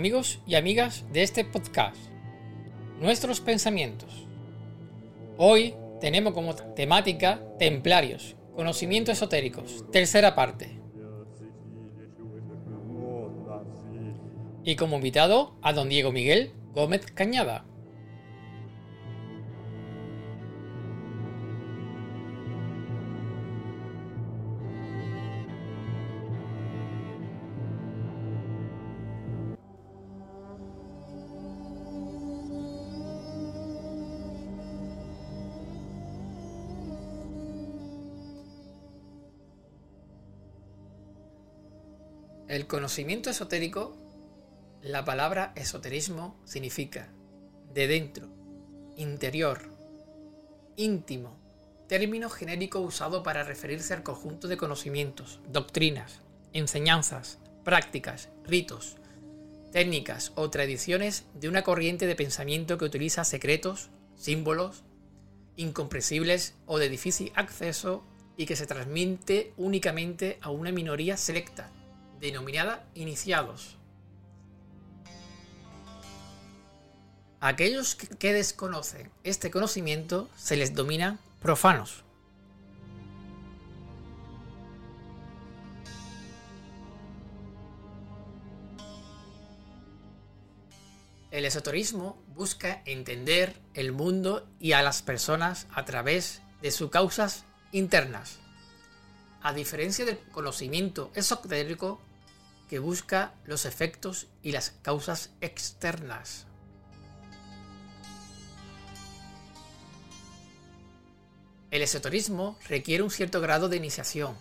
Amigos y amigas de este podcast, nuestros pensamientos. Hoy tenemos como temática Templarios, conocimientos esotéricos, tercera parte. Y como invitado a don Diego Miguel Gómez Cañada. El conocimiento esotérico, la palabra esoterismo significa de dentro, interior, íntimo, término genérico usado para referirse al conjunto de conocimientos, doctrinas, enseñanzas, prácticas, ritos, técnicas o tradiciones de una corriente de pensamiento que utiliza secretos, símbolos, incomprensibles o de difícil acceso y que se transmite únicamente a una minoría selecta denominada iniciados. aquellos que desconocen este conocimiento se les domina profanos. El esoterismo busca entender el mundo y a las personas a través de sus causas internas. A diferencia del conocimiento esotérico, que busca los efectos y las causas externas. El esoterismo requiere un cierto grado de iniciación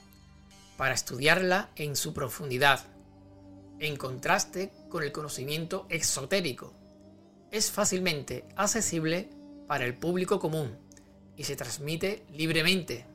para estudiarla en su profundidad, en contraste con el conocimiento exotérico. Es fácilmente accesible para el público común y se transmite libremente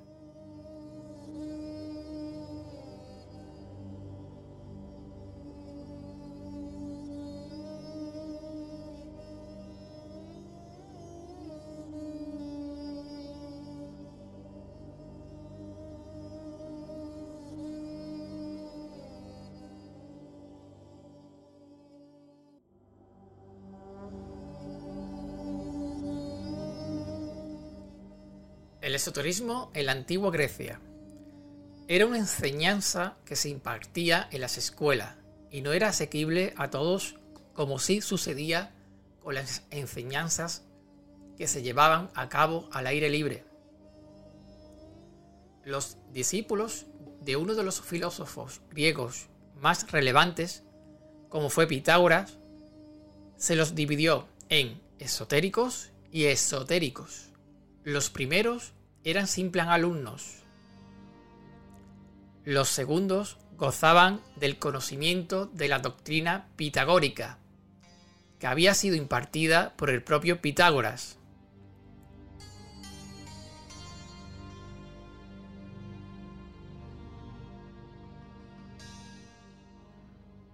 El esoterismo en la antigua Grecia era una enseñanza que se impartía en las escuelas y no era asequible a todos como sí sucedía con las enseñanzas que se llevaban a cabo al aire libre. Los discípulos de uno de los filósofos griegos más relevantes, como fue Pitágoras, se los dividió en esotéricos y esotéricos. Los primeros eran simples alumnos. Los segundos gozaban del conocimiento de la doctrina pitagórica, que había sido impartida por el propio Pitágoras.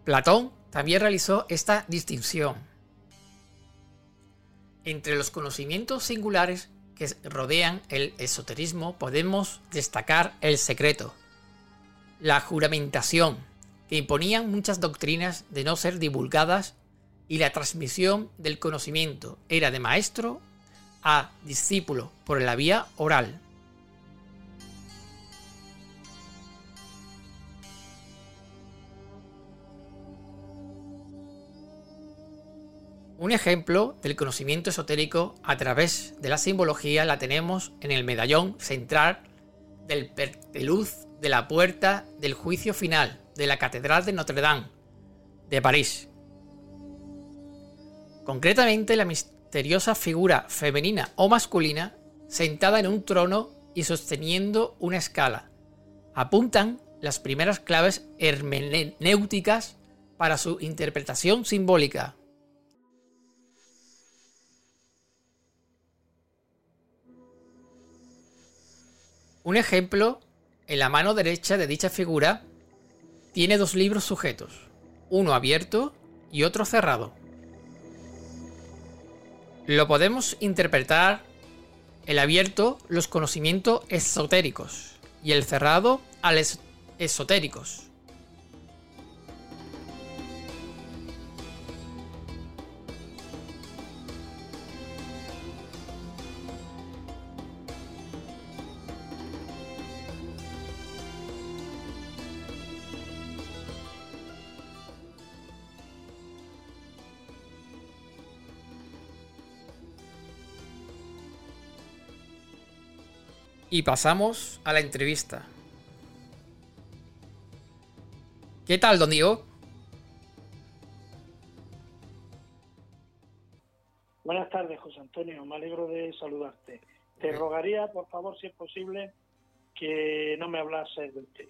Platón también realizó esta distinción entre los conocimientos singulares que rodean el esoterismo podemos destacar el secreto, la juramentación, que imponían muchas doctrinas de no ser divulgadas y la transmisión del conocimiento era de maestro a discípulo por la vía oral. Un ejemplo del conocimiento esotérico a través de la simbología la tenemos en el medallón central del perteluz de la puerta del juicio final de la Catedral de Notre Dame de París. Concretamente la misteriosa figura femenina o masculina sentada en un trono y sosteniendo una escala. Apuntan las primeras claves hermenéuticas para su interpretación simbólica. Un ejemplo, en la mano derecha de dicha figura, tiene dos libros sujetos, uno abierto y otro cerrado. Lo podemos interpretar el abierto los conocimientos esotéricos y el cerrado a los esotéricos. Y pasamos a la entrevista. ¿Qué tal, don Diego? Buenas tardes, José Antonio. Me alegro de saludarte. Te rogaría, por favor, si es posible, que no me hablase de usted.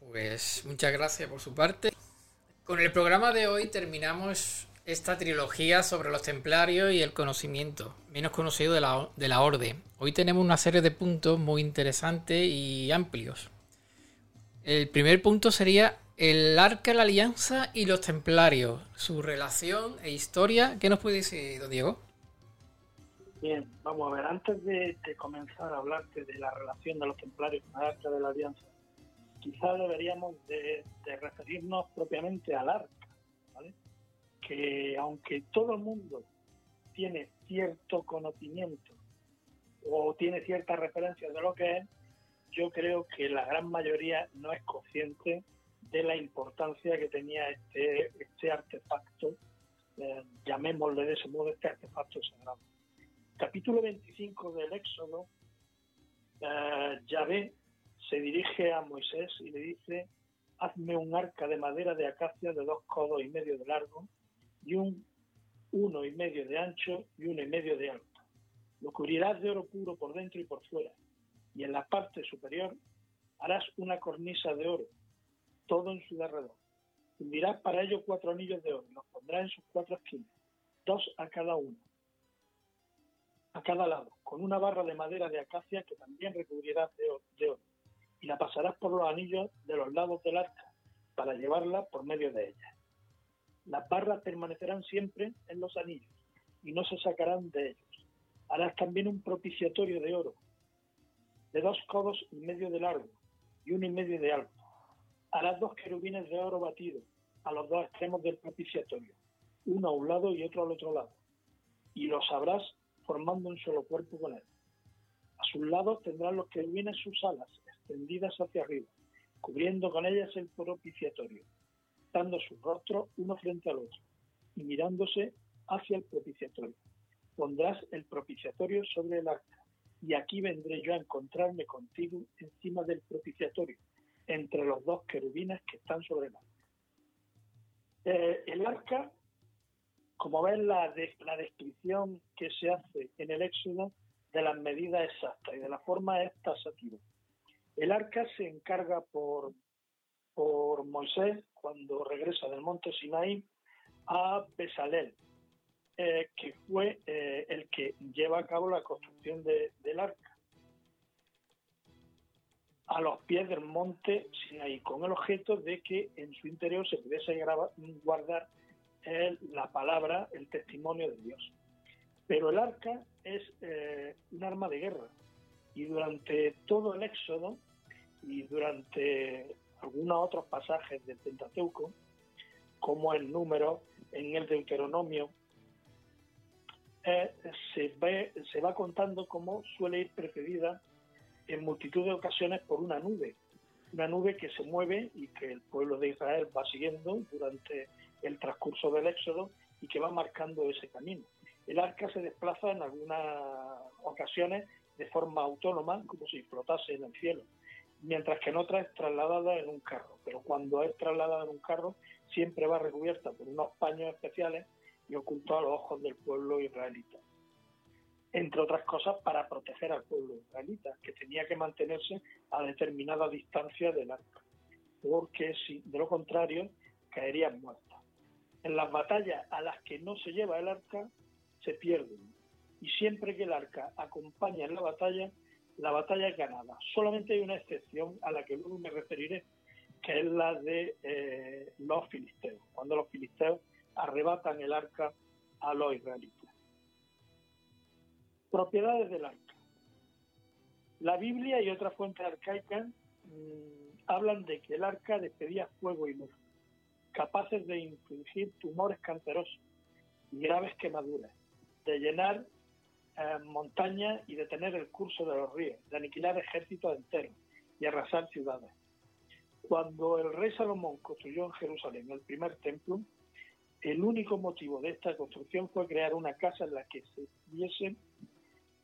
Pues muchas gracias por su parte. Con el programa de hoy terminamos esta trilogía sobre los templarios y el conocimiento, menos conocido de la, de la orden. Hoy tenemos una serie de puntos muy interesantes y amplios. El primer punto sería el arca, la alianza y los templarios, su relación e historia. ¿Qué nos puede decir, don Diego? Bien, vamos a ver, antes de, comenzar a hablarte de la relación de los templarios con el arca de la alianza, quizás deberíamos de, referirnos propiamente al arca, ¿vale? Que aunque todo el mundo tiene cierto conocimiento o tiene cierta referencia de lo que es, yo creo que la gran mayoría no es consciente de la importancia que tenía este, este artefacto, eh, llamémosle de ese modo, este artefacto sagrado. Capítulo 25 del Éxodo, eh, Yahvé se dirige a Moisés y le dice, hazme un arca de madera de acacia de dos codos y medio de largo y un uno y medio de ancho y uno y medio de alto. Lo cubrirás de oro puro por dentro y por fuera, y en la parte superior harás una cornisa de oro todo en su derredor. Fundirás para ello cuatro anillos de oro y los pondrás en sus cuatro esquinas, dos a cada uno, a cada lado, con una barra de madera de acacia que también recubrirás de oro, y la pasarás por los anillos de los lados del arca para llevarla por medio de ella. Las barras permanecerán siempre en los anillos y no se sacarán de ellos. Harás también un propiciatorio de oro, de dos codos y medio de largo y uno y medio de alto harás dos querubines de oro batido a los dos extremos del propiciatorio, uno a un lado y otro al otro lado, y los sabrás formando un solo cuerpo con él. A sus lados tendrán los querubines sus alas extendidas hacia arriba, cubriendo con ellas el propiciatorio, sus rostros uno frente al otro y mirándose hacia el propiciatorio. Pondrás el propiciatorio sobre el arca, y aquí vendré yo a encontrarme contigo encima del propiciatorio entre los dos querubines que están sobre el arca. Eh, el arca, como ven la, la descripción que se hace en el Éxodo de las medidas exactas y de la forma es tasativa. El arca se encarga por, por Moisés cuando regresa del monte Sinaí a Besalel, eh, que fue eh, el que lleva a cabo la construcción del arca a los pies del monte Sinaí, con el objeto de que en su interior se pudiese guardar la palabra, el testimonio de Dios. Pero el arca es eh, un arma de guerra y durante todo el Éxodo y durante algunos otros pasajes del Pentateuco, como el número en el Deuteronomio, eh, se, se va contando cómo suele ir precedida en multitud de ocasiones por una nube, una nube que se mueve y que el pueblo de Israel va siguiendo durante el transcurso del Éxodo y que va marcando ese camino. El arca se desplaza en algunas ocasiones de forma autónoma, como si flotase en el cielo, mientras que en otras es trasladada en un carro. Pero cuando es trasladada en un carro, siempre va recubierta por unos paños especiales y oculta a los ojos del pueblo israelita entre otras cosas para proteger al pueblo israelita, que tenía que mantenerse a determinada distancia del arca, porque si de lo contrario caerían muertos. En las batallas a las que no se lleva el arca se pierden, y siempre que el arca acompaña en la batalla, la batalla es ganada. Solamente hay una excepción a la que luego me referiré, que es la de eh, los filisteos, cuando los filisteos arrebatan el arca a los israelitas. Propiedades del arca. La Biblia y otras fuentes arcaicas mm, hablan de que el arca despedía fuego y luz, capaces de infligir tumores cancerosos y graves quemaduras, de llenar eh, montañas y detener el curso de los ríos, de aniquilar ejércitos enteros y arrasar ciudades. Cuando el rey Salomón construyó en Jerusalén el primer templo, el único motivo de esta construcción fue crear una casa en la que se viesen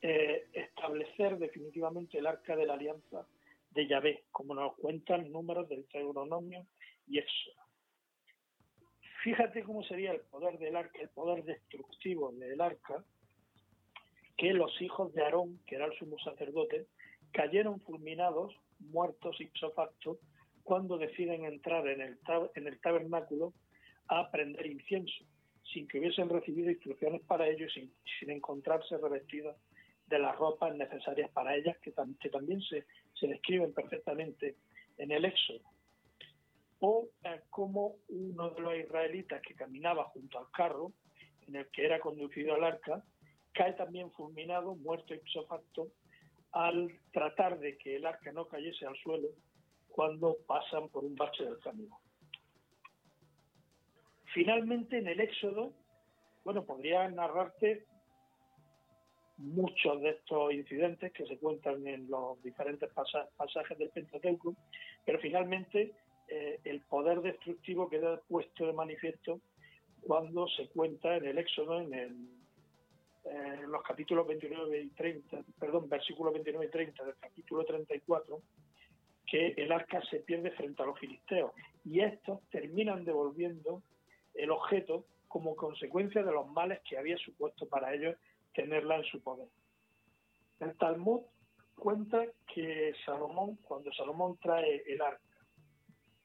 eh, establecer definitivamente el arca de la alianza de Yahvé, como nos cuentan números del Deuteronomio y Éxodo. Fíjate cómo sería el poder del arca, el poder destructivo del arca, que los hijos de Aarón, que era el sumo sacerdote, cayeron fulminados, muertos ipso facto, cuando deciden entrar en el, en el tabernáculo a prender incienso, sin que hubiesen recibido instrucciones para ello y sin, sin encontrarse revestidas de las ropas necesarias para ellas, que, también se, se, describen perfectamente en el Éxodo. O eh, como uno de los israelitas que caminaba junto al carro, en el que era conducido al arca, cae también fulminado, muerto ipso facto, al tratar de que el arca no cayese al suelo cuando pasan por un bache del camino. Finalmente, en el Éxodo, bueno, podría narrarte muchos de estos incidentes que se cuentan en los diferentes pasajes del Pentateuco, pero finalmente eh, el poder destructivo queda puesto de manifiesto cuando se cuenta en el Éxodo, en, en los capítulos 29 y 30, perdón, versículos 29 y 30 del capítulo 34, que el arca se pierde frente a los filisteos y estos terminan devolviendo el objeto como consecuencia de los males que había supuesto para ellos tenerla en su poder. El Talmud cuenta que Salomón, cuando Salomón trae el arca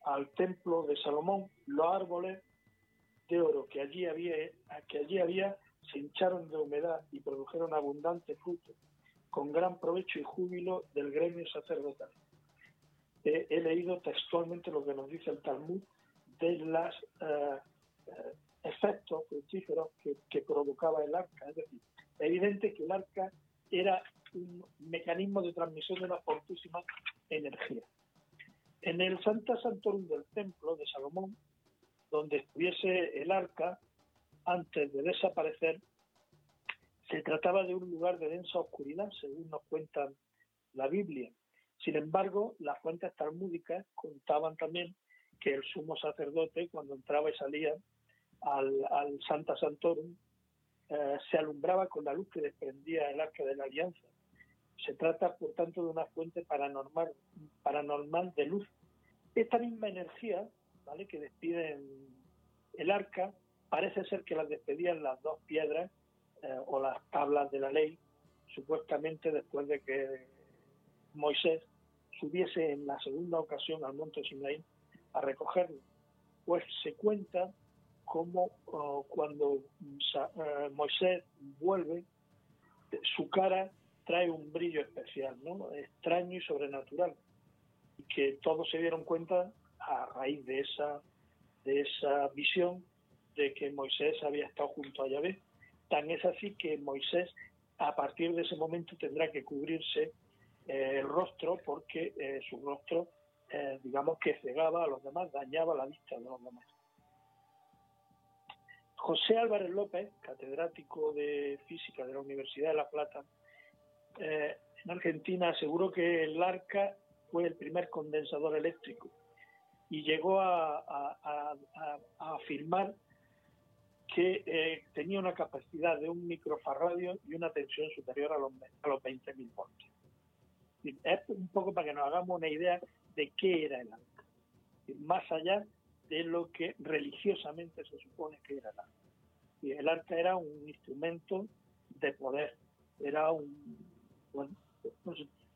al templo de Salomón, los árboles de oro que allí había, que allí había se hincharon de humedad y produjeron abundante fruto, con gran provecho y júbilo del gremio sacerdotal. he leído textualmente lo que nos dice el Talmud de los eh, eh, efectos fructíferos que, que provocaba el arca. Es decir, evidente que el arca era un mecanismo de transmisión de una fortísima energía. En el Santa Santorum del templo de Salomón, donde estuviese el arca, antes de desaparecer, se trataba de un lugar de densa oscuridad, según nos cuenta la Biblia. Sin embargo, las fuentes talmúdicas contaban también que el sumo sacerdote, cuando entraba y salía al, Santa Santorum, eh, se alumbraba con la luz que desprendía el arca de la alianza. Se trata, por tanto, de una fuente paranormal, paranormal de luz. Esta misma energía ¿vale? que despide el arca parece ser que la despedían las dos piedras eh, o las tablas de la ley, supuestamente después de que Moisés subiese en la segunda ocasión al monte Sinaí a recogerlo. Pues se cuenta como oh, cuando eh, Moisés vuelve, su cara trae un brillo especial, ¿no? extraño y sobrenatural, y que todos se dieron cuenta a raíz de esa, de esa visión de que Moisés había estado junto a Yahvé. Tan es así que Moisés a partir de ese momento tendrá que cubrirse eh, el rostro porque eh, su rostro, digamos que cegaba a los demás, dañaba la vista de los demás. José Álvarez López, catedrático de física de la Universidad de La Plata, eh, en Argentina aseguró que el arca fue el primer condensador eléctrico y llegó a, afirmar que eh, tenía una capacidad de un microfarradio y una tensión superior a los, a los 20.000 voltios. Es un poco para que nos hagamos una idea de qué era el arca, más allá de lo que religiosamente se supone que era el arca. Y el arca era un instrumento de poder, era un, bueno,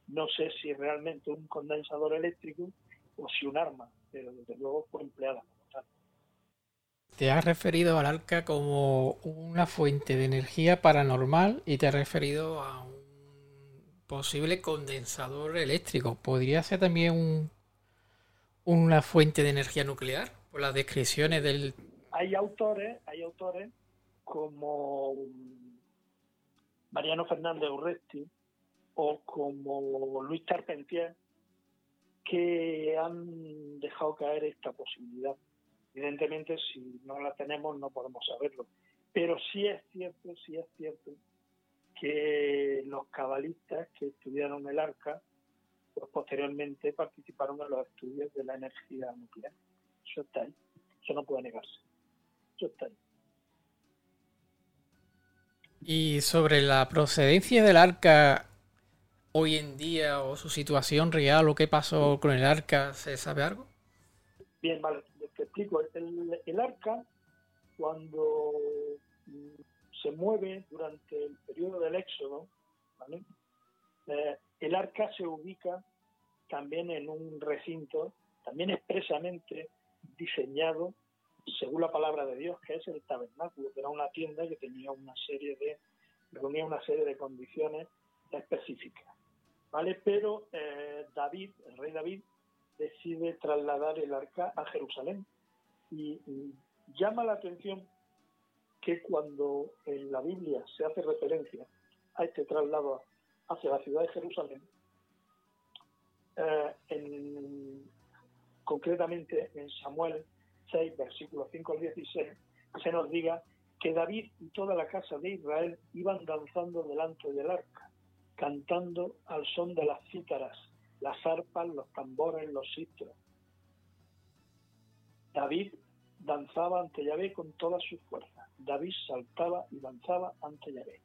no sé, si realmente un condensador eléctrico o si un arma, pero desde luego fue empleada. Te has referido al arca como una fuente de energía paranormal y te has referido a un posible condensador eléctrico. ¿Podría ser también un, una fuente de energía nuclear? Por las descripciones del... Hay autores, hay autores como Mariano Fernández Urresti o como Luis Carpentier que han dejado caer esta posibilidad. Evidentemente, si no la tenemos, no podemos saberlo. Pero sí es cierto, sí es cierto que los cabalistas que estudiaron el arca, pues posteriormente participaron en los estudios de la energía nuclear. Eso está ahí. Eso no puede negarse. Eso está ahí. Y sobre la procedencia del arca, hoy en día o su situación real o qué pasó con el arca? ¿Se sabe algo? Bien, vale, El, arca, cuando mm, se mueve durante el periodo del éxodo, eh, el arca se ubica también en un recinto, también expresamente diseñado según la palabra de Dios, que es el tabernáculo, que era una tienda que tenía una serie de, reunía una serie de condiciones específicas. ¿Vale? Pero eh, David, el rey David, decide trasladar el arca a Jerusalén. Y, llama la atención que cuando en la Biblia se hace referencia a este traslado hacia la ciudad de Jerusalén, eh, concretamente en Samuel 6, versículos 5 al 16, se nos diga que David y toda la casa de Israel iban danzando delante del arca, cantando al son de las cítaras, las arpas, los tambores, los citros. David danzaba ante Yahvé con todas sus fuerzas. David saltaba y danzaba ante Yahvé.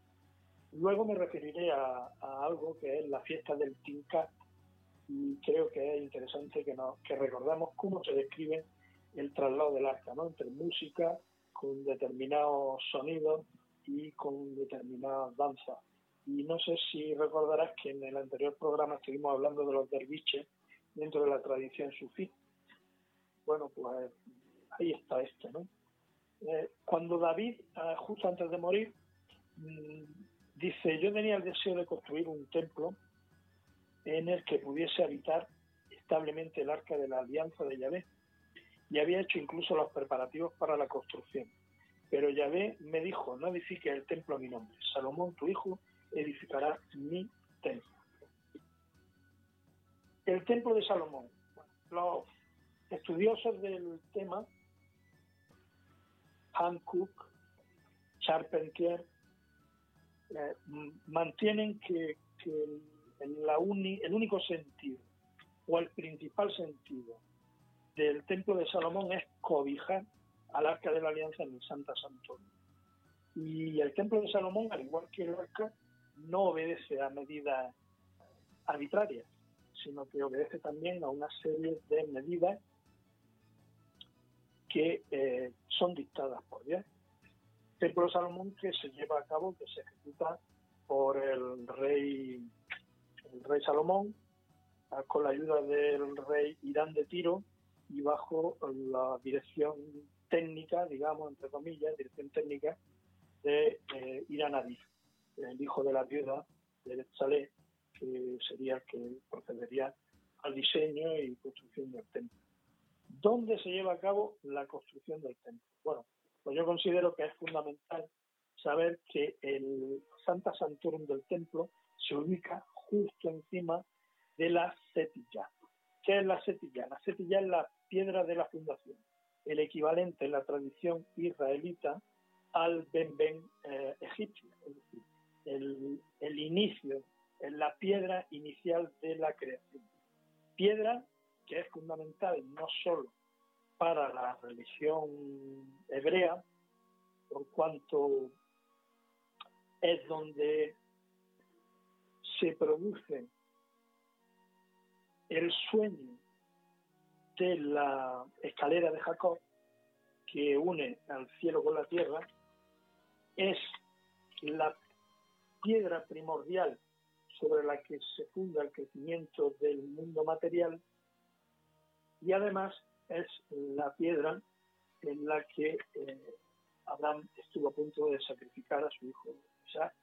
Luego me referiré a, algo que es la fiesta del Tinkat y creo que es interesante que, nos, que recordamos cómo se describe el traslado del arca, ¿no? Entre música con determinados sonidos y con determinadas danzas. Y no sé si recordarás que en el anterior programa estuvimos hablando de los derviches dentro de la tradición sufí. Bueno, pues ahí está esto, ¿no? Eh, cuando David, eh, justo antes de morir, mm, dice, yo tenía el deseo de construir un templo en el que pudiese habitar establemente el arca de la alianza de Yahvé y había hecho incluso los preparativos para la construcción. Pero Yahvé me dijo, no edifique el templo a mi nombre, Salomón tu hijo edificará mi templo. El templo de Salomón. Los estudiosos del tema, Hancock, Charpentier, eh, mantienen que, el único sentido o el principal sentido del templo de Salomón es cobijar al arca de la alianza en el Santa Santo. Y el templo de Salomón, al igual que el arca, no obedece a medidas arbitrarias, sino que obedece también a una serie de medidas que eh, son dictadas por Dios. Templo Salomón que se lleva a cabo, que se ejecuta por el rey, el rey Salomón, ah, con la ayuda del rey Irán de Tiro, y bajo la dirección técnica, digamos, entre comillas, dirección técnica de eh, Irán el hijo de la viuda de Saleh, que sería el que procedería al diseño y construcción del templo. ¿Dónde se lleva a cabo la construcción del templo? Bueno, pues yo considero que es fundamental saber que el Santa Santorum del templo se ubica justo encima de la setilla. ¿Qué es la setilla? La setilla es la piedra de la fundación, el equivalente en la tradición israelita al Ben Ben eh, egipcio, es decir, el, el inicio, la piedra inicial de la creación. Piedra que es fundamental no solo para la religión hebrea, por cuanto es donde se produce el sueño de la escalera de Jacob que une al cielo con la tierra, es la piedra primordial sobre la que se funda el crecimiento del mundo material y además es la piedra en la que eh, Abraham estuvo a punto de sacrificar a su hijo Isaac.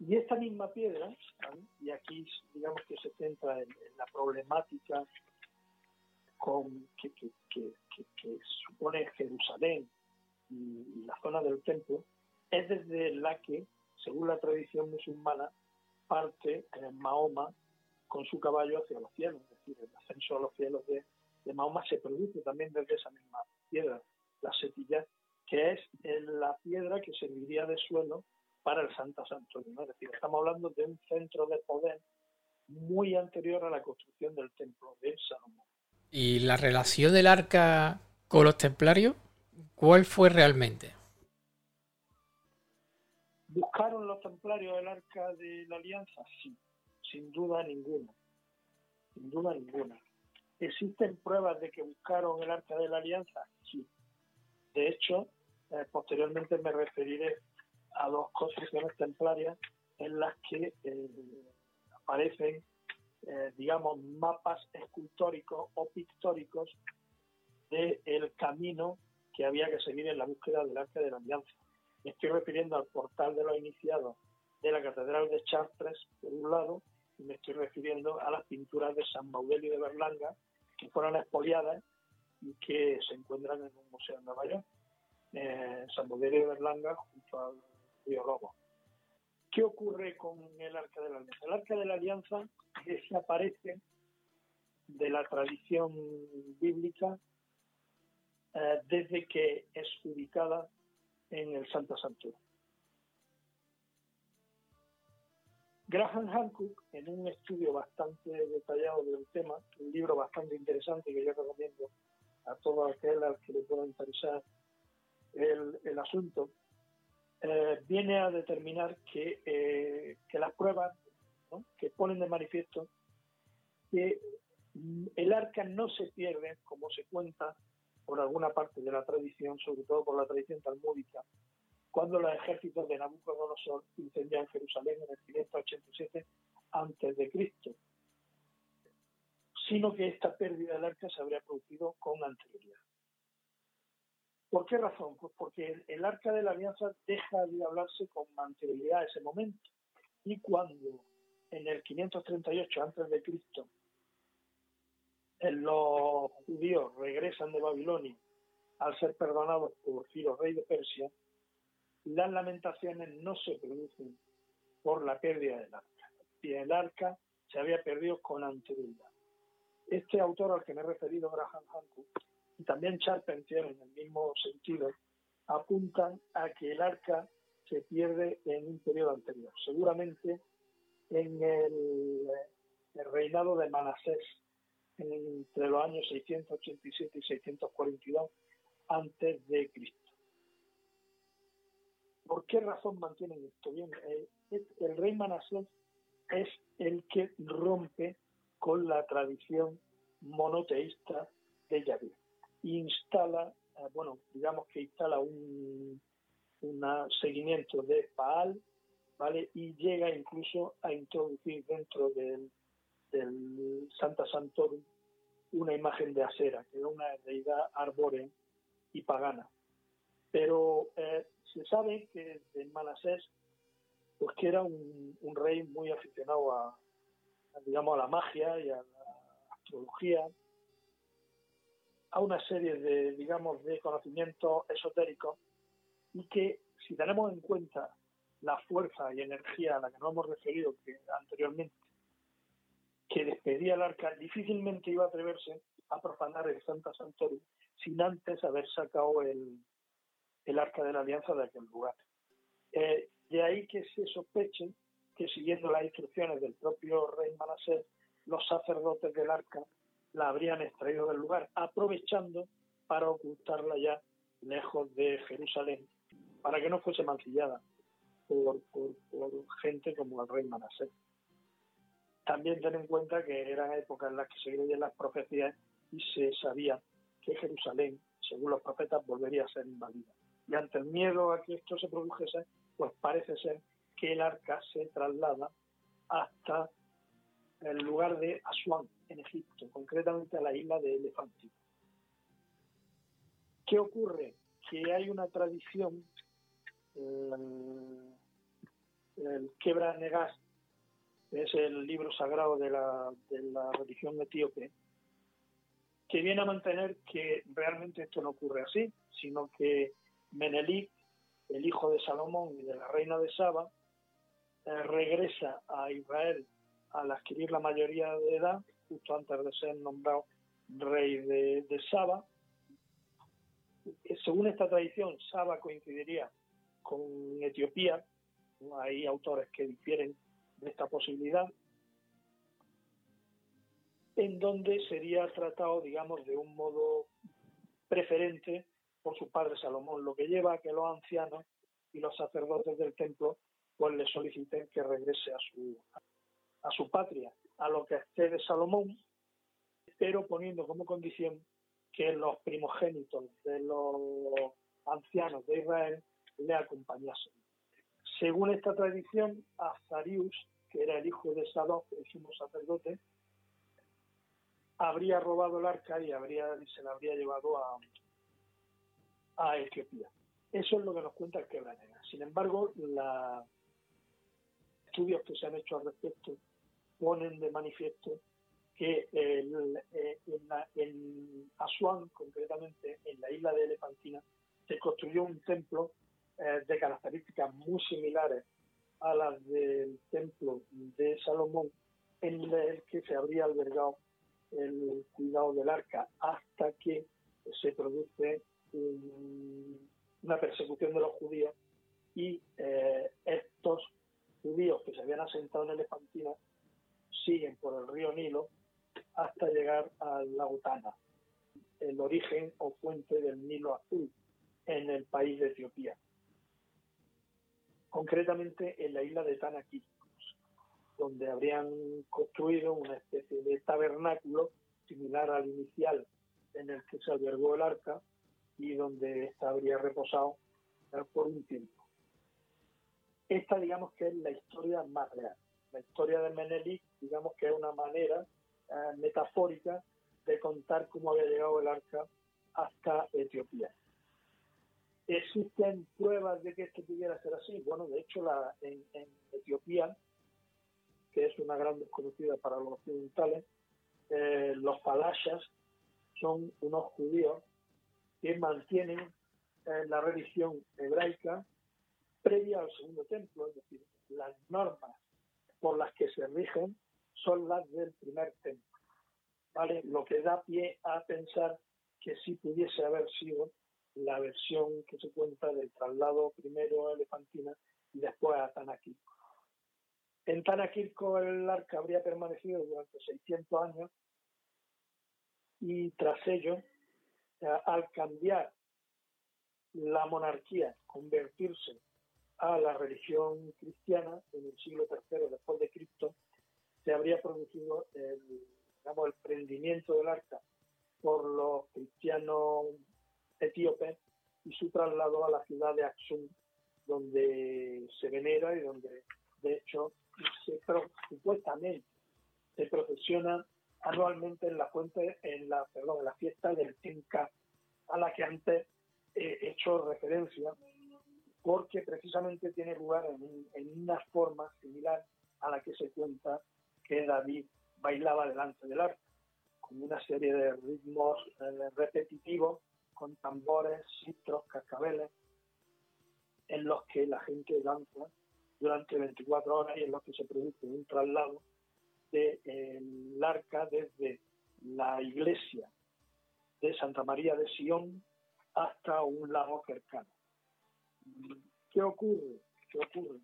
Y esta misma piedra, y aquí digamos que se centra en, la problemática que, supone Jerusalén y, la zona del templo, es desde la que, según la tradición musulmana, parte eh, Mahoma con su caballo hacia los cielos, es decir, el ascenso a los cielos de, de Mahoma se produce también desde esa misma piedra, la setilla, que es la piedra que serviría de suelo para el Santa Santuario. Es decir, estamos hablando de un centro de poder muy anterior a la construcción del templo de Salomón. ¿Y la relación del arca con los templarios? ¿Cuál fue realmente? Buscaron los templarios el arca de la alianza? Sí, sin duda ninguna. Sin duda ninguna. ¿Existen pruebas de que buscaron el arca de la alianza? Sí. De hecho, eh, posteriormente me referiré a dos construcciones templarias en las que eh, aparecen, eh, digamos, mapas escultóricos o pictóricos del camino que había que seguir en la búsqueda del Arca de la Alianza. Me estoy refiriendo al portal de los iniciados de la Catedral de Chartres, por un lado, me estoy refiriendo a las pinturas de San Baudelio de Berlanga, que fueron expoliadas y que se encuentran en un museo en Nueva York, eh, San Baudelio de Berlanga, junto al río Lobo. ¿Qué ocurre con el Arca de la Alianza? El Arca de la Alianza desaparece de la tradición bíblica eh, desde que es ubicada en el Santa Santura. Graham Hancock, en un estudio bastante detallado del tema, un libro bastante interesante que yo recomiendo a todo aquel al que le pueda interesar el asunto, eh, viene a determinar que, eh, que las pruebas que ponen de manifiesto que el arca no se pierde, como se cuenta por alguna parte de la tradición, sobre todo por la tradición talmúdica, cuando los ejércitos de Nabucodonosor incendian Jerusalén en el 587 antes de Cristo, sino que esta pérdida del arca se habría producido con anterioridad. ¿Por qué razón? Pues porque el, arca de la alianza deja de hablarse con anterioridad a ese momento. Y cuando en el 538 a.C. los judíos regresan de Babilonia al ser perdonados por Ciro, rey de Persia, las lamentaciones no se producen por la pérdida del arca. Y el arca se había perdido con anterioridad. Este autor al que me he referido, Graham Hancock, y también Charpentier en el mismo sentido, apuntan a que el arca se pierde en un periodo anterior, seguramente en el, reinado de Manasés, entre los años 687 y 642 antes de Cristo. ¿Por qué razón mantienen esto? Bien, eh, el rey Manasés es el que rompe con la tradición monoteísta de Yahvé instala, eh, bueno, digamos que instala un, seguimiento de Paal, ¿vale? Y llega incluso a introducir dentro del, Santa Santorum una imagen de acera, que era una deidad arbórea y pagana. Pero eh, sabe que en Manasés, pues que era un, rey muy aficionado a, digamos, a la magia y a la astrología, a una serie de, digamos, de conocimientos esotéricos y que si tenemos en cuenta la fuerza y energía a la que nos hemos referido anteriormente, que despedía el arca, difícilmente iba a atreverse a profanar el Santa Santorum sin antes haber sacado el, el arca de la alianza de aquel lugar. Eh, de ahí que se sospeche que siguiendo las instrucciones del propio rey Manasés, los sacerdotes del arca la habrían extraído del lugar, aprovechando para ocultarla ya lejos de Jerusalén, para que no fuese mancillada por, gente como el rey Manasés. También ten en cuenta que eran épocas en las que se creían las profecías y se sabía que Jerusalén, según los profetas, volvería a ser invadida. Y ante el miedo a que esto se produjese, pues parece ser que el arca se traslada hasta el lugar de Asuán, en Egipto, concretamente a la isla de Elefanti. ¿Qué ocurre? Que hay una tradición, el, el Quebra Negas, que es el libro sagrado de la, de la religión etíope, que viene a mantener que realmente esto no ocurre así, sino que Menelik, el hijo de Salomón y de la reina de Saba, eh, regresa a Israel al adquirir la mayoría de edad, justo antes de ser nombrado rey de, Saba. Eh, según esta tradición, Saba coincidiría con Etiopía. Hay autores que difieren de esta posibilidad, en donde sería tratado, digamos, de un modo preferente por su padre Salomón, lo que lleva a que los ancianos y los sacerdotes del templo pues le soliciten que regrese a su, a su patria, a lo que de Salomón, pero poniendo como condición que los primogénitos de los ancianos de Israel le acompañasen. Según esta tradición, Azarius, que era el hijo de Sadoc, el sumo sacerdote, habría robado el arca y habría, se la habría llevado a, a Etiopía. Eso es lo que nos cuenta el quebranera. Sin embargo, los estudios que se han hecho al respecto ponen de manifiesto que el, eh, en, Asuán, concretamente en la isla de Elefantina, se construyó un templo eh, de características muy similares a las del templo de Salomón, en el que se habría albergado el cuidado del arca hasta que se produce una persecución de los judíos y eh, estos judíos que se habían asentado en Elefantina siguen por el río Nilo hasta llegar a la Utana, el origen o fuente del Nilo Azul en el país de Etiopía, concretamente en la isla de Tanakirkos, donde habrían construido una especie de tabernáculo similar al inicial en el que se albergó el arca y donde ésta habría reposado por un tiempo. Esta digamos que es la historia más real. La historia de Menelik digamos que es una manera eh, metafórica de contar cómo había llegado el arca hasta Etiopía. ¿Existen pruebas de que esto pudiera ser así? Bueno, de hecho, la, en, Etiopía, que es una gran desconocida para los occidentales, eh, los palashas son unos judíos que mantienen eh, la religión hebraica previa al segundo templo, es decir, las normas por las que se rigen son las del primer templo. ¿vale? Lo que da pie a pensar que sí pudiese haber sido la versión que se cuenta del traslado primero a Elefantina y después a Tanakirko. En Tanakirko el arca habría permanecido durante 600 años y tras ello, al cambiar la monarquía, convertirse a la religión cristiana en el siglo III después de Cristo, se habría producido el, digamos, el prendimiento del arca por los cristianos etíopes y su traslado a la ciudad de Aksum, donde se venera y donde, de hecho, se, supuestamente se procesiona anualmente en la fuente, en la, perdón, en la fiesta del Tinka, a la que antes he hecho referencia, porque precisamente tiene lugar en, una forma similar a la que se cuenta que David bailaba delante del arca, con una serie de ritmos eh, repetitivos, con tambores, citros, cascabeles, en los que la gente danza durante 24 horas y en los que se produce un traslado del de, arca desde la iglesia de Santa María de Sion hasta un lago cercano. ¿Qué ocurre? ¿Qué ocurre?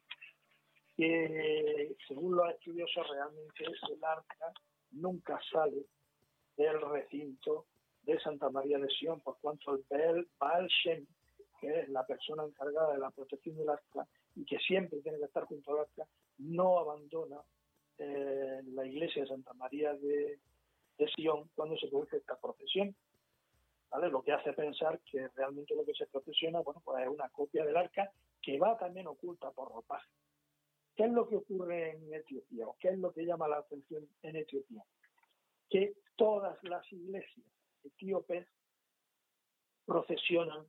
que según los estudiosos realmente el arca nunca sale del recinto de Santa María de Sion, por cuanto el Baal Shem, que es la persona encargada de la protección del arca y que siempre tiene que estar junto al arca, no abandona eh, la iglesia de Santa María de, de Sion cuando se produce esta procesión. ¿Vale? Lo que hace pensar que realmente lo que se procesiona bueno, pues es una copia del arca que va también oculta por ropaje. ¿Qué es lo que ocurre en Etiopía o qué es lo que llama la atención en Etiopía? Que todas las iglesias etíopes procesionan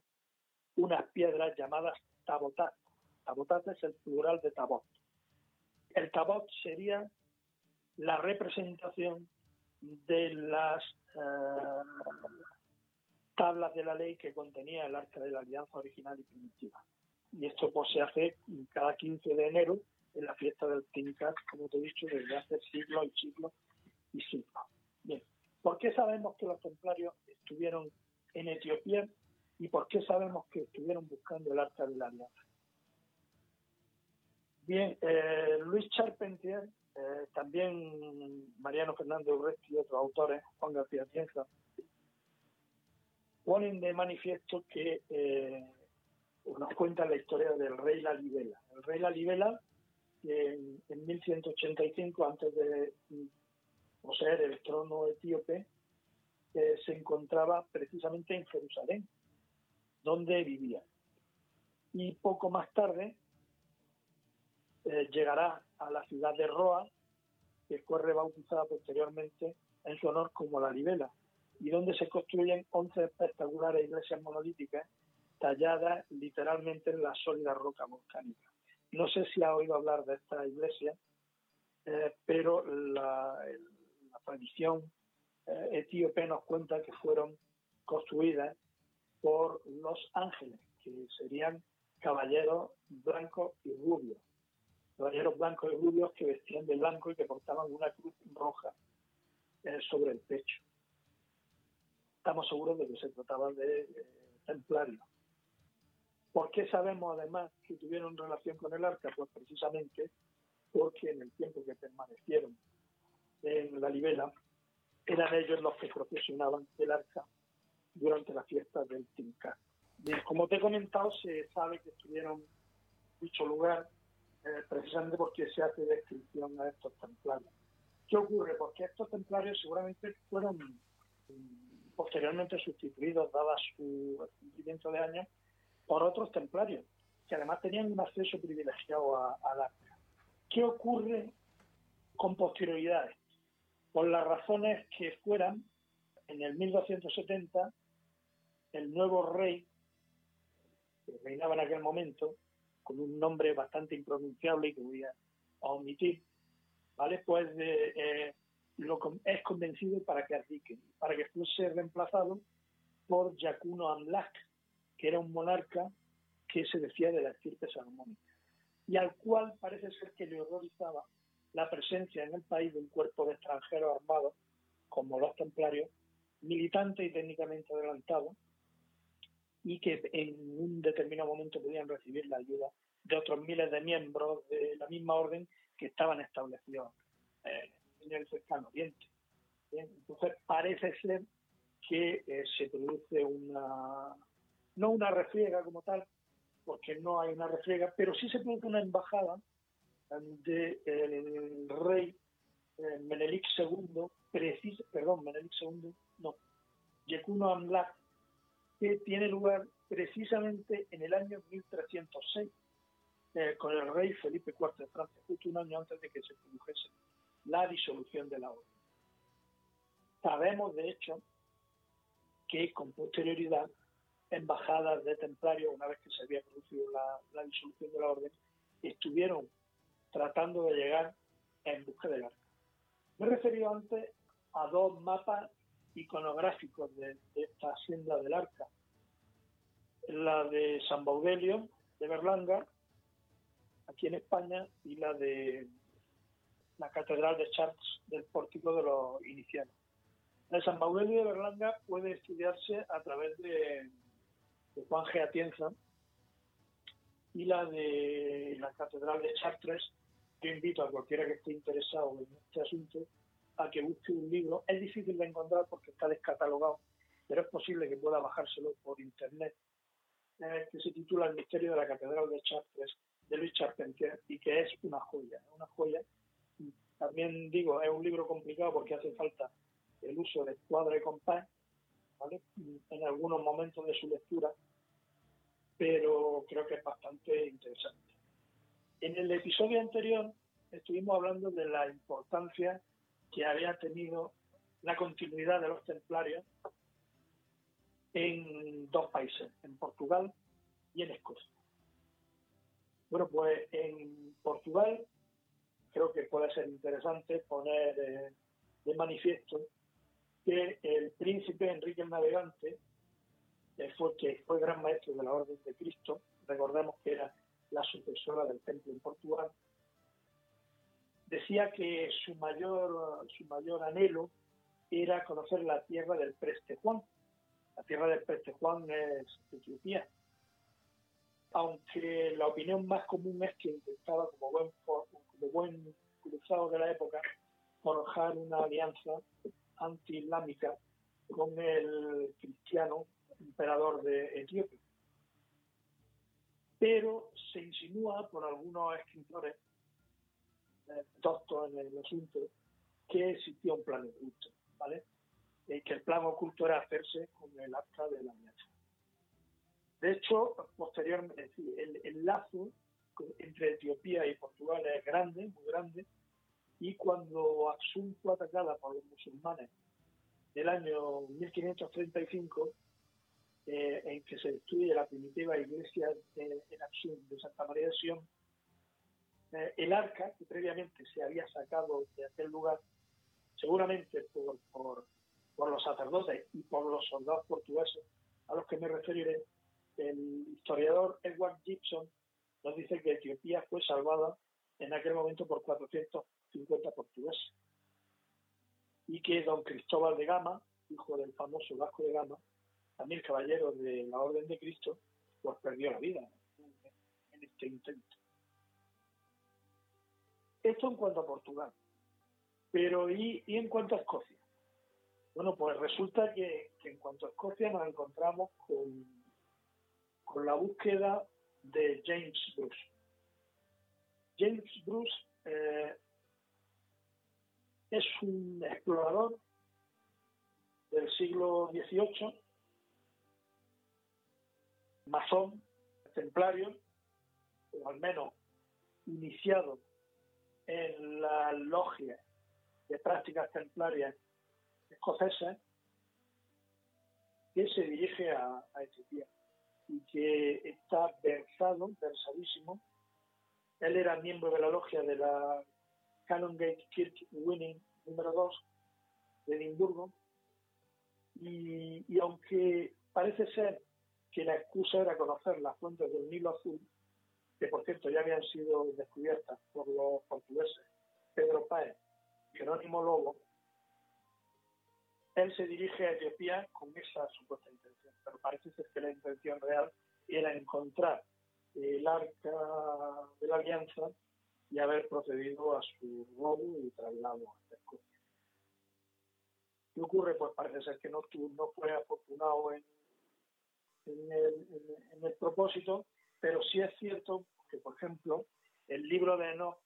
unas piedras llamadas tabotat. Tabotat es el plural de tabot. El tabot sería la representación de las eh, tablas de la ley que contenía el arca de la alianza original y primitiva. Y esto pues, se hace cada 15 de enero en la fiesta del Tinkat, como te he dicho, desde hace siglos y siglos y siglos. Bien, ¿por qué sabemos que los templarios estuvieron en Etiopía y por qué sabemos que estuvieron buscando el arca de la alianza? Bien, eh, Luis Charpentier, eh, también Mariano Fernández Urresti y otros autores, Juan García Cienza, ponen de manifiesto que eh, nos cuentan la historia del rey La Libela. El rey La Libela que en, 1185, antes de poseer el trono etíope, eh, se encontraba precisamente en Jerusalén, donde vivía. Y poco más tarde eh, llegará a la ciudad de Roa, que fue rebautizada posteriormente en su honor como la Libela, y donde se construyen 11 espectaculares iglesias monolíticas talladas literalmente en la sólida roca volcánica. No sé si ha oído hablar de esta iglesia, eh, pero la, tradición eh, etíope nos cuenta que fueron construidas por los ángeles, que serían caballeros blancos y rubios. Caballeros blancos y rubios que vestían de blanco y que portaban una cruz roja eh, sobre el pecho. Estamos seguros de que se trataba de templarios. ¿Por qué sabemos además que tuvieron relación con el arca? Pues precisamente porque en el tiempo que permanecieron en la libela, eran ellos los que procesionaban el arca durante la fiesta del Tincar. como te he comentado, se sabe que estuvieron en dicho lugar eh, precisamente porque se hace descripción a estos templarios. ¿Qué ocurre? Porque estos templarios seguramente fueron mm, posteriormente sustituidos, dada su cumplimiento de años, por otros templarios, que además tenían un acceso privilegiado al arca. ¿Qué ocurre con posterioridad? Por las razones que fueran, en el 1270, el nuevo rey, que reinaba en aquel momento, con un nombre bastante impronunciable y que voy a, omitir, ¿vale? Pues eh, lo, es convencido para que para que fuese reemplazado por Yacuno Amlak, que era un monarca que se decía de la estirpe salomónica, y al cual parece ser que le horrorizaba la presencia en el país de un cuerpo de extranjeros armados, como los templarios, militantes y técnicamente adelantados, y que en un determinado momento podían recibir la ayuda de otros miles de miembros de la misma orden que estaban establecidos eh, en el cercano oriente. Entonces parece ser que eh, se produce una no una refriega como tal, porque no hay una refriega, pero sí se produce una embajada del rey eh, Menelik II, preciso, perdón, Menelik II, no, Yekuno Amlak, que tiene lugar precisamente en el año 1306, eh, con el rey Felipe IV de Francia, justo un año antes de que se produjese la disolución de la orden. Sabemos, de hecho, que con posterioridad embajadas de templarios, una vez que se había producido la, disolución de la orden, estuvieron tratando de llegar en busca del arca. Me he referido antes a dos mapas iconográficos de, esta hacienda del arca. La de San Baudelio, de Berlanga, aquí en España, y la de la Catedral de Chartres del Pórtico de los Iniciados. La de San Baudelio de Berlanga puede estudiarse a través de de Juan G. Atienza y la de la Catedral de Chartres. Yo invito a cualquiera que esté interesado en este asunto a que busque un libro. Es difícil de encontrar porque está descatalogado, pero es posible que pueda bajárselo por internet, eh, que se titula El misterio de la Catedral de Chartres de Luis Charpentier y que es una joya, una joya. También digo, es un libro complicado porque hace falta el uso de cuadro y compás en algunos momentos de su lectura, pero creo que es bastante interesante. En el episodio anterior estuvimos hablando de la importancia que había tenido la continuidad de los templarios en dos países, en Portugal y en Escocia. Bueno, pues en Portugal creo que puede ser interesante poner eh, de manifiesto que el príncipe Enrique el Navegante, fue, que fue gran maestro de la Orden de Cristo, recordemos que era la sucesora del templo en Portugal, decía que su mayor, su mayor anhelo era conocer la tierra del Preste Juan. La tierra del Preste Juan es Etiopía. Aunque la opinión más común es que intentaba, como buen, como buen cruzado de la época, forjar una alianza anti-islámica con el cristiano emperador de Etiopía. Pero se insinúa por algunos escritores doctos en el asunto, que existía un plan oculto, ¿vale? Y que el plan oculto era hacerse con el acta de la alianza. De hecho, posteriormente, el, el lazo entre Etiopía y Portugal es grande, muy grande, y cuando Aksum fue atacada por los musulmanes del año 1535, eh, en que se destruye la primitiva iglesia de, en Aksum de Santa María de Sion, eh, el arca, que previamente se había sacado de aquel lugar, seguramente por, por, los sacerdotes y por los soldados portugueses, a los que me referiré, el historiador Edward Gibson nos dice que Etiopía fue salvada en aquel momento por 450 portugueses y que don Cristóbal de Gama, hijo del famoso Vasco de Gama, también caballero de la Orden de Cristo, pues perdió la vida en este intento. Esto en cuanto a Portugal. Pero ¿y, en cuanto a Escocia? Bueno, pues resulta que, en cuanto a Escocia nos encontramos con, con la búsqueda de James Bruce. James Bruce eh, es un explorador del siglo XVIII, masón, templario, o al menos iniciado en la logia de prácticas templarias escocesas, que se dirige a, a Etiopía y que está versado, versadísimo. Él era miembro de la logia de la Canongate Kirk Winning número 2 de Edimburgo. Y, y aunque parece ser que la excusa era conocer las fuentes del Nilo Azul, que por cierto ya habían sido descubiertas por los portugueses, Pedro Páez y Jerónimo Lobo, él se dirige a Etiopía con esa supuesta intención, pero parece ser que la intención real era encontrar el arca de la alianza y haber procedido a su robo y traslado a Escocia. ¿Qué ocurre? Pues parece ser que no, no fue afortunado en, en, el, en, el, propósito, pero sí es cierto que, por ejemplo, el libro de Enoch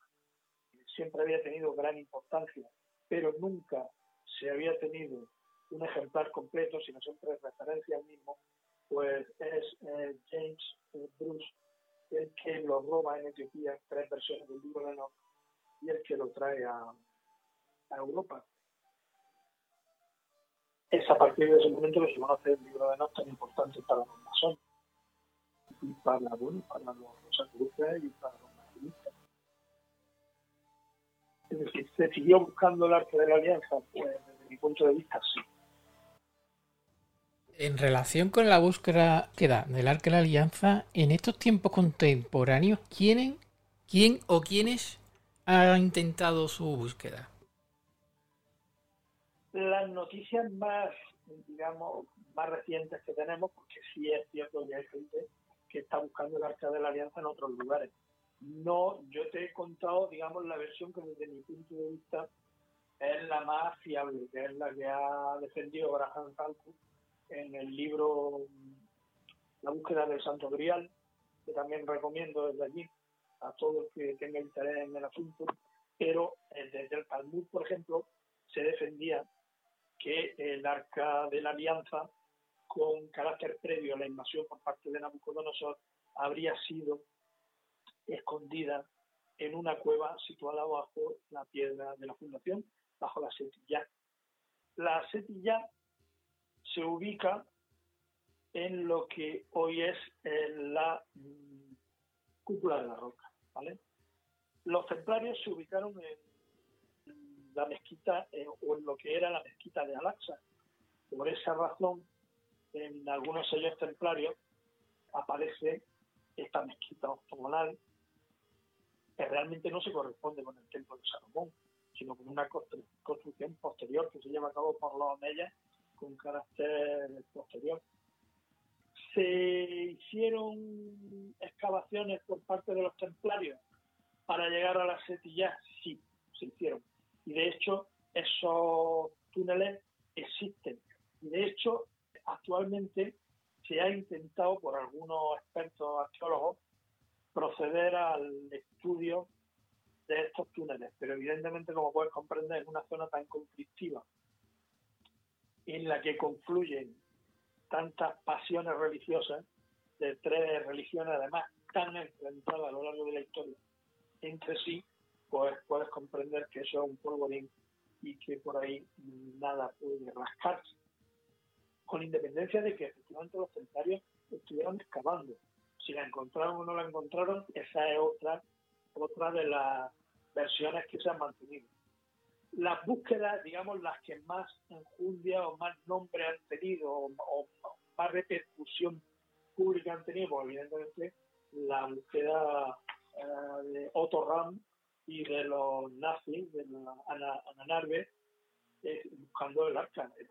siempre había tenido gran importancia, pero nunca se había tenido un ejemplar completo, sino siempre referencia al mismo, pues es eh, James eh, Bruce el que lo roba en Etiopía, tres versiones del libro de Enoch, y el que lo trae a, a Europa. Es a partir de ese momento que se conoce el libro de Enoch tan importante para los masones y para, bueno, para los rosacruces y para los martinistas. Es decir, ¿se siguió buscando el arte de la alianza? Pues desde mi punto de vista sí en relación con la búsqueda del Arca de la Alianza, en estos tiempos contemporáneos, ¿quién, quién o quiénes han intentado su búsqueda? Las noticias más, digamos, más recientes que tenemos, porque sí es cierto que hay gente que está buscando el Arca de la Alianza en otros lugares. No, yo te he contado, digamos, la versión que desde mi punto de vista es la más fiable, que es la que ha defendido Graham Hancock en el libro La búsqueda del Santo Grial, que también recomiendo desde allí a todos que tengan interés en el asunto, pero eh, desde el Talmud, por ejemplo, se defendía que el arca de la alianza, con carácter previo a la invasión por parte de Nabucodonosor, habría sido escondida en una cueva situada bajo la piedra de la fundación, bajo la setilla. La setilla se ubica en lo que hoy es la mm, cúpula de la roca. ¿vale? Los templarios se ubicaron en la mezquita eh, o en lo que era la mezquita de Al-Aqsa. Por esa razón, en algunos sellos templarios aparece esta mezquita octogonal que realmente no se corresponde con el templo de Salomón, sino con una construcción posterior que se lleva a cabo por los omeyas con carácter posterior. Se hicieron excavaciones por parte de los templarios para llegar a la setilla, sí, se hicieron. Y de hecho, esos túneles existen. Y de hecho, actualmente se ha intentado por algunos expertos arqueólogos proceder al estudio de estos túneles, pero evidentemente, como puedes comprender, en una zona tan conflictiva, en la que confluyen tantas pasiones religiosas, de tres religiones además tan enfrentadas a lo largo de la historia entre sí, pues puedes comprender que eso es un polvorín y que por ahí nada puede rascarse. Con independencia de que efectivamente los templarios estuvieron excavando. Si la encontraron o no la encontraron, esa es otra, otra de las versiones que se han mantenido. Las búsquedas, digamos, las que más enjundia o más nombre han tenido o, más repercusión pública han tenido, pues evidentemente la búsqueda eh, de Otto Ram y de los nazis, de la Ana, Narve, buscando el arca. Es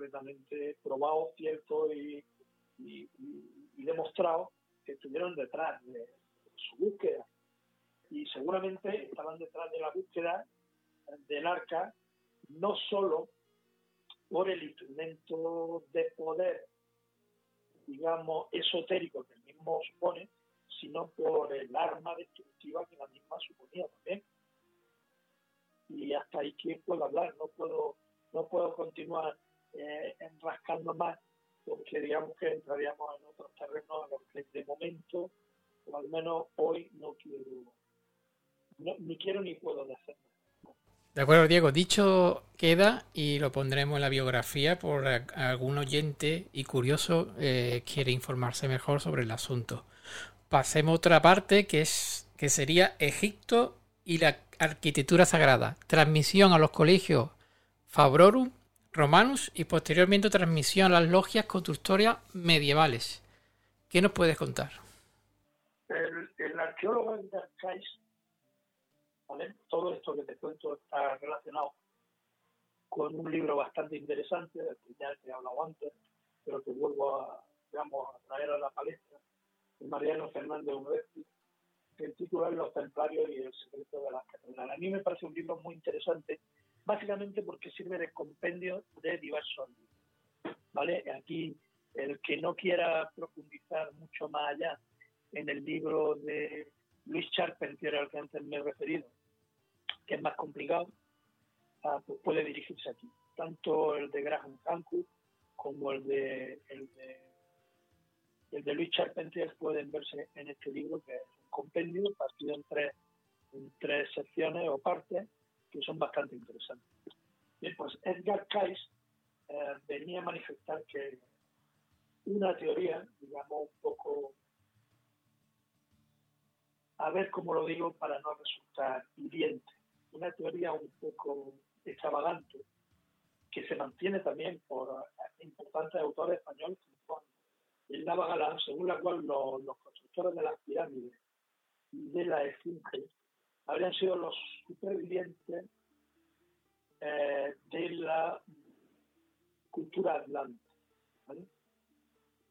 completamente probado, cierto y, demostrado que estuvieron detrás de su búsqueda. Y seguramente estaban detrás de la búsqueda del arca no solo por el instrumento de poder, digamos, esotérico que el mismo supone, sino por el arma destructiva que la misma suponía también. Y hasta ahí que puedo hablar, no puedo, no puedo continuar eh, enrascando más, porque digamos que entraríamos en otros terrenos a los que de momento, o al menos hoy, no quiero, ni quiero ni puedo hacer de acuerdo, Diego. Dicho queda y lo pondremos en la biografía por algún oyente y curioso eh, quiere informarse mejor sobre el asunto. Pasemos a otra parte que es que sería Egipto y la arquitectura sagrada. Transmisión a los colegios Fabrorum, Romanus y posteriormente transmisión a las logias constructorias medievales. ¿Qué nos puedes contar? El, arqueólogo todo esto que te cuento está relacionado con un libro bastante interesante, del que ya he hablado antes, pero que vuelvo a, digamos, a traer a la palestra, Mariano Fernández Urresti, que el título es Los Templarios y el secreto de las catedrales. A mí me parece un libro muy interesante, básicamente porque sirve de compendio de diversos libros. ¿vale? Aquí, el que no quiera profundizar mucho más allá en el libro de Luis Charpentier, al que antes me he referido, que es más complicado, ah, pues puede dirigirse aquí. Tanto el de Graham Hancock como el de, el de el de Luis Charpentier pueden verse en este libro, que es un compendio partido en tres, en tres secciones o partes que son bastante interesantes. Bien, pues Edgar Cayce eh, venía a manifestar que una teoría, digamos, un poco, a ver cómo lo digo para no resultar hiriente, una teoría un poco extravagante, que se mantiene también por importantes autores españoles el Nava Galán, según la cual los, constructores de las pirámides de la Esfinge habrían sido los supervivientes eh, de la cultura atlante,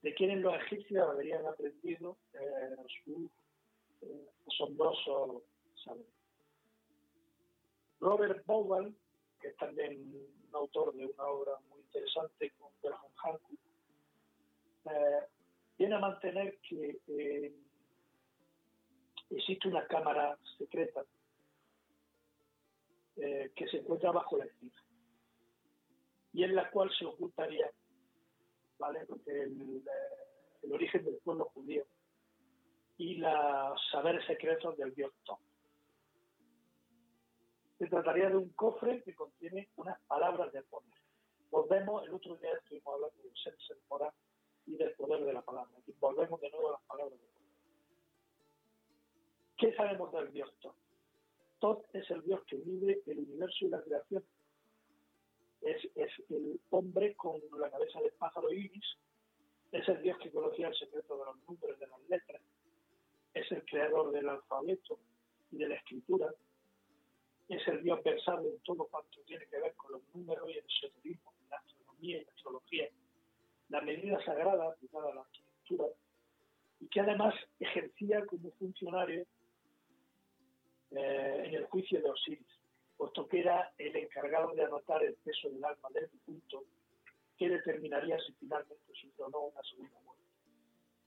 de quienes los egipcios habrían aprendido eh, su eh, asombroso saber. Robert Bowen, que es también un autor de una obra muy interesante con Graham Hancock, viene a mantener que existe una cámara secreta eh, que se encuentra bajo la esfinge y en la cual se ocultaría el, el origen del pueblo judío y los saberes secretos del dios Tom. Se trataría de un cofre que contiene unas palabras de poder. Volvemos, el otro día estuvimos hablando del moral y del poder de la palabra. Y volvemos de nuevo a las palabras de poder. ¿Qué sabemos del Dios Tot? Tot es el Dios que vive el universo y la creación. Es, el hombre con la cabeza de pájaro iris. Es el Dios que conocía el secreto de los números, de las letras. Es el creador del alfabeto y de la escritura. Es el Dios versado en todo cuanto tiene que ver con los números y el esoterismo, la astronomía y la astrología la medida sagrada aplicada a la arquitectura y que además ejercía como funcionario eh, en el juicio de Osiris, puesto que era el encargado de anotar el peso del alma del punto que determinaría si finalmente sufrió una segunda muerte.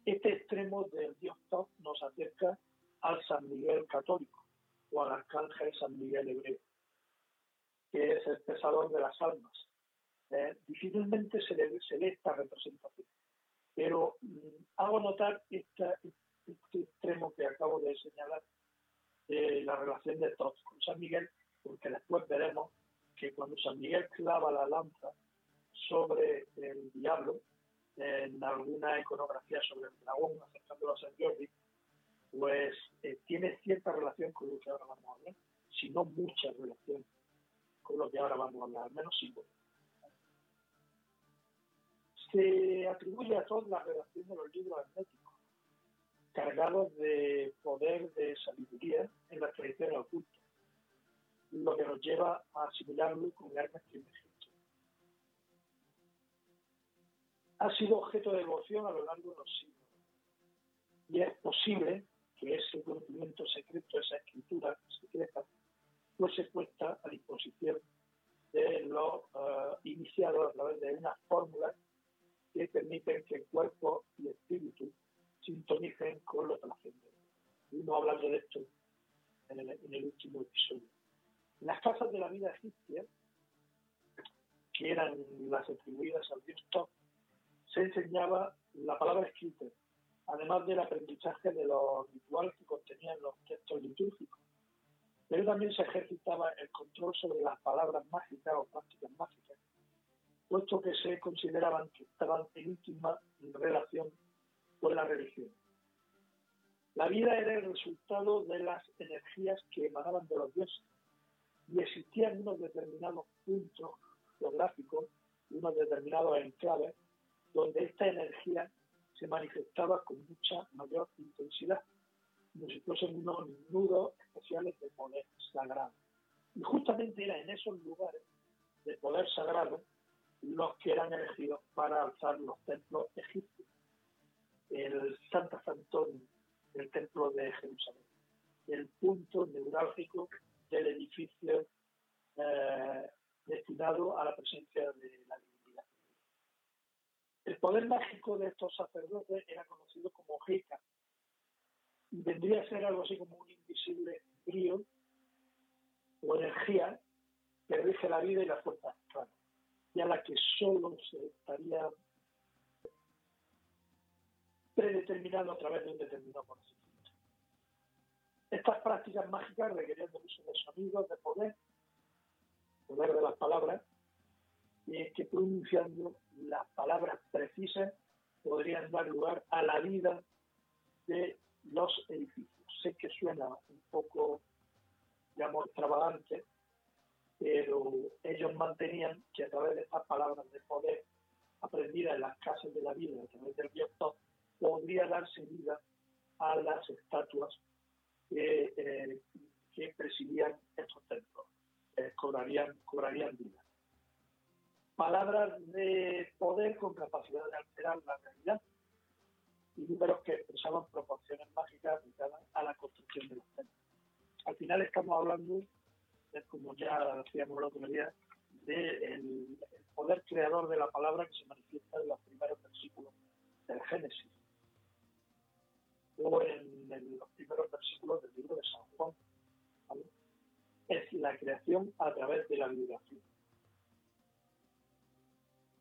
Este extremo del dios Top nos acerca al San Miguel católico, o al arcángel San Miguel Hebreo, que es el pesador de las almas. Eh, difícilmente se se lee esta representación, pero mm, hago notar esta, este extremo que acabo de señalar de la relación de todos con San Miguel, porque después veremos que cuando San Miguel clava la lanza sobre el diablo, en alguna iconografía sobre el dragón acercándolo a San Jordi, pues eh, tiene cierta relación con lo que ahora vamos a hablar, si no mucha relación con lo que ahora vamos a hablar, al menos símbolo. Se atribuye a todos la relación de los libros herméticos, cargados de poder de sabiduría en la tradición oculta, lo que nos lleva a asimilarlo con Hermes Trismegisto. Ha sido objeto de devoción a lo largo de los siglos, y es posible que ese conocimiento secreto, esa escritura secreta, pues se puesta a disposición de los uh, iniciados a través de unas fórmulas que permiten que el cuerpo y espíritu sintonicen con lo trascendente. Uno hablando de esto en el, en el último episodio. Las casas de la vida egipcia, que eran las atribuidas al dios Top, se enseñaba la palabra escrita, además del aprendizaje de los rituales que contenían los textos litúrgicos. Pero también se ejercitaba el control sobre las palabras mágicas o prácticas mágicas, puesto que se consideraban que estaban en íntima relación con la religión. La vida era el resultado de las energías que emanaban de los dioses y existían unos determinados puntos geográficos, unos determinados enclaves, donde esta energía se manifestaba con mucha mayor intensidad, como si fuesen unos nudos especiales de poder sagrado. Y justamente era en esos lugares de poder sagrado los que eran elegidos para alzar los templos egipcios. El Santa Santón del templo de Jerusalén, el punto neurálgico del edificio eh, destinado a la presencia de la divinidad. El poder mágico de estos sacerdotes era conocido como Heka y vendría a ser algo así como un invisible brío o energía que rige la vida y la fuerza y a la que solo se estaría predeterminado a través de un determinado conocimiento. Estas prácticas mágicas requerían del uso de sonidos, de poder, poder de las palabras, y es que pronunciando las palabras precisas podrían dar lugar a la vida de los edificios. Sé que suena un poco, digamos, extravagante, pero ellos mantenían que a través de estas palabras de poder aprendidas en las casas de la vida, a través del viento, podría darse vida a las estatuas que, eh, presidían estos templos, eh, cobrarían, vida. Palabras de poder con capacidad de alterar la realidad y números que expresaban proporciones mágicas aplicadas a la construcción de los templos. Al final estamos hablando, como ya decíamos la otro día, del de poder creador de la palabra que se manifiesta en los primeros versículos del Génesis en, en, los primeros versículos del libro de San Juan. ¿vale? Es la creación a través de la vibración.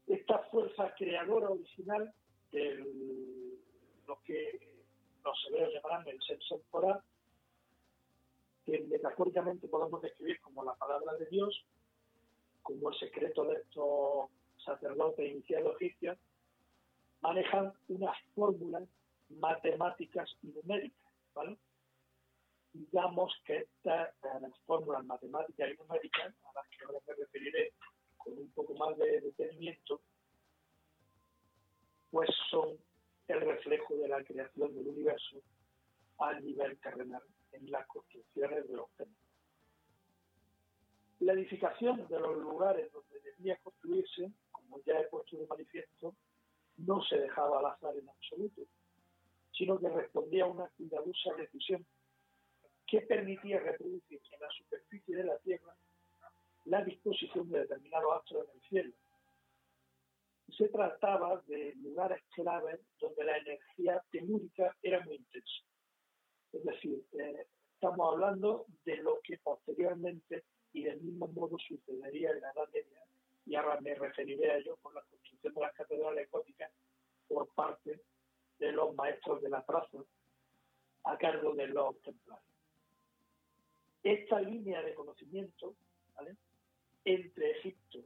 Esta fuerza creadora original, el, lo que los hebreos llamarán el ser temporal, que metafóricamente podemos describir como la palabra de Dios, como el secreto de estos sacerdotes iniciados egipcios, manejan unas fórmulas matemáticas y numéricas, ¿vale? Digamos que estas eh, fórmulas matemáticas y numéricas, a las que ahora me referiré con un poco más de detenimiento, pues son el reflejo de la creación del universo a nivel terrenal en las construcciones de los templos. La edificación de los lugares donde debía construirse, como ya he puesto de manifiesto, no se dejaba al azar en absoluto, sino que respondía a una cuidadosa decisión que permitía reproducir en la superficie de la Tierra la disposición de determinados astros en el cielo. Se trataba de lugares claves donde la energía telúrica era muy intensa. Es decir, eh, estamos hablando de lo que posteriormente y del mismo modo sucedería en la Edad Media, y ahora me referiré a ello con la construcción de las catedrales góticas por parte de los maestros de la plaza a cargo de los templarios. Esta línea de conocimiento entre Egipto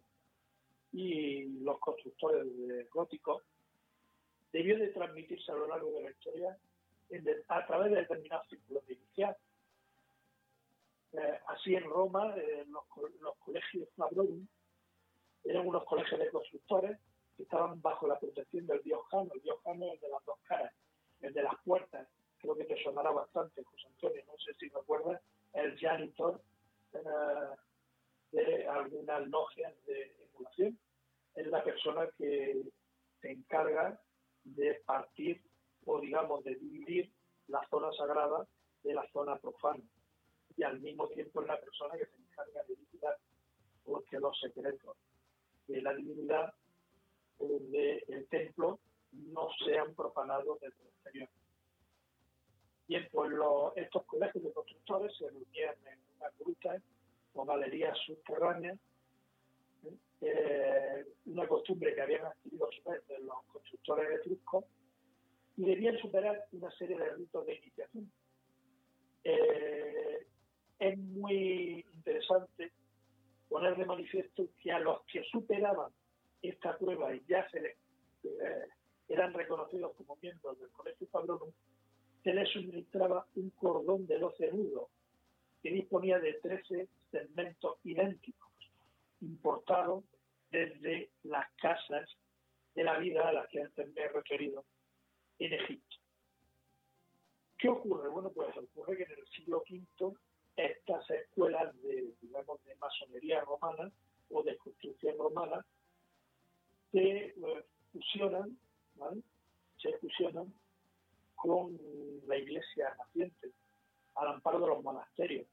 y los constructores góticos debió de transmitirse a lo largo de la historia a través de determinados círculos de iniciados. Eh, así en Roma, eh, los, colegios Fabrorum eran unos colegios de constructores que estaban bajo la protección del dios Jano. El dios Jano es de las dos caras, el de las puertas. Creo que te sonará bastante, José Antonio, no sé si recuerdas, el janitor eh, de algunas logias de emulación. Es la persona que se encarga de partir o, digamos, de dividir la zona sagrada de la zona profana. Y al mismo tiempo es la persona que se encarga de vigilar porque los secretos de la divinidad del templo no sean profanados desde el exterior. Bien, pues estos colegios de constructores se reunían en unas grutas o galerías subterráneas, eh, una costumbre que habían adquirido de los constructores etruscos, y debían superar una serie de ritos de iniciación. Eh, es muy interesante poner de manifiesto que a los que superaban esta prueba y ya se eh, eran reconocidos como miembros del Colegio Fabronum, se les suministraba un cordón de 12 nudos que disponía de 13 segmentos idénticos, importados desde las casas de la vida a las que antes me he referido en Egipto. ¿Qué ocurre? Bueno, pues ocurre que en el siglo V estas escuelas de, digamos, de masonería romana o de construcción romana se eh, fusionan, se fusionan con la iglesia naciente, al amparo de los monasterios,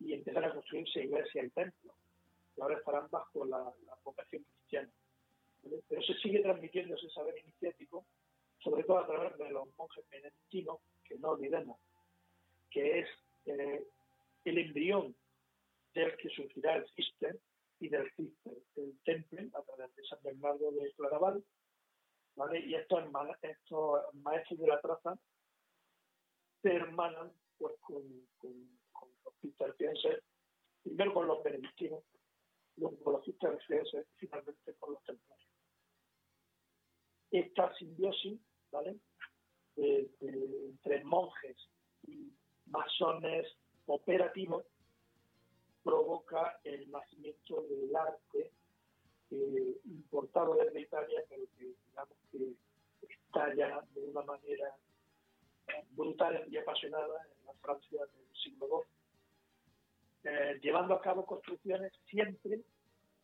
y empiezan a construirse iglesias y templos, que ahora estarán bajo la, la vocación cristiana. Pero se sigue transmitiendo ese saber iniciático, sobre todo a través de los monjes benedictinos, que no olvidemos, que es eh, el embrión del que surgirá el Cister y del Cister, el Temple, a través de San Bernardo de Claraval, ¿vale? y estos, estos maestros de la traza se hermanan pues, con, con, con los cistercienses, primero con los benedictinos, luego con los cistercienses y finalmente con los templarios. Esta simbiosis ¿vale? entre monjes y masones operativos provoca el nacimiento del arte eh, importado desde Italia, pero que digamos que estalla de una manera brutal y apasionada en la Francia del siglo XII, eh, llevando a cabo construcciones siempre,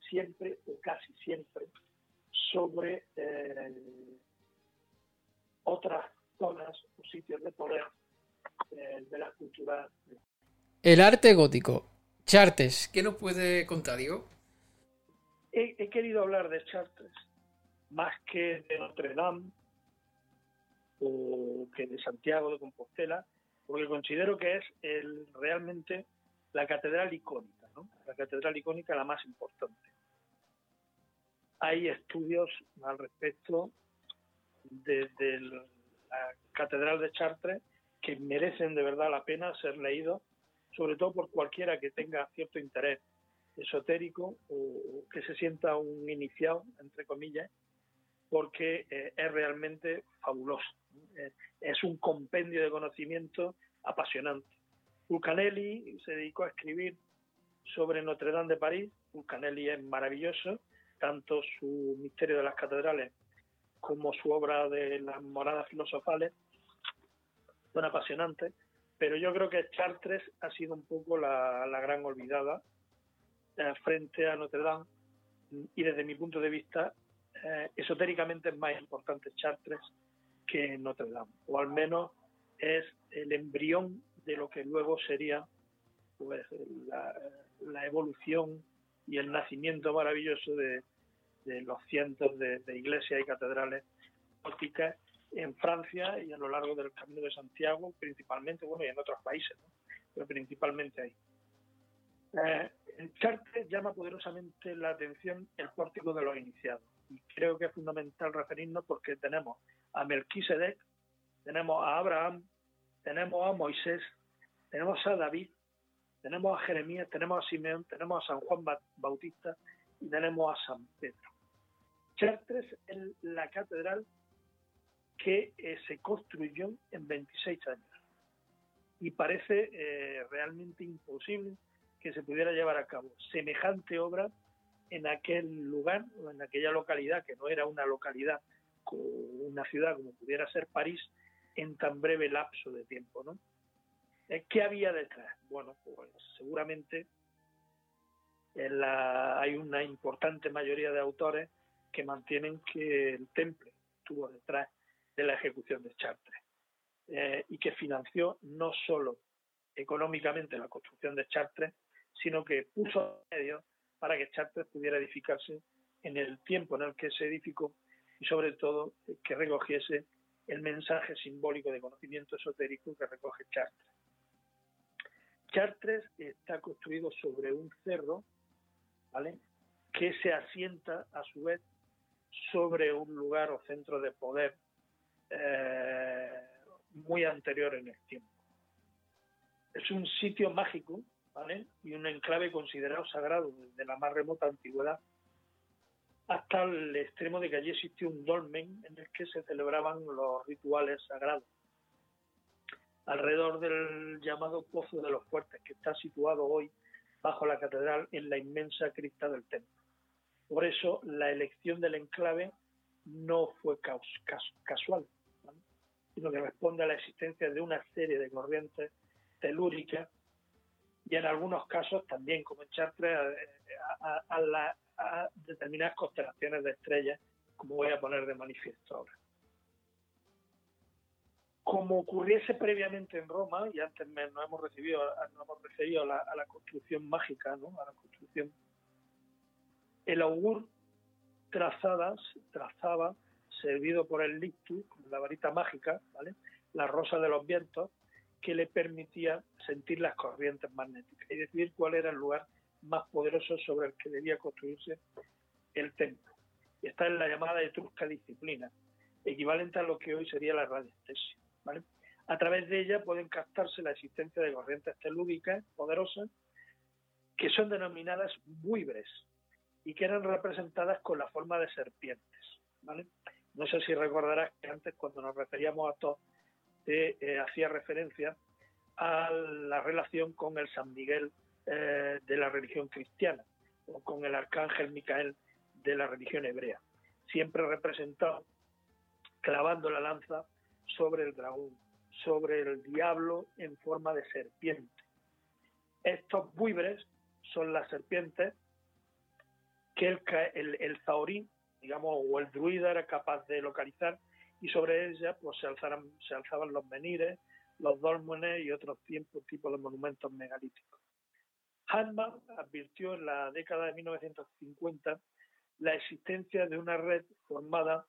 siempre o casi siempre sobre eh, otras zonas o sitios de poder eh, de la cultura. El arte gótico. Chartes, ¿qué nos puede contar, Diego? He, querido hablar de Chartres más que de Notre Dame o que de Santiago de Compostela, porque considero que es el, realmente la catedral icónica, ¿no? la catedral icónica la más importante. Hay estudios al respecto desde la Catedral de Chartres que merecen de verdad la pena ser leídos, sobre todo por cualquiera que tenga cierto interés esotérico o que se sienta un iniciado, entre comillas, porque eh, es realmente fabuloso. Eh, es un compendio de conocimiento apasionante. Fulcanelli se dedicó a escribir sobre Notre Dame de París. Fulcanelli es maravilloso, tanto su Misterio de las Catedrales como su obra de las moradas filosofales son apasionantes, pero yo creo que Chartres ha sido un poco la, gran olvidada eh, frente a Notre Dame y desde mi punto de vista eh, esotéricamente es más importante Chartres que Notre Dame, o al menos es el embrión de lo que luego sería pues la evolución y el nacimiento maravilloso de, de los cientos de, iglesias y catedrales góticas en Francia y a lo largo del Camino de Santiago, principalmente, bueno, y en otros países. pero principalmente ahí. Eh, Chartres llama poderosamente la atención el pórtico de los iniciados y creo que es fundamental referirnos porque tenemos a Melquisedec, tenemos a Abraham, tenemos a Moisés, tenemos a David, tenemos a Jeremías, tenemos a Simeón, tenemos a San Juan Bautista y tenemos a San Pedro. Chartres es la catedral que eh, se construyó en 26 años y parece eh, realmente imposible que se pudiera llevar a cabo semejante obra en aquel lugar o en aquella localidad que no era una localidad una ciudad como pudiera ser París en tan breve lapso de tiempo, ¿no? Eh, ¿Qué había detrás? Bueno, pues seguramente hay una importante mayoría de autores que mantienen que el temple estuvo detrás de la ejecución de Chartres eh, y que financió no solo económicamente la construcción de Chartres, sino que puso medios para que Chartres pudiera edificarse en el tiempo en el que se edificó y sobre todo que recogiese el mensaje simbólico de conocimiento esotérico que recoge Chartres. Chartres está construido sobre un cerro, ¿vale? que se asienta a su vez sobre un lugar o centro de poder eh, muy anterior en el tiempo. Es un sitio mágico y un enclave considerado sagrado desde la más remota antigüedad hasta el extremo de que allí existió un dolmen en el que se celebraban los rituales sagrados. Alrededor del llamado Pozo de los Fuertes, que está situado hoy bajo la catedral en la inmensa cripta del templo. Por eso la elección del enclave no fue casual, sino que responde a la existencia de una serie de corrientes telúricas y en algunos casos también, como en Chartres, a, la determinadas constelaciones de estrellas, como voy a poner de manifiesto ahora. Como ocurriese previamente en Roma, y antes nos hemos recibido, nos hemos referido a la, construcción mágica, ¿no? a la construcción, el augur trazadas, trazaba, servido por el lictus, la varita mágica, ¿vale? la rosa de los vientos, que le permitía sentir las corrientes magnéticas y decidir cuál era el lugar más poderoso sobre el que debía construirse el templo. Y está en la llamada etrusca disciplina, equivalente a lo que hoy sería la radiestesia. A través de ella pueden captarse la existencia de corrientes telúricas poderosas que son denominadas buibres y que eran representadas con la forma de serpientes. No sé si recordarás que antes cuando nos referíamos a todo, eh, hacía referencia a la relación con el San Miguel eh, de la religión cristiana o con el arcángel Micael de la religión hebrea, siempre representado clavando la lanza sobre el dragón, sobre el diablo en forma de serpiente. Estos buibres son las serpientes que el, el, el zaorín, digamos, o el druida era capaz de localizar y sobre ella pues se, alzaban los menires, los dólmenes y otros tipos de monumentos megalíticos. Hahnemann advirtió en la década de 1950 la existencia de una red formada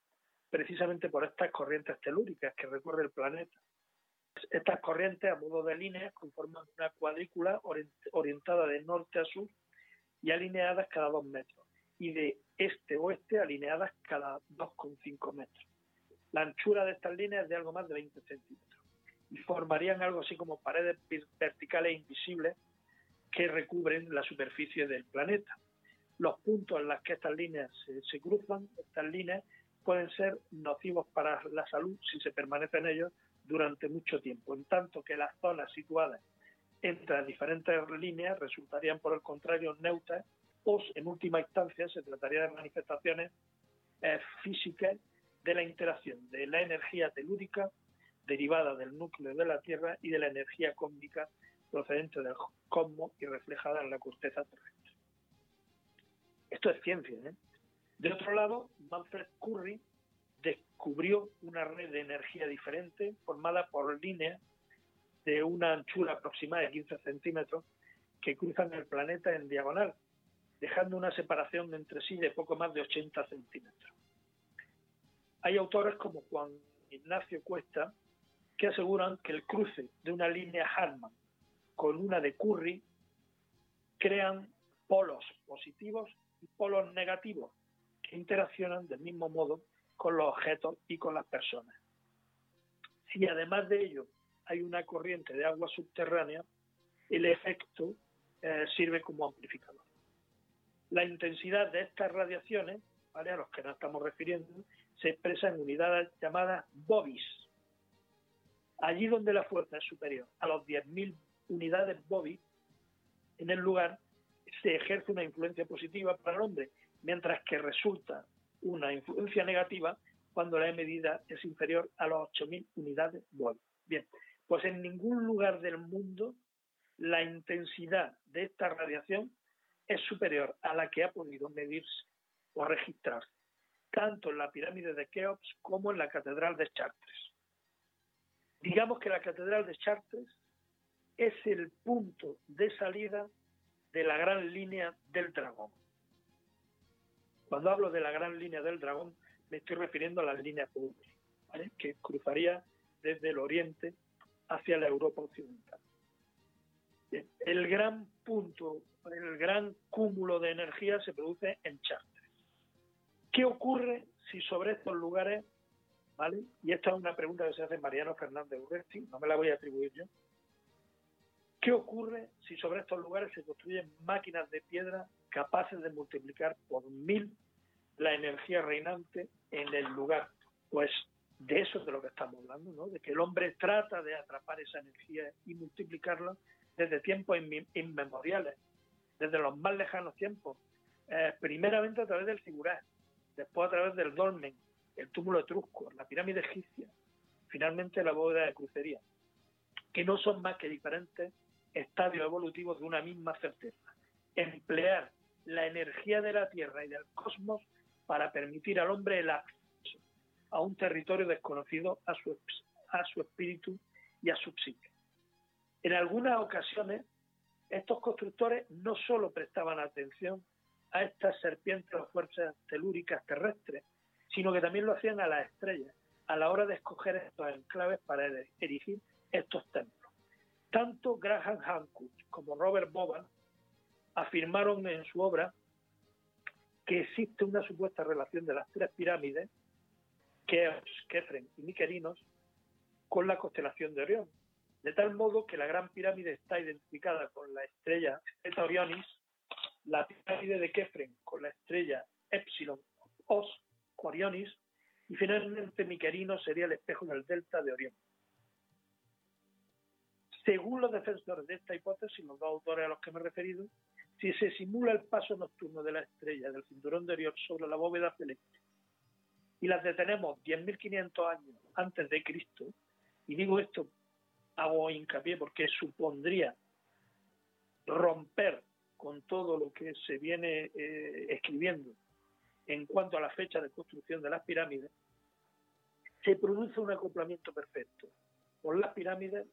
precisamente por estas corrientes telúricas que recorre el planeta. Estas corrientes, a modo de líneas, conforman una cuadrícula orientada de norte a sur y alineadas cada dos metros, y de este a oeste alineadas cada 2,5 metros. La anchura de estas líneas es de algo más de 20 centímetros y formarían algo así como paredes verticales invisibles que recubren la superficie del planeta. Los puntos en los que estas líneas se, cruzan, estas líneas, pueden ser nocivos para la salud si se permanece en ellos durante mucho tiempo, en tanto que las zonas situadas entre las diferentes líneas resultarían, por el contrario, neutras o, en última instancia, se trataría de manifestaciones eh, físicas de la interacción de la energía telúrica derivada del núcleo de la Tierra y de la energía cósmica procedente del cosmos y reflejada en la corteza terrestre. Esto es ciencia. ¿eh? De otro lado, Manfred Curry descubrió una red de energía diferente formada por líneas de una anchura aproximada de 15 centímetros que cruzan el planeta en diagonal, dejando una separación entre sí de poco más de 80 centímetros. Hay autores como Juan Ignacio Cuesta que aseguran que el cruce de una línea Harman con una de Curry, crean polos positivos y polos negativos que interaccionan del mismo modo con los objetos y con las personas. Si además de ello hay una corriente de agua subterránea, el efecto eh, sirve como amplificador. La intensidad de estas radiaciones, ¿vale? a los que nos estamos refiriendo, se expresa en unidades llamadas bobis. Allí donde la fuerza es superior a los 10.000 unidades bobis, en el lugar se ejerce una influencia positiva para el hombre, mientras que resulta una influencia negativa cuando la medida es inferior a los 8.000 unidades bobis. Bien, pues en ningún lugar del mundo la intensidad de esta radiación es superior a la que ha podido medirse o registrarse, tanto en la pirámide de Keops como en la catedral de Chartres. Digamos que la catedral de Chartres es el punto de salida de la gran línea del dragón. Cuando hablo de la gran línea del dragón, me estoy refiriendo a la línea ¿vale? que cruzaría desde el oriente hacia la Europa occidental. El gran punto, el gran cúmulo de energía se produce en Chartres. ¿Qué ocurre si sobre estos lugares, ¿vale? Y esta es una pregunta que se hace Mariano Fernández Urresti, no me la voy a atribuir yo. ¿Qué ocurre si sobre estos lugares se construyen máquinas de piedra capaces de multiplicar por mil la energía reinante en el lugar? Pues de eso es de lo que estamos hablando, ¿no? De que el hombre trata de atrapar esa energía y multiplicarla desde tiempos inmemoriales, desde los más lejanos tiempos. Eh, primeramente a través del figurat, después a través del dolmen, el túmulo etrusco, la pirámide egipcia, finalmente la bóveda de crucería, que no son más que diferentes estadios evolutivos de una misma certeza. Emplear la energía de la Tierra y del cosmos para permitir al hombre el acceso a un territorio desconocido a su, a su espíritu y a su psique. En algunas ocasiones, estos constructores no solo prestaban atención a estas serpientes o fuerzas telúricas terrestres, sino que también lo hacían a las estrellas, a la hora de escoger estos enclaves para erigir estos templos. Tanto Graham Hancock como Robert Boban afirmaron en su obra que existe una supuesta relación de las tres pirámides Keops, Kefren y Miquerinos con la constelación de Orión, de tal modo que la Gran Pirámide está identificada con la estrella Eta Orionis, la pirámide de Kefren con la estrella Epsilon Os Orionis y finalmente Miquerinos sería el espejo del delta de Orión. Según los defensores de esta hipótesis, los dos autores a los que me he referido, si se simula el paso nocturno de la estrella del cinturón de Orión sobre la bóveda celeste y las detenemos 10.500 años antes de Cristo, y digo esto, hago hincapié porque supondría romper con todo lo que se viene eh, escribiendo en cuanto a la fecha de construcción de las pirámides, se produce un acoplamiento perfecto por las pirámides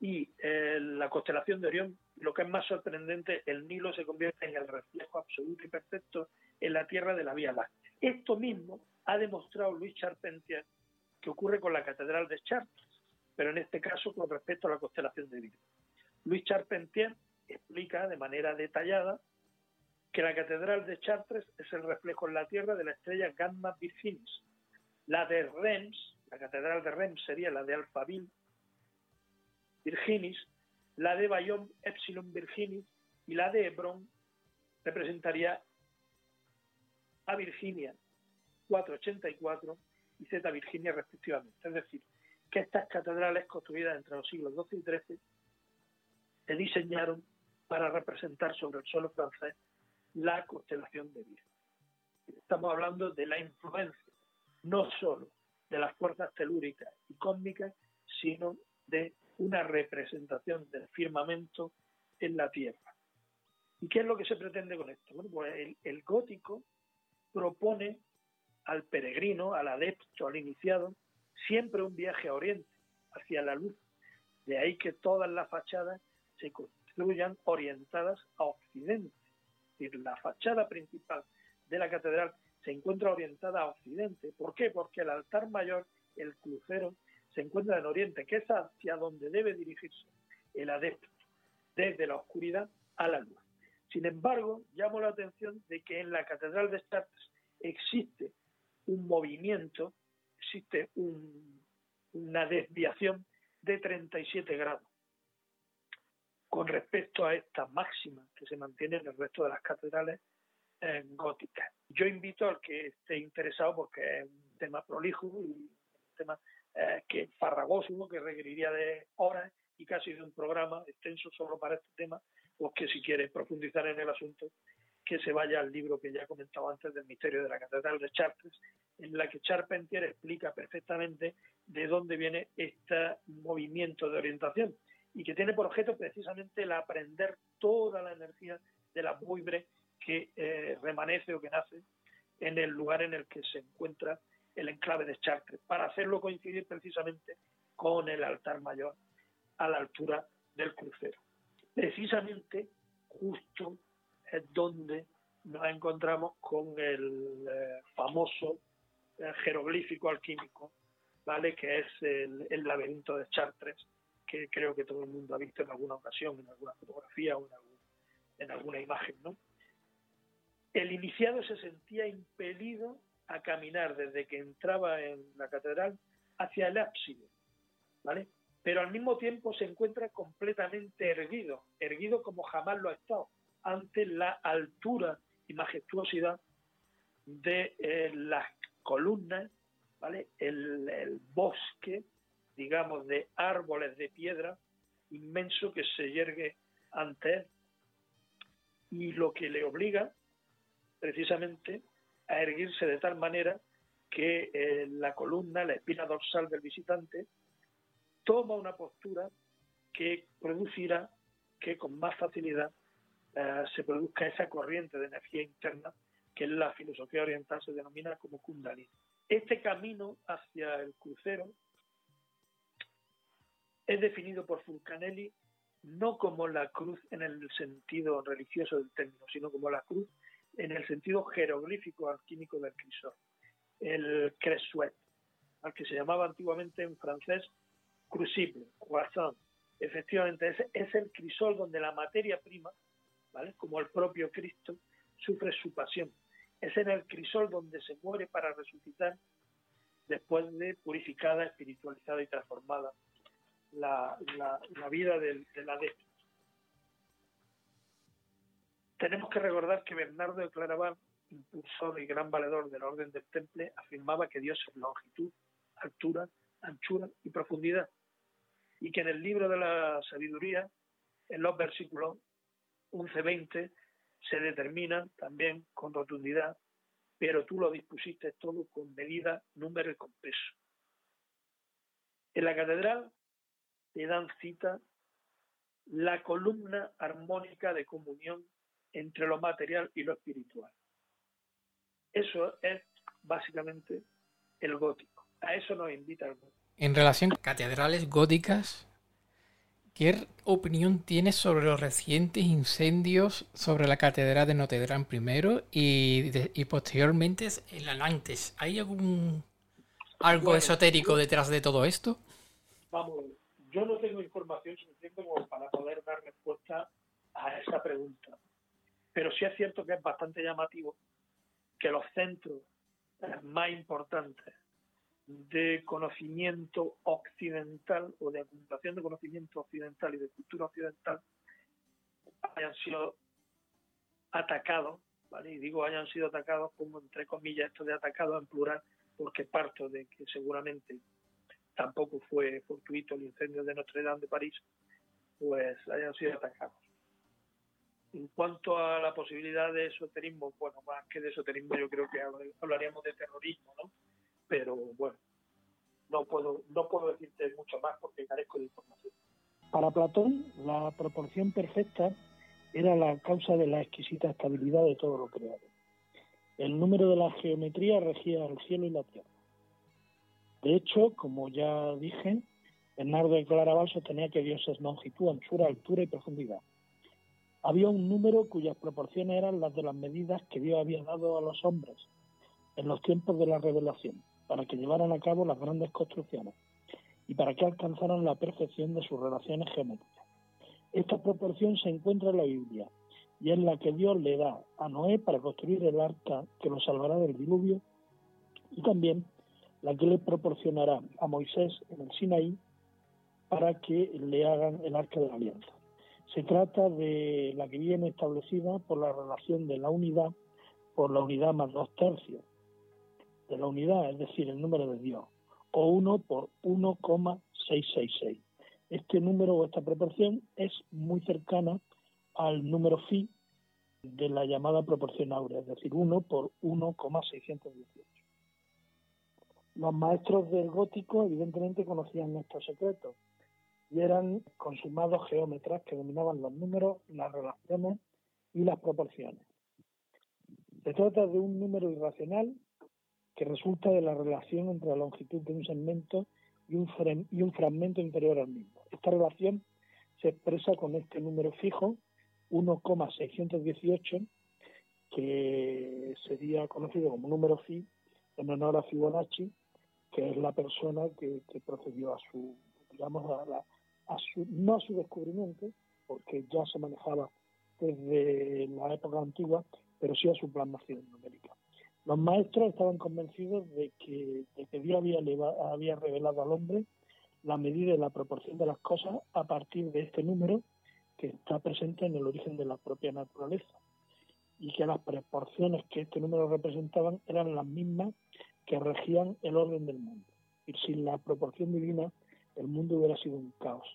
y eh, la constelación de Orión. Lo que es más sorprendente, el Nilo se convierte en el reflejo absoluto y perfecto en la Tierra de la Vía Láctea. Esto mismo ha demostrado Luis Charpentier que ocurre con la Catedral de Chartres, pero en este caso con respecto a la constelación de Virgo. Luis Charpentier explica de manera detallada que la Catedral de Chartres es el reflejo en la Tierra de la estrella Gamma Virginis. La de Reims, la Catedral de Reims sería la de Alphaville Virginis, la de Bayonne Epsilon Virginis y la de Hebron representaría a Virginia 484 y Z Virginia respectivamente. Es decir, que estas catedrales construidas entre los siglos XII y XIII se diseñaron para representar sobre el suelo francés la constelación de Virgo. Estamos hablando de la influencia no solo de las fuerzas telúricas y cósmicas, sino de una representación del firmamento en la Tierra. ¿Y qué es lo que se pretende con esto? Bueno, pues el gótico propone al peregrino, al adepto, al iniciado, siempre un viaje a Oriente, hacia la luz. De ahí que todas las fachadas se construyan orientadas a Occidente. Es decir, la fachada principal de la catedral se encuentra orientada a Occidente. ¿Por qué? Porque el altar mayor, el crucero, se encuentra en Oriente, que es hacia donde debe dirigirse el adepto, desde la oscuridad a la luz. Sin embargo, llamo la atención de que en la Catedral de Chartres existe un movimiento, existe una desviación de 37 grados con respecto a esta máxima que se mantiene en el resto de las catedrales góticas. Yo invito al que esté interesado, porque es un tema prolijo y un tema eh, que farragoso, que requeriría de horas y casi de un programa extenso solo para este tema, o que si quiere profundizar en el asunto, que se vaya al libro que ya he comentado antes del misterio de la Catedral de Chartres, en la que Charpentier explica perfectamente de dónde viene este movimiento de orientación y que tiene por objeto precisamente el aprender toda la energía de la buibre que eh, remanece o que nace en el lugar en el que se encuentra el enclave de Chartres, para hacerlo coincidir precisamente con el altar mayor a la altura del crucero. Precisamente justo es donde nos encontramos con el eh, famoso eh, jeroglífico alquímico, ¿vale? que es el, laberinto de Chartres, que creo que todo el mundo ha visto en alguna ocasión, en alguna fotografía o en, alguna imagen, ¿no? El iniciado se sentía impelido a caminar desde que entraba en la catedral hacia el ábside, ¿vale? Pero al mismo tiempo se encuentra completamente erguido, erguido como jamás lo ha estado, ante la altura y majestuosidad de eh, las columnas, ¿vale? el bosque digamos, de árboles de piedra inmenso que se yergue ante él y lo que le obliga precisamente a erguirse de tal manera que eh, la columna, la espina dorsal del visitante, toma una postura que producirá que con más facilidad eh, se produzca esa corriente de energía interna que en la filosofía oriental se denomina como kundalini. Este camino hacia el crucero es definido por Fulcanelli no como la cruz en el sentido religioso del término, sino como la cruz en el sentido jeroglífico alquímico del crisol, el cresuet, al que se llamaba antiguamente en francés crucible, croissant. Efectivamente, es, es el crisol donde la materia prima, como el propio Cristo, sufre su pasión. Es en el crisol donde se muere para resucitar después de purificada, espiritualizada y transformada la, la, vida del, del, adepto. Tenemos que recordar que Bernardo de Claraval, impulsor y gran valedor del orden del temple, afirmaba que Dios es longitud, altura, anchura y profundidad, y que en el libro de la sabiduría, en los versículos 11-20, se determina también con rotundidad, pero tú lo dispusiste todo con medida, número y con peso. En la catedral te dan cita la columna armónica de comunión entre lo material y lo espiritual. Eso es básicamente el gótico. A eso nos invita el gótico. En relación con catedrales góticas, ¿qué opinión tienes sobre los recientes incendios sobre la catedral de Notre Dame primero y, y posteriormente en la Nantes? ¿Hay algún algo esotérico detrás de todo esto? Vamos, yo no tengo información suficiente como para poder dar respuesta a esa pregunta. Pero sí es cierto que es bastante llamativo que los centros más importantes de conocimiento occidental o de acumulación de conocimiento occidental y de cultura occidental hayan sido atacados, ¿vale? Y digo hayan sido atacados como entre comillas esto de atacados en plural, porque parto de que seguramente tampoco fue fortuito el incendio de Notre Dame de París, pues hayan sido atacados. En cuanto a la posibilidad de esoterismo, bueno, más que de esoterismo yo creo que hablaríamos de terrorismo, ¿no? Pero bueno, no puedo, no puedo decirte mucho más porque carezco de información. Para Platón, la proporción perfecta era la causa de la exquisita estabilidad de todo lo creado. El número de la geometría regía el cielo y la tierra. De hecho, como ya dije, Bernardo de Claraval sostenía que Dios es longitud, anchura, altura y profundidad. Había un número cuyas proporciones eran las de las medidas que Dios había dado a los hombres en los tiempos de la revelación, para que llevaran a cabo las grandes construcciones y para que alcanzaran la perfección de sus relaciones geométricas. Esta proporción se encuentra en la Biblia y es la que Dios le da a Noé para construir el arca que lo salvará del diluvio y también la que le proporcionará a Moisés en el Sinaí para que le hagan el arca de la alianza. Se trata de la que viene establecida por la relación de la unidad por la unidad más dos tercios la unidad, es decir, el número de Dios, o 1 por 1,666. Este número o esta proporción es muy cercana al número phi de la llamada proporción áurea, es decir, 1 por 1,618. Los maestros del gótico evidentemente conocían estos secretos y eran consumados geómetras que dominaban los números, las relaciones y las proporciones. Se trata de un número irracional que resulta de la relación entre la longitud de un segmento y un, y un fragmento inferior al mismo. Esta relación se expresa con este número fijo, 1,618, que sería conocido como número phi en honor a Fibonacci, que es la persona que, procedió a su, digamos, a, su, no a su descubrimiento, porque ya se manejaba desde la época antigua, pero sí a su plasmación numérica. Los maestros estaban convencidos de que, Dios había, había revelado al hombre la medida y la proporción de las cosas a partir de este número que está presente en el origen de la propia naturaleza y que las proporciones que este número representaban eran las mismas que regían el orden del mundo. Y sin la proporción divina, el mundo hubiera sido un caos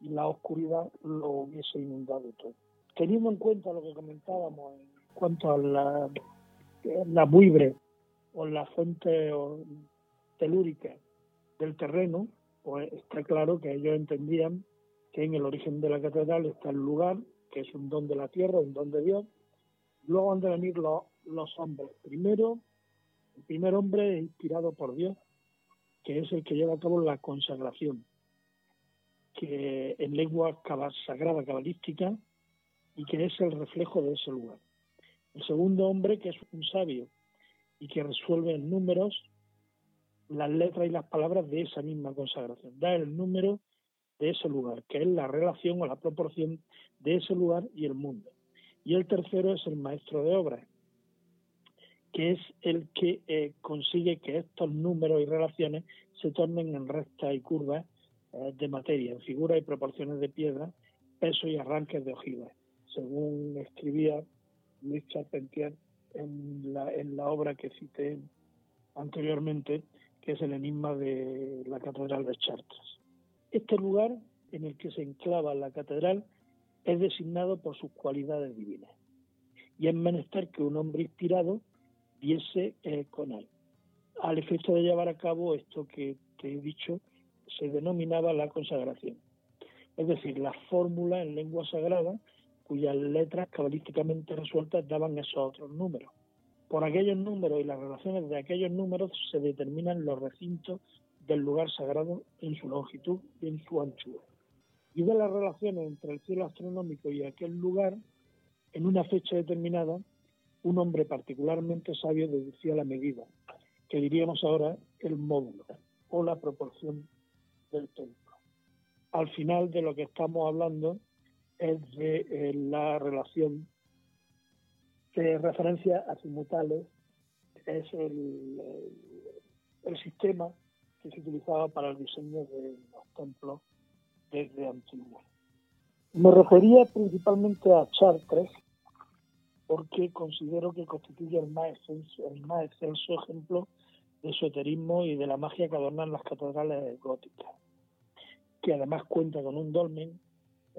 y la oscuridad lo hubiese inundado todo. Teniendo en cuenta lo que comentábamos en cuanto a la, la buibre o la fuente telúrica del terreno, pues está claro que ellos entendían que en el origen de la catedral está el lugar, que es un don de la tierra, un don de Dios. Luego han de venir los, los hombres. Primero, el primer hombre es inspirado por Dios, que es el que lleva a cabo la consagración, que en lengua sagrada cabalística y que es el reflejo de ese lugar. El segundo hombre, que es un sabio y que resuelve en números las letras y las palabras de esa misma consagración. Da el número de ese lugar, que es la relación o la proporción de ese lugar y el mundo. Y el tercero es el maestro de obras, que es el que eh, consigue que estos números y relaciones se tornen en rectas y curvas eh, de materia, en figuras y proporciones de piedra, peso y arranques de ojivas, según escribía Luis Charpentier en la, en la obra que cité anteriormente, que es el enigma de la Catedral de Chartres. Este lugar en el que se enclava la catedral es designado por sus cualidades divinas y es menester que un hombre inspirado viese eh, con él. Al efecto de llevar a cabo esto que te he dicho, se denominaba la consagración. Es decir, la fórmula en lengua sagrada cuyas letras cabalísticamente resueltas daban esos otros números. Por aquellos números y las relaciones de aquellos números se determinan los recintos del lugar sagrado en su longitud y en su anchura. Y de las relaciones entre el cielo astronómico y aquel lugar, en una fecha determinada, un hombre particularmente sabio deducía la medida, que diríamos ahora el módulo o la proporción del templo. Al final de lo que estamos hablando es de eh, la relación de referencia azimutales, es el, el, sistema que se utilizaba para el diseño de los templos desde antiguo. Me refería principalmente a Chartres, porque considero que constituye el más, el más excelso ejemplo de esoterismo y de la magia que adornan las catedrales góticas, que además cuenta con un dolmen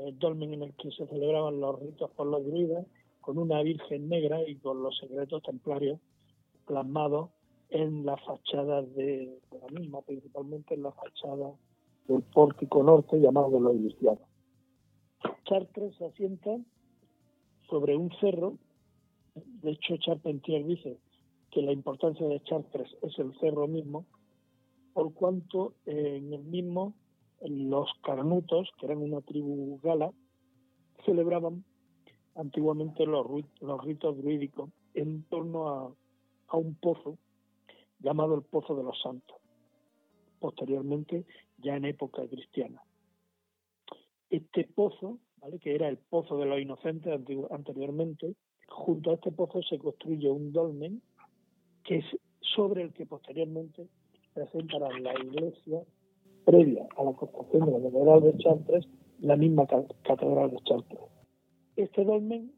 el dolmen en el que se celebraban los ritos por los druidas, con una Virgen negra y con los secretos templarios plasmados en la fachada de, la misma, principalmente en la fachada del pórtico norte llamado de los Ilustrados. Chartres se asienta sobre un cerro, de hecho Charpentier dice que la importancia de Chartres es el cerro mismo, por cuanto en el mismo los carnutos, que eran una tribu gala, celebraban antiguamente los, ritos druídicos en torno a, un pozo llamado el Pozo de los Santos, posteriormente ya en época cristiana. Este pozo que era el Pozo de los Inocentes anteriormente. Junto a este pozo se construye un dolmen que es sobre el que posteriormente se asentará la iglesia previa a la construcción de la Catedral de Chartres, la misma Catedral de Chartres. Este dolmen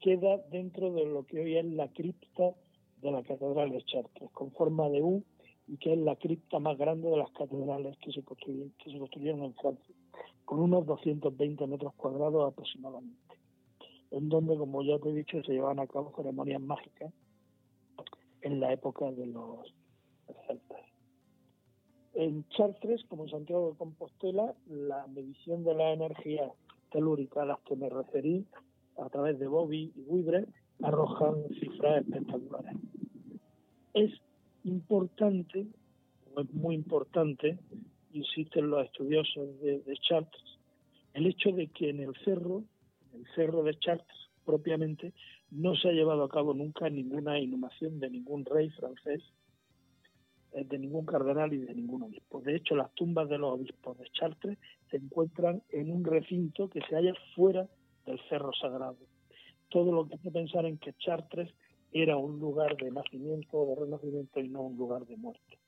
queda dentro de lo que hoy es la cripta de la Catedral de Chartres, con forma de U y que es la cripta más grande de las catedrales que se, construyeron, en Francia, con unos 220 metros cuadrados aproximadamente, en donde, como ya te he dicho, se llevaban a cabo ceremonias mágicas en la época de los celtas. En Chartres, como en Santiago de Compostela, la medición de la energía telúrica a las que me referí a través de Bobby y Widre arrojan cifras espectaculares. Es importante, es muy importante, insisten los estudiosos de, Chartres, el hecho de que en el cerro, el cerro de Chartres propiamente, no se ha llevado a cabo nunca ninguna inhumación de ningún rey francés, de ningún cardenal y de ningún obispo. De hecho, las tumbas de los obispos de Chartres se encuentran en un recinto que se halla fuera del cerro sagrado. Todo lo que hace pensar en que Chartres era un lugar de nacimiento o de renacimiento y no un lugar de muerte.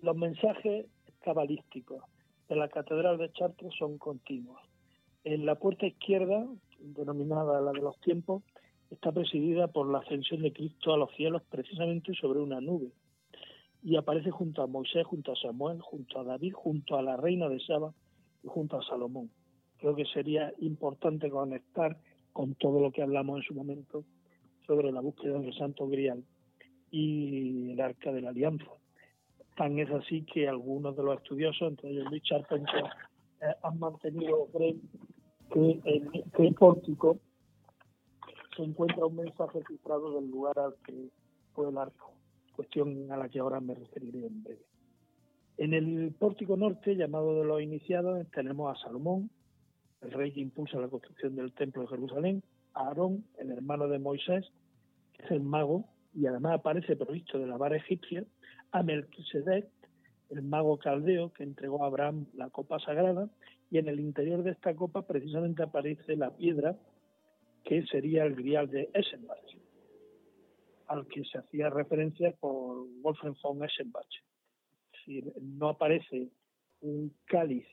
Los mensajes cabalísticos de la Catedral de Chartres son continuos. En la puerta izquierda, denominada la de los tiempos, está presidida por la ascensión de Cristo a los cielos precisamente sobre una nube y aparece junto a Moisés, junto a Samuel, junto a David, junto a la reina de Saba y junto a Salomón. Creo que sería importante conectar con todo lo que hablamos en su momento sobre la búsqueda del Santo Grial y el Arca de la Alianza. Tan es así que algunos de los estudiosos, entre ellos Luis Charpentier, eh, han mantenido que en este pórtico se encuentra un mensaje cifrado del lugar al que fue el arca, cuestión a la que ahora me referiré en breve. En el pórtico norte, llamado de los iniciados, tenemos a Salomón, el rey que impulsa la construcción del templo de Jerusalén, a Aarón, el hermano de Moisés, que es el mago, y además aparece provisto de la vara egipcia, a Melquisedec, el mago caldeo que entregó a Abraham la copa sagrada, y en el interior de esta copa precisamente aparece la piedra que sería el grial de Essenbach, al que se hacía referencia por Wolfgang von Essenbach. Es decir, no aparece un cáliz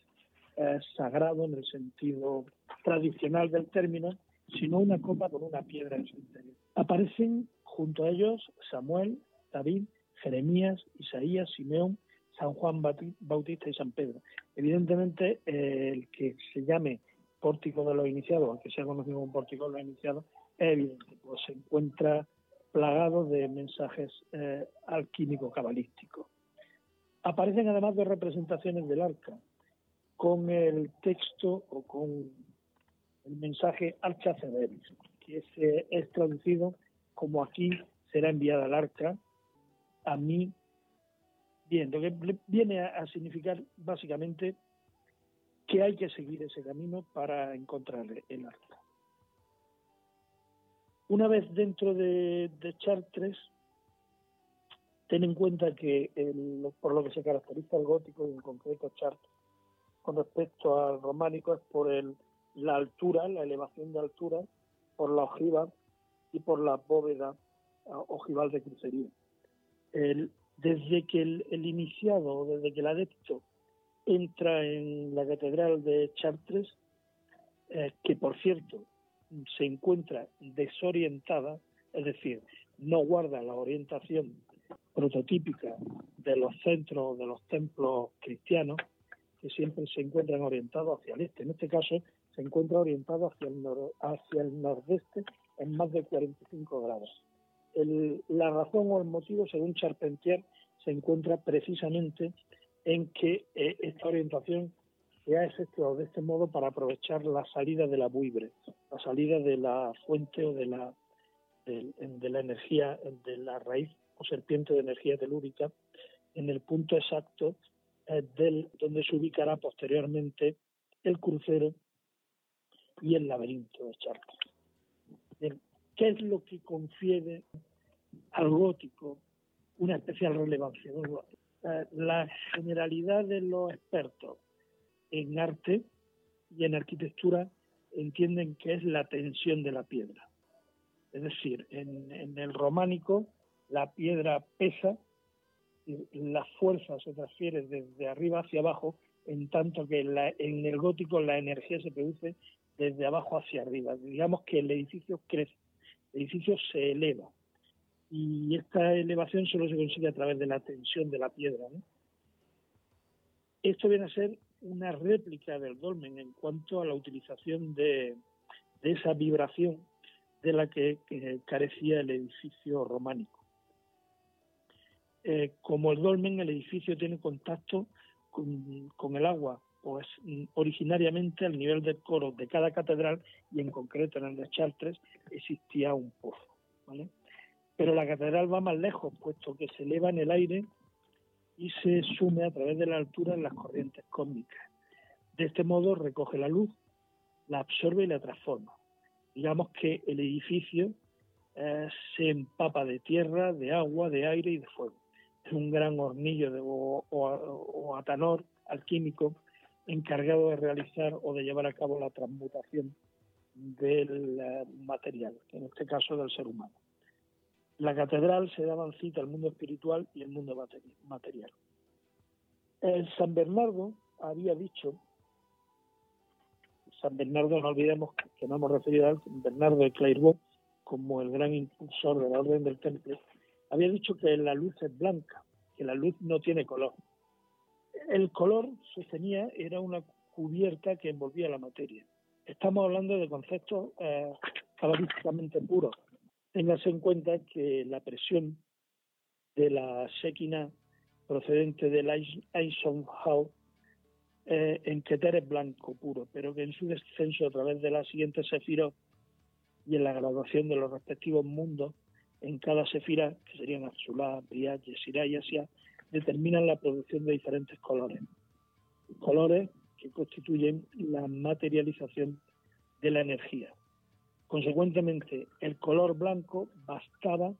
eh, sagrado en el sentido tradicional del término, sino una copa con una piedra en su interior. Aparecen junto a ellos Samuel, David, Jeremías, Isaías, Simeón, San Juan Bautista y San Pedro. Evidentemente, eh, el que se llame pórtico de los iniciados, el que sea conocido como pórtico de los iniciados, es evidente, pues se encuentra plagado de mensajes eh, alquímico-cabalísticos. Aparecen además dos representaciones del arca, con el texto o con el mensaje Archa Cederis, que es traducido como aquí será enviada el arca, a mí, bien, lo que viene a, significar básicamente que hay que seguir ese camino para encontrar el arca. Una vez dentro de, Chartres, ten en cuenta que por lo que se caracteriza el gótico y en concreto Chartres con respecto al románico es por el, la altura, la elevación de altura, por la ojiva y por la bóveda ojival de crucería. desde que el, iniciado, desde que el adepto entra en la catedral de Chartres, eh, que por cierto se encuentra desorientada, es decir, no guarda la orientación prototípica de los centros, de los templos cristianos, que siempre se encuentran orientados hacia el este. En este caso, se encuentra orientado hacia el, hacia el nordeste en más de 45 grados. la razón o el motivo, según Charpentier, se encuentra precisamente en que eh, esta orientación se ha efectuado de este modo para aprovechar la salida de la buibre, la salida de la fuente o de la, de, la energía, de la raíz o serpiente de energía telúrica, en el punto exacto eh, del, donde se ubicará posteriormente el crucero y el laberinto de charcos. ¿Qué es lo que confiere al gótico una especial relevancia? Eh, la generalidad de los expertos en arte y en arquitectura entienden que es la tensión de la piedra. Es decir, en, el románico la piedra pesa, y la fuerza se transfiere desde arriba hacia abajo, en tanto que en el gótico la energía se produce desde abajo hacia arriba. Digamos que el edificio crece, el edificio se eleva. Y esta elevación solo se consigue a través de la tensión de la piedra. Esto viene a ser una réplica del dolmen en cuanto a la utilización de, esa vibración de la que, carecía el edificio románico. Eh, como el dolmen, el edificio tiene contacto con, el agua, pues originariamente al nivel del coro de cada catedral y en concreto en el de Chartres existía un pozo. Pero la catedral va más lejos, puesto que se eleva en el aire y se sume a través de la altura en las corrientes cósmicas. De este modo recoge la luz, la absorbe y la transforma. Digamos que el edificio eh, se empapa de tierra, de agua, de aire y de fuego. Es un gran hornillo o, atanor alquímico encargado de realizar o de llevar a cabo la transmutación del eh, material, en este caso del ser humano la catedral se daban cita al mundo espiritual y al mundo material. El San Bernardo había dicho, San Bernardo, no olvidemos que no hemos referido a Bernardo de Clairvaux como el gran impulsor de la orden del temple, había dicho que la luz es blanca, que la luz no tiene color. El color, sostenía, era una cubierta que envolvía la materia. Estamos hablando de conceptos eh, cabalísticamente puros, Téngase en cuenta que la presión de la Shekinah procedente del Eisenhower eh, en Keter es blanco puro, pero que en su descenso a través de la siguiente sefirot y en la graduación de los respectivos mundos, en cada sefira, que serían Azulá, Briat, Yesirá y Asia, determinan la producción de diferentes colores. Colores que constituyen la materialización de la energía. Consecuentemente, el color blanco bastaba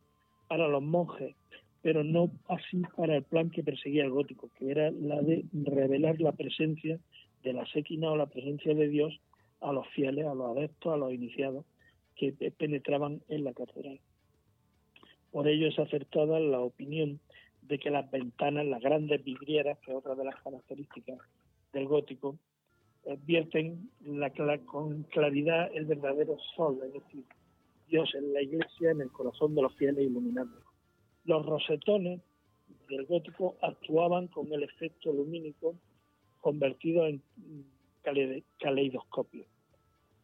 para los monjes, pero no así para el plan que perseguía el gótico, que era la de revelar la presencia de la séquina o la presencia de Dios a los fieles, a los adeptos, a los iniciados que penetraban en la catedral. Por ello es acertada la opinión de que las ventanas, las grandes vidrieras, que es otra de las características del gótico, vierten con claridad el verdadero sol, es decir, Dios en la iglesia, en el corazón de los fieles iluminando. Los rosetones del gótico actuaban con el efecto lumínico convertido en caleidoscopio.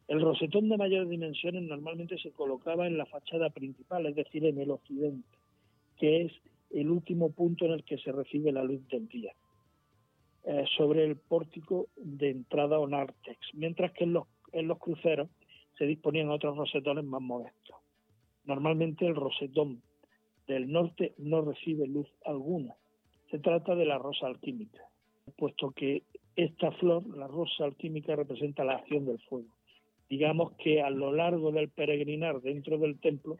El rosetón de mayores dimensiones normalmente se colocaba en la fachada principal, es decir, en el occidente, que es el último punto en el que se recibe la luz del día. Eh, sobre el pórtico de entrada o nártex, mientras que en los, en los cruceros se disponían otros rosetones más modestos. Normalmente el rosetón del norte no recibe luz alguna. Se trata de la rosa alquímica, puesto que esta flor, la rosa alquímica, representa la acción del fuego. Digamos que a lo largo del peregrinar dentro del templo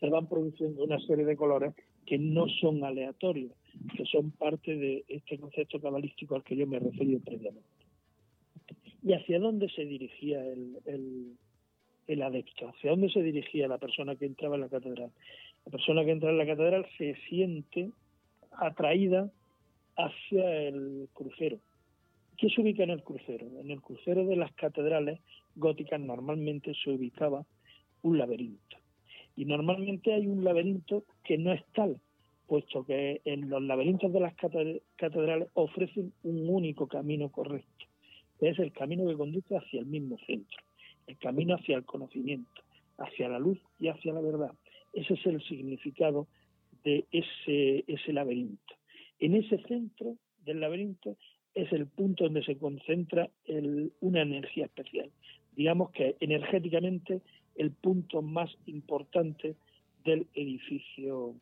se van produciendo una serie de colores que no son aleatorios, que son parte de este concepto cabalístico al que yo me he previamente. ¿Y hacia dónde se dirigía el, el, adepto? ¿Hacia dónde se dirigía la persona que entraba en la catedral? La persona que entra en la catedral se siente atraída hacia el crucero. ¿Qué se ubica en el crucero? En el crucero de las catedrales góticas normalmente se ubicaba un laberinto. Y normalmente hay un laberinto que no es tal, puesto que en los laberintos de las catedrales ofrecen un único camino correcto, que es el camino que conduce hacia el mismo centro, el camino hacia el conocimiento, hacia la luz y hacia la verdad. Ese es el significado de ese, ese laberinto. En ese centro del laberinto es el punto donde se concentra una energía especial. Digamos que energéticamente el punto más importante del edificio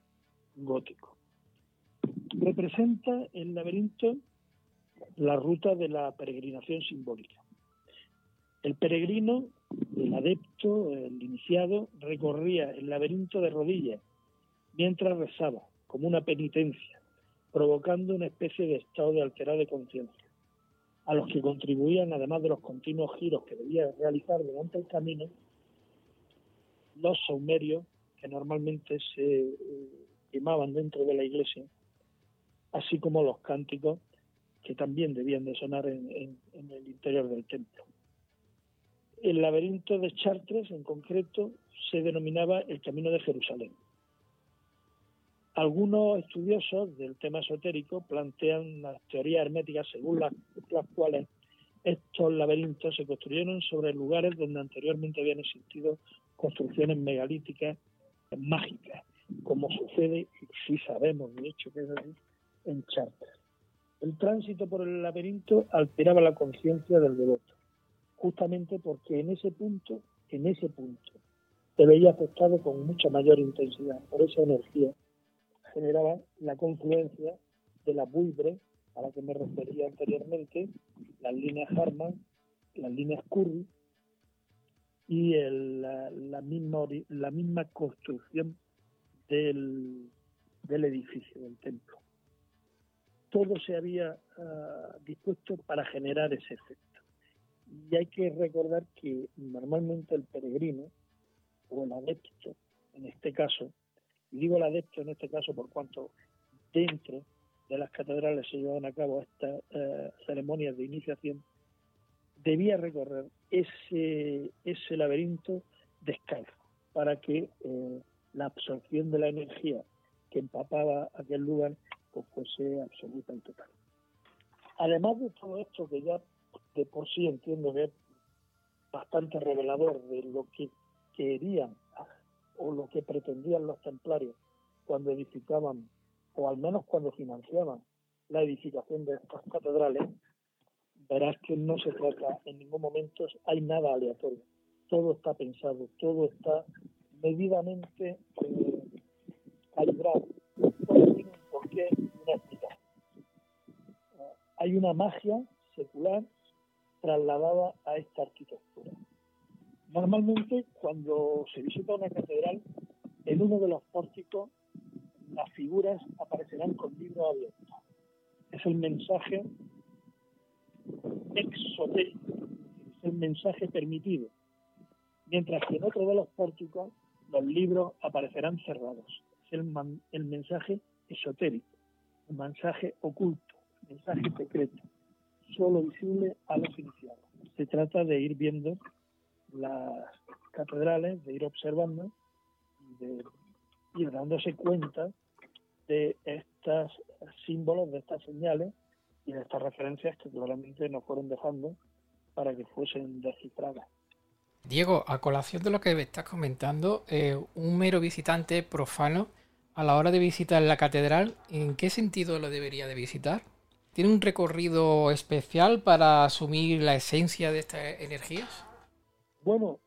gótico. Representa el laberinto la ruta de la peregrinación simbólica. El peregrino, el adepto, el iniciado, recorría el laberinto de rodillas mientras rezaba, como una penitencia, provocando una especie de estado de alterada conciencia. a los que contribuían, además de los continuos giros que debía realizar durante el camino, los saumerios que normalmente se eh, quemaban dentro de la iglesia, así como los cánticos que también debían de sonar en, el interior del templo. El laberinto de Chartres, en concreto, se denominaba el Camino de Jerusalén. Algunos estudiosos del tema esotérico plantean las teorías herméticas según las, cuales estos laberintos se construyeron sobre lugares donde anteriormente habían existido construcciones megalíticas mágicas, como sucede, y sí sabemos de hecho que es así, en Chartres. El tránsito por el laberinto alteraba la conciencia del devoto, justamente porque en ese punto, en ese punto, se veía afectado con mucha mayor intensidad por esa energía generaba la confluencia de la buibre a la que me refería anteriormente, las líneas Harman, las líneas Curry y la, misma, la misma construcción del, edificio, del templo. Todo se había ah, dispuesto para generar ese efecto. Y hay que recordar que normalmente el peregrino o el adepto, en este caso, y digo el adepto en este caso por cuanto dentro de las catedrales se llevan a cabo estas eh, ceremonias de iniciación, debía recorrer ese, ese laberinto descalzo para que eh, la absorción de la energía que empapaba aquel lugar pues fuese absoluta y total. Además de todo esto que ya de por sí entiendo que es bastante revelador de lo que querían o lo que pretendían los templarios cuando edificaban, o al menos cuando financiaban la edificación de estas catedrales, verás que no se trata en ningún momento, hay nada aleatorio. Todo está pensado, todo está medidamente eh, calibrado. ¿Por qué? Hay una magia secular trasladada a esta arquitectura. Normalmente, cuando se visita una catedral, en uno de los pórticos las figuras aparecerán con libro abierto. Es el mensaje exotérico, es el mensaje permitido. Mientras que en otro de los pórticos los libros aparecerán cerrados. Es el, el mensaje esotérico, el mensaje oculto, el mensaje secreto, solo visible a los iniciados. Se trata de ir viendo las catedrales, de ir observando, de ir dándose cuenta de estos símbolos, de estas señales y de estas referencias que claramente nos fueron dejando para que fuesen descifradas. Diego, a colación de lo que estás comentando, eh, un mero visitante profano a la hora de visitar la catedral, ¿en qué sentido lo debería de visitar? ¿Tiene un recorrido especial para asumir la esencia de estas energías? Bueno,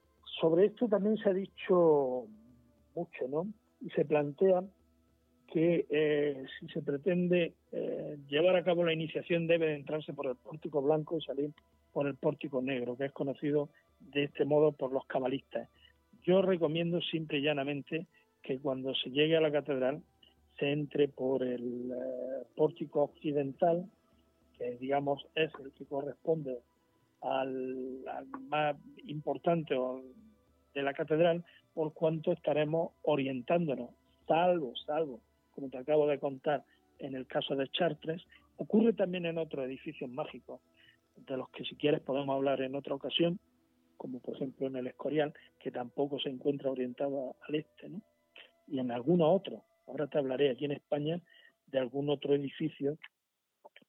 sobre esto también se ha dicho mucho, ¿no? Y se plantea que eh, si se pretende eh, llevar a cabo la iniciación debe entrarse por el pórtico blanco y salir por el pórtico negro, que es conocido de este modo por los cabalistas. Yo recomiendo simple y llanamente que cuando se llegue a la catedral se entre por el eh, pórtico occidental, que digamos es el que corresponde al, más importante de la catedral, por cuanto estaremos orientándonos, salvo, salvo, como te acabo de contar en el caso de Chartres, ocurre también en otros edificios mágicos, de los que si quieres podemos hablar en otra ocasión, como por ejemplo en el Escorial, que tampoco se encuentra orientado al este, ¿no? y en algunos otros. Ahora te hablaré aquí en España de algún otro edificio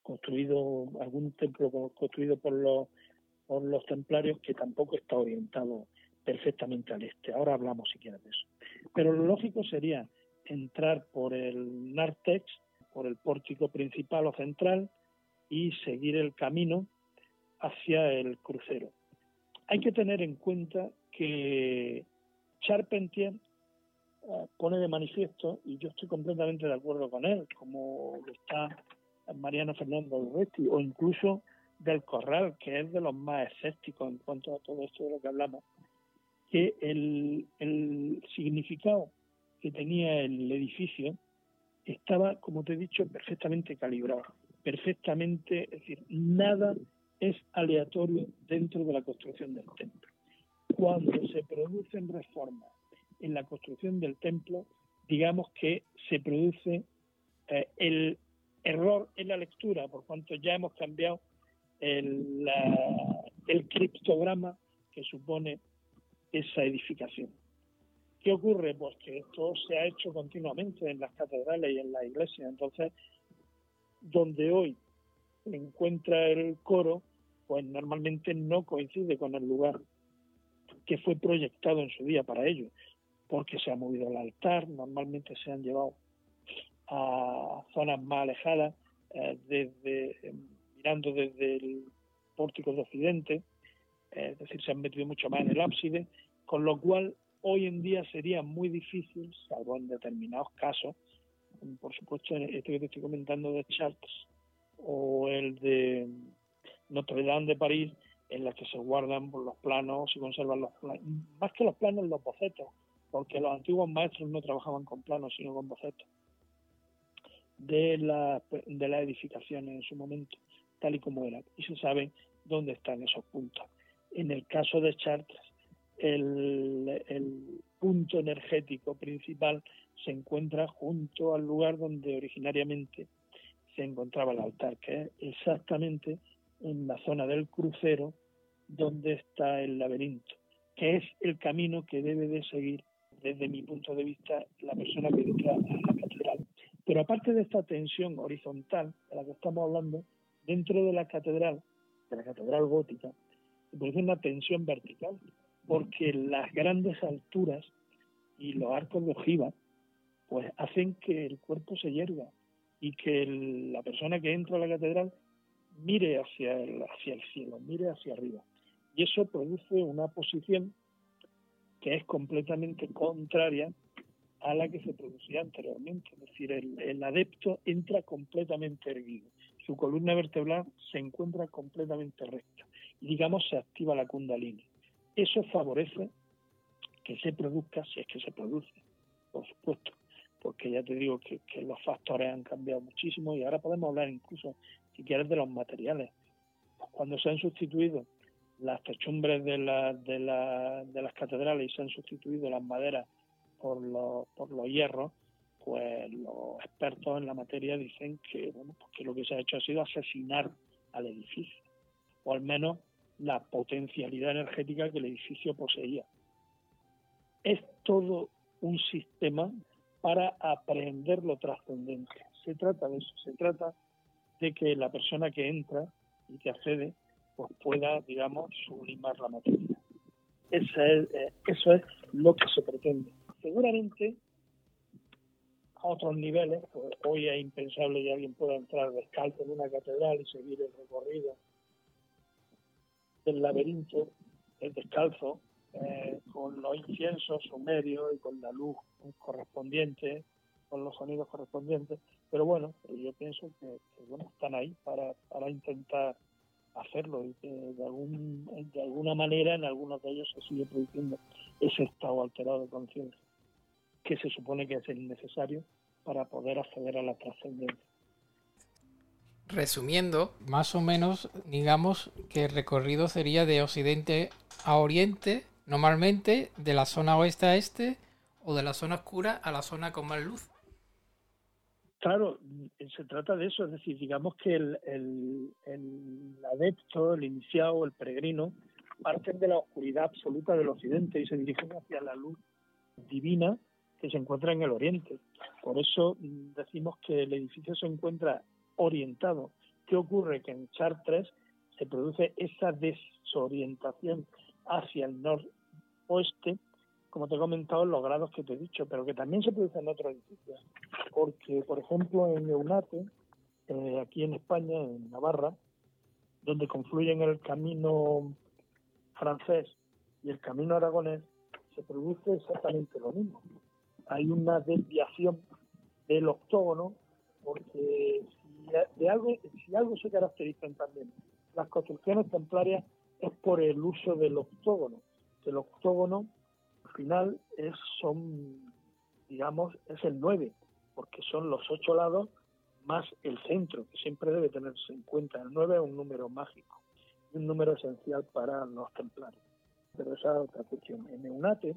construido, algún templo construido por los templarios que tampoco está orientado perfectamente al este. Ahora hablamos si quieres de eso. Pero lo lógico sería entrar por el Nartex, por el pórtico principal o central y seguir el camino hacia el crucero. Hay que tener en cuenta que Charpentier eh, pone de manifiesto, y yo estoy completamente de acuerdo con él, como está Mariano Fernando Urresti, o incluso del Corral, que es de los más escépticos en cuanto a todo esto de lo que hablamos, que el, el significado que tenía el edificio estaba, como te he dicho, perfectamente calibrado, perfectamente, es decir, nada es aleatorio dentro de la construcción del templo. Cuando se producen reformas en la construcción del templo, digamos que se produce eh, el error en la lectura, por cuanto ya hemos cambiado el, el criptograma que supone esa edificación. ¿Qué ocurre? Pues que esto se ha hecho continuamente en las catedrales y en las iglesias. Entonces, donde hoy encuentra el coro, pues normalmente no coincide con el lugar que fue proyectado en su día para ello, porque se ha movido el altar, normalmente se han llevado a zonas más alejadas, eh, desde, mirando desde el pórtico de Occidente, eh, es decir, se han metido mucho más en el ábside, con lo cual hoy en día sería muy difícil, salvo en determinados casos, por supuesto, este que te estoy comentando de Chartres o el de Notre Dame de París, en las que se guardan los planos, se conservan los planos, más que los planos, los bocetos, porque los antiguos maestros no trabajaban con planos, sino con bocetos de, la, de las edificaciones en su momento, tal y como eran, y se sabe dónde están esos puntos. En el caso de Chartres, el, el punto energético principal se encuentra junto al lugar donde originariamente se encontraba el altar, que es exactamente en la zona del crucero donde está el laberinto, que es el camino que debe de seguir desde mi punto de vista la persona que entra a la catedral. Pero aparte de esta tensión horizontal de la que estamos hablando, dentro de la catedral, de la catedral gótica, se produce una tensión vertical, porque las grandes alturas y los arcos de ojiva pues hacen que el cuerpo se hierva y que la persona que entra a la catedral mire hacia el, hacia el cielo, mire hacia arriba. Y eso produce una posición que es completamente contraria a la que se producía anteriormente. Es decir, el, adepto entra completamente erguido. Su columna vertebral se encuentra completamente recta. Y digamos, se activa la kundalini. Eso favorece que se produzca, si es que se produce, por supuesto, porque ya te digo que, los factores han cambiado muchísimo y ahora podemos hablar incluso, si quieres, de los materiales. Cuando se han sustituido las techumbres de, de, de las catedrales y se han sustituido las maderas por los, por los hierros, pues los expertos en la materia dicen que, bueno, pues que lo que se ha hecho ha sido asesinar al edificio, o al menos la potencialidad energética que el edificio poseía. Es todo un sistema para aprender lo trascendente. Se trata de eso, se trata de que la persona que entra y que accede pues pueda, digamos, sublimar la materia. Eh, eso es lo que se pretende seguramente a otros niveles, pues hoy es impensable que alguien pueda entrar descalzo en una catedral y seguir el recorrido del laberinto, el descalzo, eh, con los inciensos sumerios y con la luz correspondiente, con los sonidos correspondientes. Pero bueno, yo pienso que, bueno, están ahí para, para intentar hacerlo y que de, algún, de alguna manera en algunos de ellos se sigue produciendo ese estado alterado de conciencia que se supone que es el necesario para poder acceder a la trascendencia. Resumiendo, más o menos, digamos que el recorrido sería de occidente a oriente, normalmente de la zona oeste a este o de la zona oscura a la zona con más luz. Claro, se trata de eso, es decir, digamos que el, el, el adepto, el iniciado, el peregrino, parten de la oscuridad absoluta del occidente y se dirigen hacia la luz divina que se encuentra en el oriente. Por eso mm, decimos que el edificio se encuentra orientado. ¿Qué ocurre? Que en Chartres se produce esa desorientación hacia el noroeste, como te he comentado, en los grados que te he dicho, pero que también se produce en otros edificios. Porque, por ejemplo, en Eunate, eh, aquí en España, en Navarra, donde confluyen el camino francés y el camino aragonés, se produce exactamente lo mismo hay una desviación del octógono, porque si, de algo, si algo se caracterizan también las construcciones templarias es por el uso del octógono. El octógono final es, son, digamos, es el 9, porque son los ocho lados más el centro, que siempre debe tenerse en cuenta. El 9 es un número mágico. un número esencial para los templarios. Pero esa es otra cuestión. En Eunate,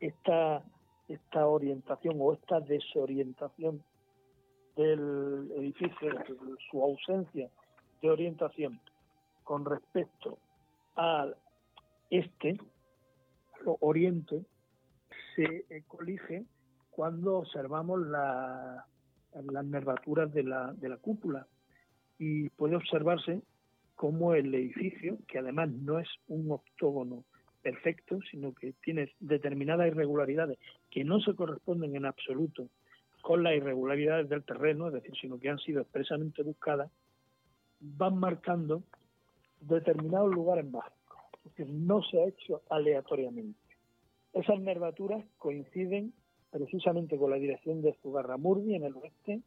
esta, esta orientación o esta desorientación del edificio, su ausencia de orientación con respecto al este, oriente, se colige cuando observamos la, las nervaturas de la, de la cúpula y puede observarse como el edificio, que además no es un octógono perfecto, sino que tiene determinadas irregularidades que no se corresponden en absoluto con las irregularidades del terreno, es decir, sino que han sido expresamente buscadas, van marcando determinados lugares mágicos. Decir, no se ha hecho aleatoriamente. Esas nervaturas coinciden precisamente con la dirección de Zugarramurdi en el oeste,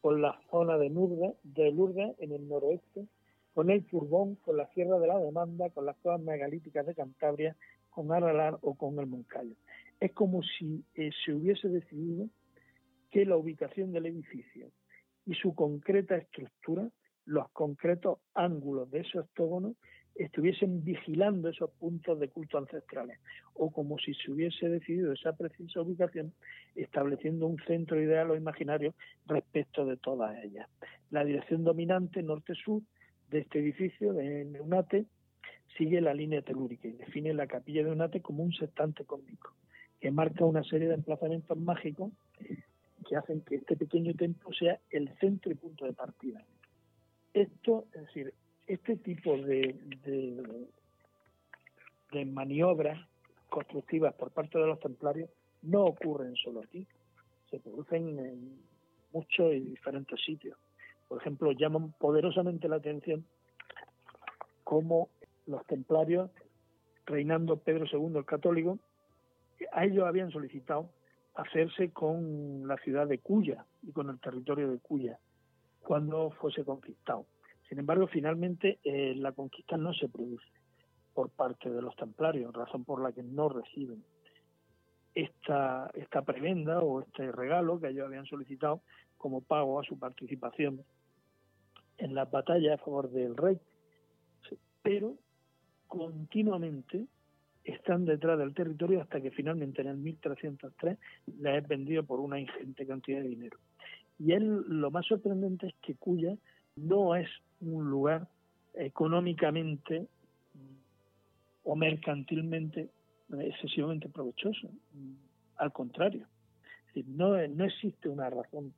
con la zona de Lourdes, de Lourdes en el noroeste, con el Turbón, con la Sierra de la Demanda, con las cuevas megalíticas de Cantabria, con Aralar o con el Moncayo. Es como si eh, se hubiese decidido que la ubicación del edificio y su concreta estructura, los concretos ángulos de ese octógono, estuviesen vigilando esos puntos de culto ancestrales, o como si se hubiese decidido esa precisa ubicación, estableciendo un centro ideal o imaginario respecto de todas ellas. La dirección dominante norte-sur de este edificio de Neunate sigue la línea telúrica y define la capilla de Neunate como un sextante cósmico, que marca una serie de emplazamientos mágicos que hacen que este pequeño templo sea el centro y punto de partida. Esto, es decir, este tipo de, de, maniobras constructivas por parte de los templarios no ocurren solo aquí, se producen en muchos y diferentes sitios. Por ejemplo, llaman poderosamente la atención cómo los templarios, reinando Pedro II el católico, a ellos habían solicitado hacerse con la ciudad de Cuya y con el territorio de Cuya cuando fuese conquistado. Sin embargo, finalmente eh, la conquista no se produce por parte de los templarios, razón por la que no reciben esta, esta prebenda o este regalo que ellos habían solicitado como pago a su participación en las batallas a favor del rey. Pero continuamente están detrás del territorio hasta que finalmente en el 1303 les es vendido por una ingente cantidad de dinero. Y él, lo más sorprendente es que Cuya no es un lugar económicamente o mercantilmente excesivamente provechoso. Al contrario, no, no existe una razón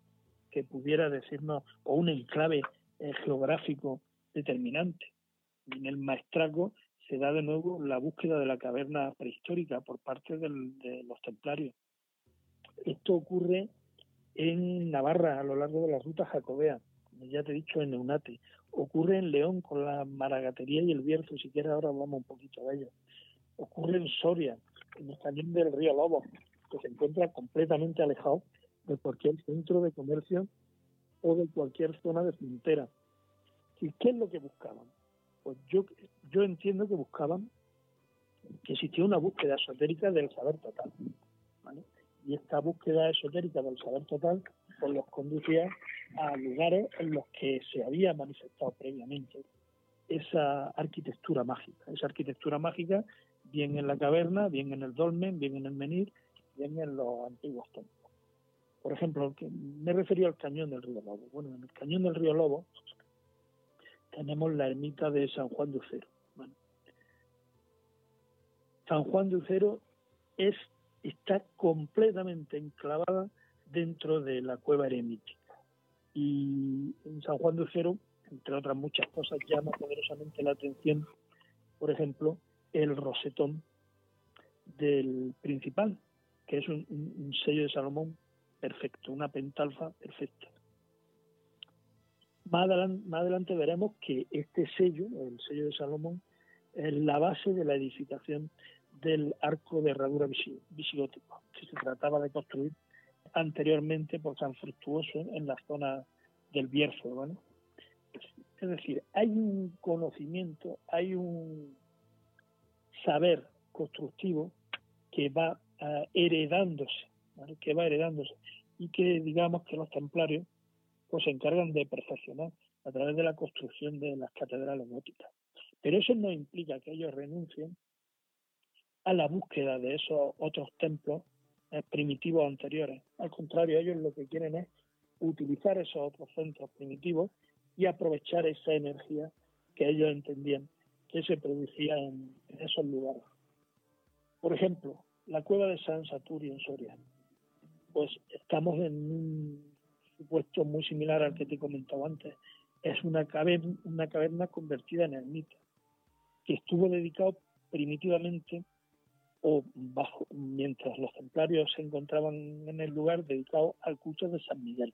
que pudiera decirnos, o un enclave eh, geográfico determinante. En el maestraco se da de nuevo la búsqueda de la caverna prehistórica por parte de los templarios. Esto ocurre en Navarra a lo largo de la ruta jacobea ya te he dicho, en Neunate. Ocurre en León con la maragatería y el Bierzo, si quieres ahora hablamos un poquito de ello. Ocurre en Soria, en el cañón del río Lobo, que se encuentra completamente alejado de cualquier centro de comercio o de cualquier zona de frontera. ¿Y qué es lo que buscaban? Pues yo, yo entiendo que buscaban que existía una búsqueda esotérica del saber total. Y esta búsqueda esotérica del saber total pues los conducía a lugares en los que se había manifestado previamente esa arquitectura mágica, esa arquitectura mágica bien en la caverna, bien en el dolmen, bien en el menir, bien en los antiguos templos. Por ejemplo, me refería al cañón del río Lobo. Bueno, en el cañón del río Lobo tenemos la ermita de San Juan de Ucero. San Juan de Ucero es, está completamente enclavada dentro de la cueva eremítica y en San Juan de Ucero, entre otras muchas cosas, llama poderosamente la atención, por ejemplo, el rosetón del principal, que es un, sello de Salomón perfecto, una pentalfa perfecta. Más adelante, veremos que este sello, el sello de Salomón, es la base de la edificación del arco de herradura visigótico, que se trataba de construir anteriormente por San Fructuoso en la zona del Bierzo. Es decir, hay un conocimiento, hay un saber constructivo que va uh, heredándose, que va heredándose y que digamos que los templarios pues se encargan de perfeccionar a través de la construcción de las catedrales góticas. Pero eso no implica que ellos renuncien a la búsqueda de esos otros templos primitivos anteriores. Al contrario, ellos lo que quieren es utilizar esos otros centros primitivos y aprovechar esa energía que ellos entendían que se producía en, esos lugares. Por ejemplo, la cueva de San Saturio en Soria. Pues estamos en un supuesto muy similar al que te he comentado antes. Es una caverna, una caverna convertida en ermita, que estuvo dedicado primitivamente o bajo, mientras los templarios se encontraban en el lugar dedicado al culto de San Miguel.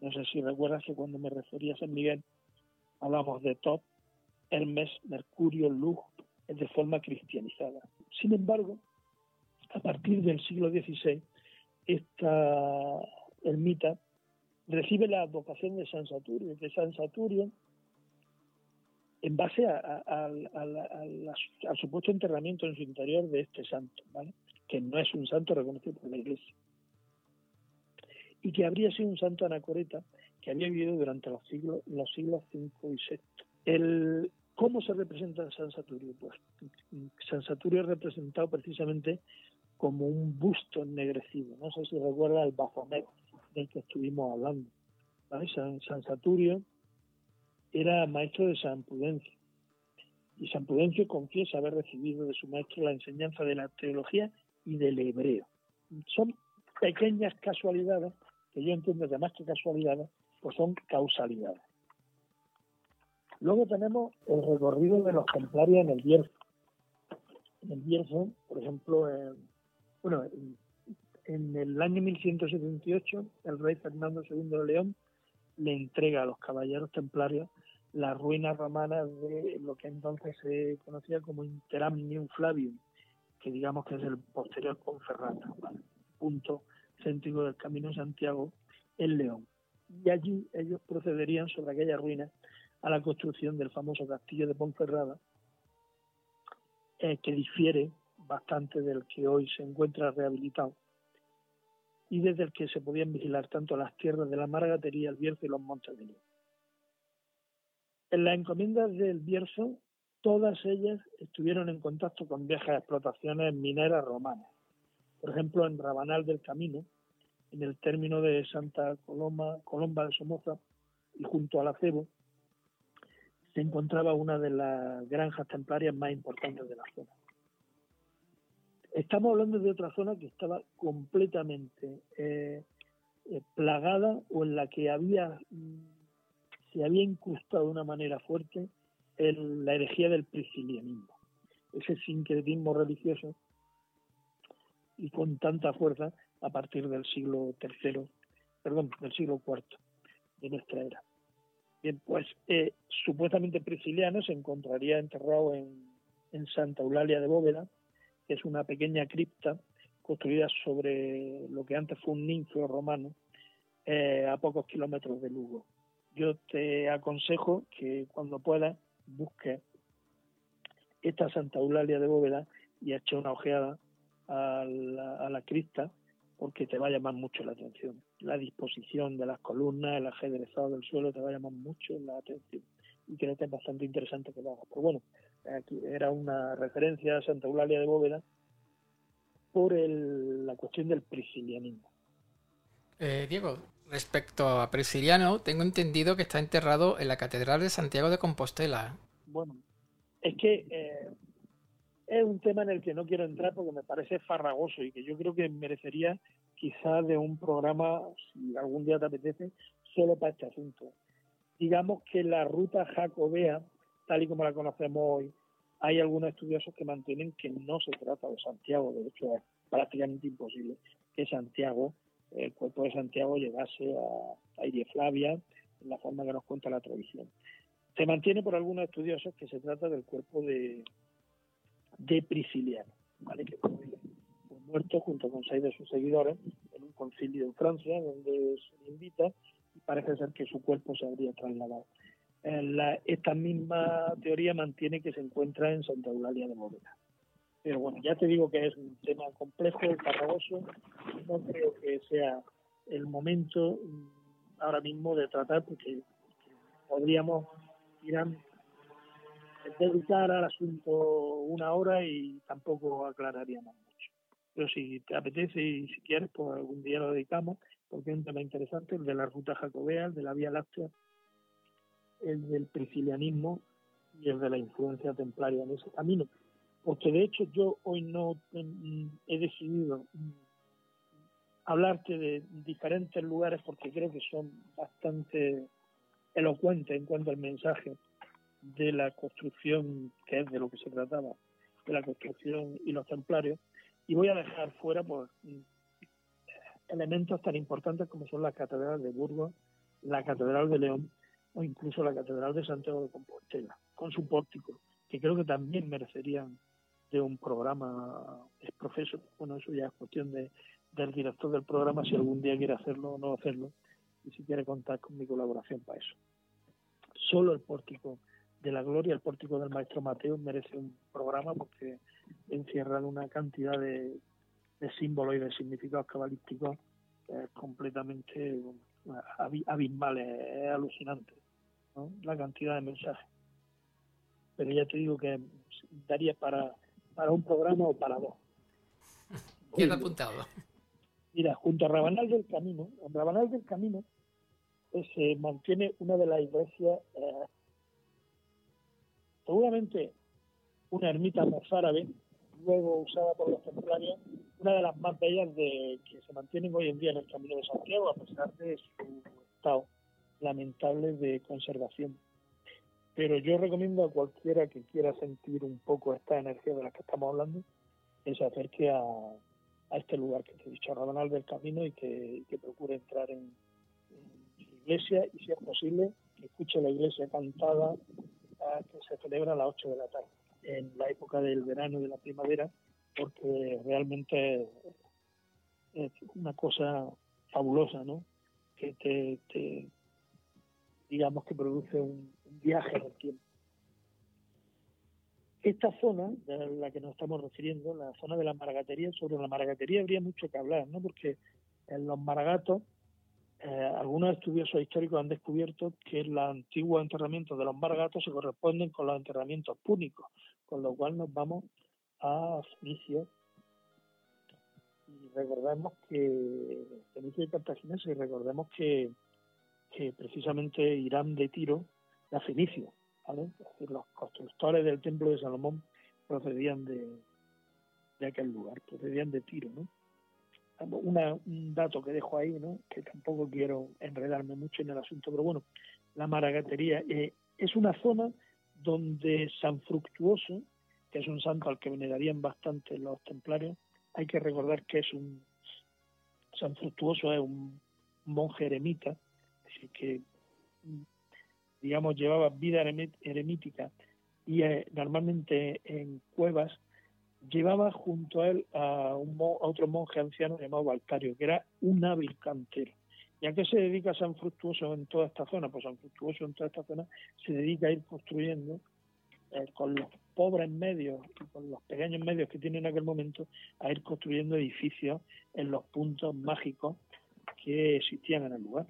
No sé si recuerdas que cuando me refería a San Miguel hablamos de Top, Hermes, Mercurio, Luz, de forma cristianizada. Sin embargo, a partir del siglo XVI, esta ermita recibe la advocación de San Saturio, que San Saturio en base al supuesto enterramiento en su interior de este santo, ¿vale? que no es un santo reconocido por la Iglesia, y que habría sido un santo anacoreta que había vivido durante los siglos, los siglos V y VI. ¿Cómo se representa San Saturio? Pues San Saturio es representado precisamente como un busto ennegrecido. No sé si recuerda el Baphomet del que estuvimos hablando. San, San Saturio era maestro de San Prudencio. Y San Prudencio confiesa haber recibido de su maestro la enseñanza de la teología y del hebreo. Son pequeñas casualidades, que yo entiendo que más que casualidades, pues son causalidades. Luego tenemos el recorrido de los templarios en el Bierzo. En el Bierzo, por ejemplo, bueno, en, en el año 1178, el rey Fernando II de León le entrega a los caballeros templarios las ruinas romanas de lo que entonces se conocía como Interamnium Flavium, que digamos que es el posterior Ponferrata, punto céntrico del Camino Santiago en León. Y allí ellos procederían sobre aquella ruina a la construcción del famoso castillo de Ponferrada, eh, que difiere bastante del que hoy se encuentra rehabilitado y desde el que se podían vigilar tanto las tierras de la Margatería, el Bierzo y los montes de León. En las encomiendas del Bierzo, todas ellas estuvieron en contacto con viejas explotaciones mineras romanas. Por ejemplo, en Rabanal del Camino, en el término de Santa Coloma, Colomba de Somoza y junto al acebo, se encontraba una de las granjas templarias más importantes de la zona. Estamos hablando de otra zona que estaba completamente eh, eh, plagada o en la que había mm, se había incrustado de una manera fuerte la herejía del priscilianismo, ese sincretismo religioso y con tanta fuerza a partir del siglo III, perdón, del siglo IV de nuestra era. Bien, pues eh, supuestamente Prisciliano se encontraría enterrado en, en Santa Eulalia de Bóveda, es una pequeña cripta construida sobre lo que antes fue un ninfeo romano, eh, a pocos kilómetros de Lugo yo te aconsejo que cuando puedas busques esta Santa Eulalia de Bóveda y eche una ojeada a la, crista porque te va a llamar mucho la atención. La disposición de las columnas, el ajedrezado del suelo te va a llamar mucho la atención y creo que es bastante interesante que lo hagas. Pero bueno, aquí era una referencia a Santa Eulalia de Bóveda por la cuestión del priscilianismo. Eh, Diego, Respecto a Prisciliano, tengo entendido que está enterrado en la Catedral de Santiago de Compostela. Bueno, es que eh, es un tema en el que no quiero entrar porque me parece farragoso y que yo creo que merecería quizás de un programa, si algún día te apetece, solo para este asunto. Digamos que la ruta jacobea, tal y como la conocemos hoy, hay algunos estudiosos que mantienen que no se trata de Santiago, de hecho es prácticamente imposible que Santiago el cuerpo de Santiago llegase a Aire Flavia, en la forma que nos cuenta la tradición. Se mantiene por algunos estudiosos que se trata del cuerpo de, de Prisciliano, ¿vale? que fue, muerto junto con seis de sus seguidores en un concilio en Francia, donde se le invita y parece ser que su cuerpo se habría trasladado. Esta misma teoría mantiene que se encuentra en Santa Eulalia de Bóveda. Pero bueno, ya te digo que es un tema complejo, farragoso. No creo que sea el momento ahora mismo de tratar porque podríamos ir dedicar al asunto una hora y tampoco aclararíamos mucho. Pero si te apetece y si quieres, pues algún día lo dedicamos, porque es un tema interesante, el de la ruta jacobea, el de la Vía Láctea, el del priscilianismo y el de la influencia templaria en ese camino. Porque de hecho yo hoy no he decidido hablarte de diferentes lugares porque creo que son bastante elocuentes en cuanto al mensaje de la construcción, que es de lo que se trataba, de la construcción y los templarios, y voy a dejar fuera pues, elementos tan importantes como son la Catedral de Burgos, la Catedral de León o incluso la Catedral de Santiago de Compostela, con su pórtico, que creo que también merecerían de un programa es profesor. Bueno, eso ya es cuestión de, del director del programa si algún día quiere hacerlo o no hacerlo y si quiere contar con mi colaboración para eso. Solo el pórtico de la gloria, el pórtico del maestro Mateo merece un programa porque encierra una cantidad de, símbolos y de significados cabalísticos completamente abismales, es alucinante la cantidad de mensajes. Pero ya te digo que daría para, para un programa o para dos. ¿Quién ha apuntado? Mira, junto a Rabanal del Camino, en Rabanal del Camino pues, se mantiene una de las iglesias, eh, seguramente una ermita mozárabe, luego usada por los templarios, una de las más bellas de que se mantienen hoy en día en el Camino de Santiago, a pesar de su estado lamentable de conservación. Pero yo recomiendo a cualquiera que quiera sentir un poco esta energía de la que estamos hablando, que se acerque a, a este lugar que te he dicho, a Rabanal del Camino, y que, procure entrar en, la iglesia y, si es posible, que escuche la iglesia cantada que se celebra a las 8 de la tarde, en la época del verano y de la primavera, porque realmente es una cosa fabulosa, ¿no? Que te, digamos que produce un, viaje en el tiempo. Esta zona de la que nos estamos refiriendo, la zona de la maragatería, sobre la maragatería habría mucho que hablar, ¿no? Porque en los maragatos, eh, algunos estudiosos históricos han descubierto que los antiguos enterramientos de los maragatos se corresponden con los enterramientos púnicos, con lo cual nos vamos a Fenicia y recordemos que Fenicia y Cartagena y recordemos que, que precisamente Irán de Tiro la Fenicia los constructores del templo de Salomón procedían de, de aquel lugar, procedían de Tiro, ¿no? un dato que dejo ahí, ¿no? Que tampoco quiero enredarme mucho en el asunto, pero bueno, la maragatería eh, es una zona donde San Fructuoso, que es un santo al que venerarían bastante los templarios, hay que recordar que es un San Fructuoso es un monje eremita, que digamos, llevaba vida eremítica y eh, normalmente en cuevas, llevaba junto a él a, un, otro monje anciano llamado Baltario, que era un hábil cantero. ¿Y a qué se dedica San Fructuoso en toda esta zona? Pues San Fructuoso en toda esta zona se dedica a ir construyendo eh, con los pobres medios con los pequeños medios que tiene en aquel momento, a ir construyendo edificios en los puntos mágicos que existían en el lugar,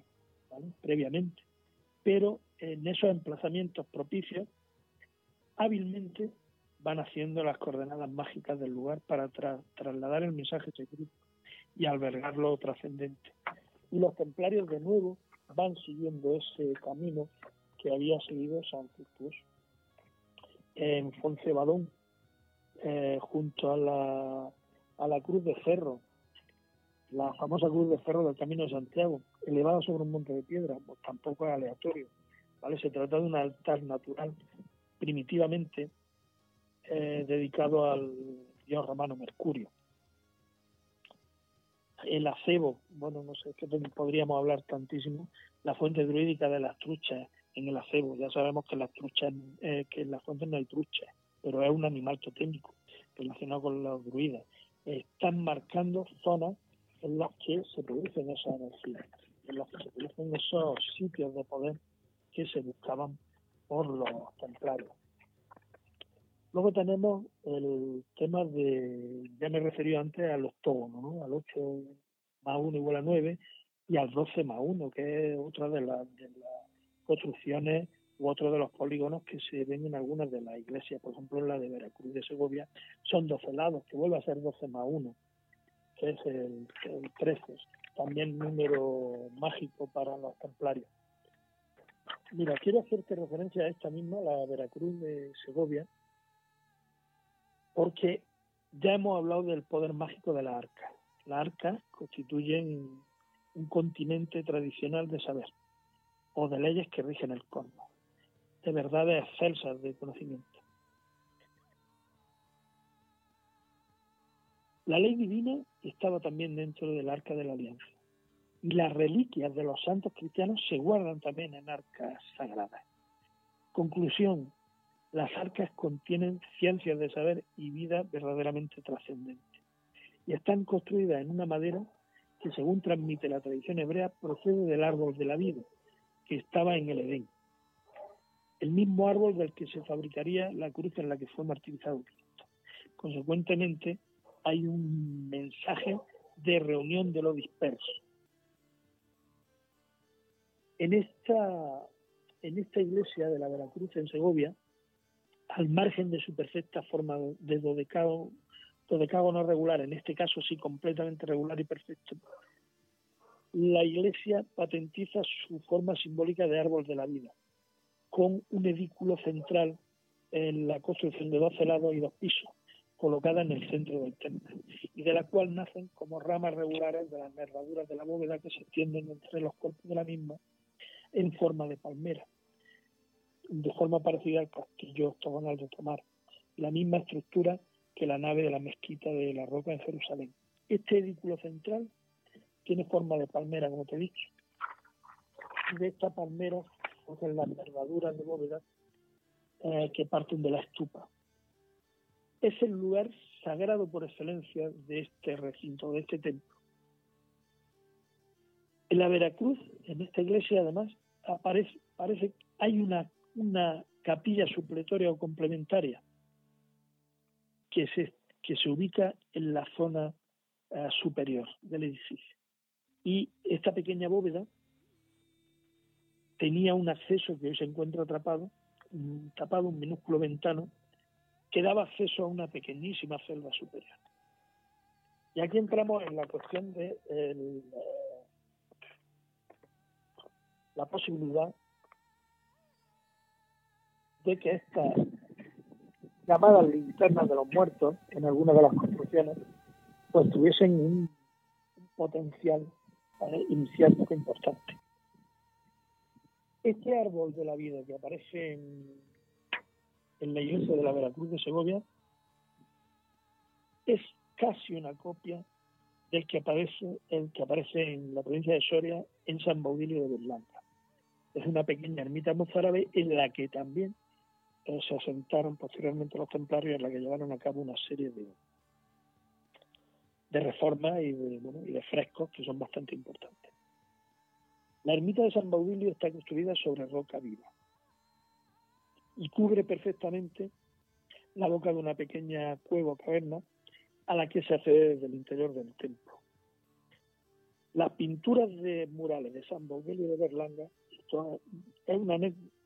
previamente. Pero en esos emplazamientos propicios, hábilmente van haciendo las coordenadas mágicas del lugar para trasladar el mensaje secreto y albergar lo trascendente. Y los templarios de nuevo van siguiendo ese camino que había seguido San Fructuoso. En Foncebadón, eh, junto a la, Cruz de Ferro, la famosa Cruz de Ferro del Camino de Santiago, elevada sobre un monte de piedra, pues tampoco es aleatorio se trata de un altar natural primitivamente eh, dedicado al dios romano Mercurio. El acebo, bueno, no sé, que podríamos hablar tantísimo, la fuente druídica de las truchas en el acebo. Ya sabemos que las truchas, eh, que en las fuentes no hay truchas, pero es un animal totémico relacionado con los druidas. Están marcando zonas en las que se producen esas energías, en las que se producen esos sitios de poder que se buscaban por los templarios. Luego tenemos el tema de, ya me he referido antes a los octógono, ¿no? al 8 más 1 igual a 9 y al 12 más 1, que es otra de, las construcciones u otro de los polígonos que se ven en algunas de las iglesias, por ejemplo en la de Veracruz de Segovia, son 12 lados, que vuelve a ser 12 más 1, que es el, el 13, también número mágico para los templarios. Mira, quiero hacerte referencia a esta misma, la Veracruz de Segovia, porque ya hemos hablado del poder mágico de la arca. Las arcas constituyen un continente tradicional de saber o de leyes que rigen el cosmos, de verdades excelsas de conocimiento. La ley divina estaba también dentro del arca de la alianza y las reliquias de los santos cristianos se guardan también en arcas sagradas. Conclusión, las arcas contienen ciencias de saber y vida verdaderamente trascendente y están construidas en una madera que según transmite la tradición hebrea procede del árbol de la vida que estaba en el Edén, el mismo árbol del que se fabricaría la cruz en la que fue martirizado Cristo. Consecuentemente, hay un mensaje de reunión de lo disperso. En esta, en esta iglesia de la Veracruz en Segovia, al margen de su perfecta forma de dodecágono, dodecágono regular, en este caso sí completamente regular y perfecto, la iglesia patentiza su forma simbólica de árbol de la vida, con un edículo central en la construcción de 12 lados y dos pisos, colocada en el centro del templo, y de la cual nacen como ramas regulares de las nervaduras de la bóveda que se extienden entre los cuerpos de la misma en forma de palmera, de forma parecida al castillo octogonal de Tomar, la misma estructura que la nave de la mezquita de la Roca en Jerusalén. Este edículo central tiene forma de palmera, como te he dicho. De esta palmera son las nervaduras de bóveda eh, que parten de la estupa. Es el lugar sagrado por excelencia de este recinto, de este templo. En la Veracruz, en esta iglesia, además, aparece, parece hay una, una capilla supletoria o complementaria que se, que se ubica en la zona uh, superior del edificio y esta pequeña bóveda tenía un acceso que hoy se encuentra atrapado, tapado, un minúsculo ventano, que daba acceso a una pequeñísima celda superior. Y aquí entramos en la cuestión de eh, la posibilidad de que estas llamadas linternas de los muertos en algunas de las construcciones pues tuviesen un, potencial incierto que importante. Este árbol de la vida que aparece en, en la iglesia de la Veracruz de Segovia es casi una copia del que aparece, el que aparece en la provincia de Soria en San Baudilio de Berlanga. Es una pequeña ermita mozárabe en la que también eh, se asentaron posteriormente los templarios, en la que llevaron a cabo una serie de, de reformas y de, y de frescos que son bastante importantes. La ermita de San Baudilio está construida sobre roca viva y cubre perfectamente la boca de una pequeña cueva o caverna a la que se accede desde el interior del templo. Las pinturas de murales de San Baudilio de Berlanga, esto es una,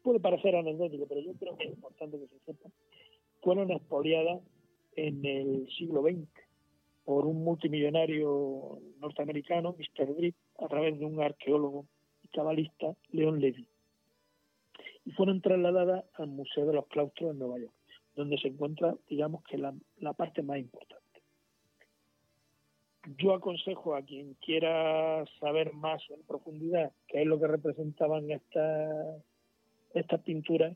puede parecer anecdótico, pero yo creo que es importante que se sepa, fueron expoliadas en el siglo XX por un multimillonario norteamericano, Mr. Drip, a través de un arqueólogo y cabalista, Leon Levy. Y fueron trasladadas al Museo de los Claustros en Nueva York, donde se encuentra, digamos que la, parte más importante. Yo aconsejo a quien quiera saber más en profundidad qué es lo que representaban estas estas pinturas,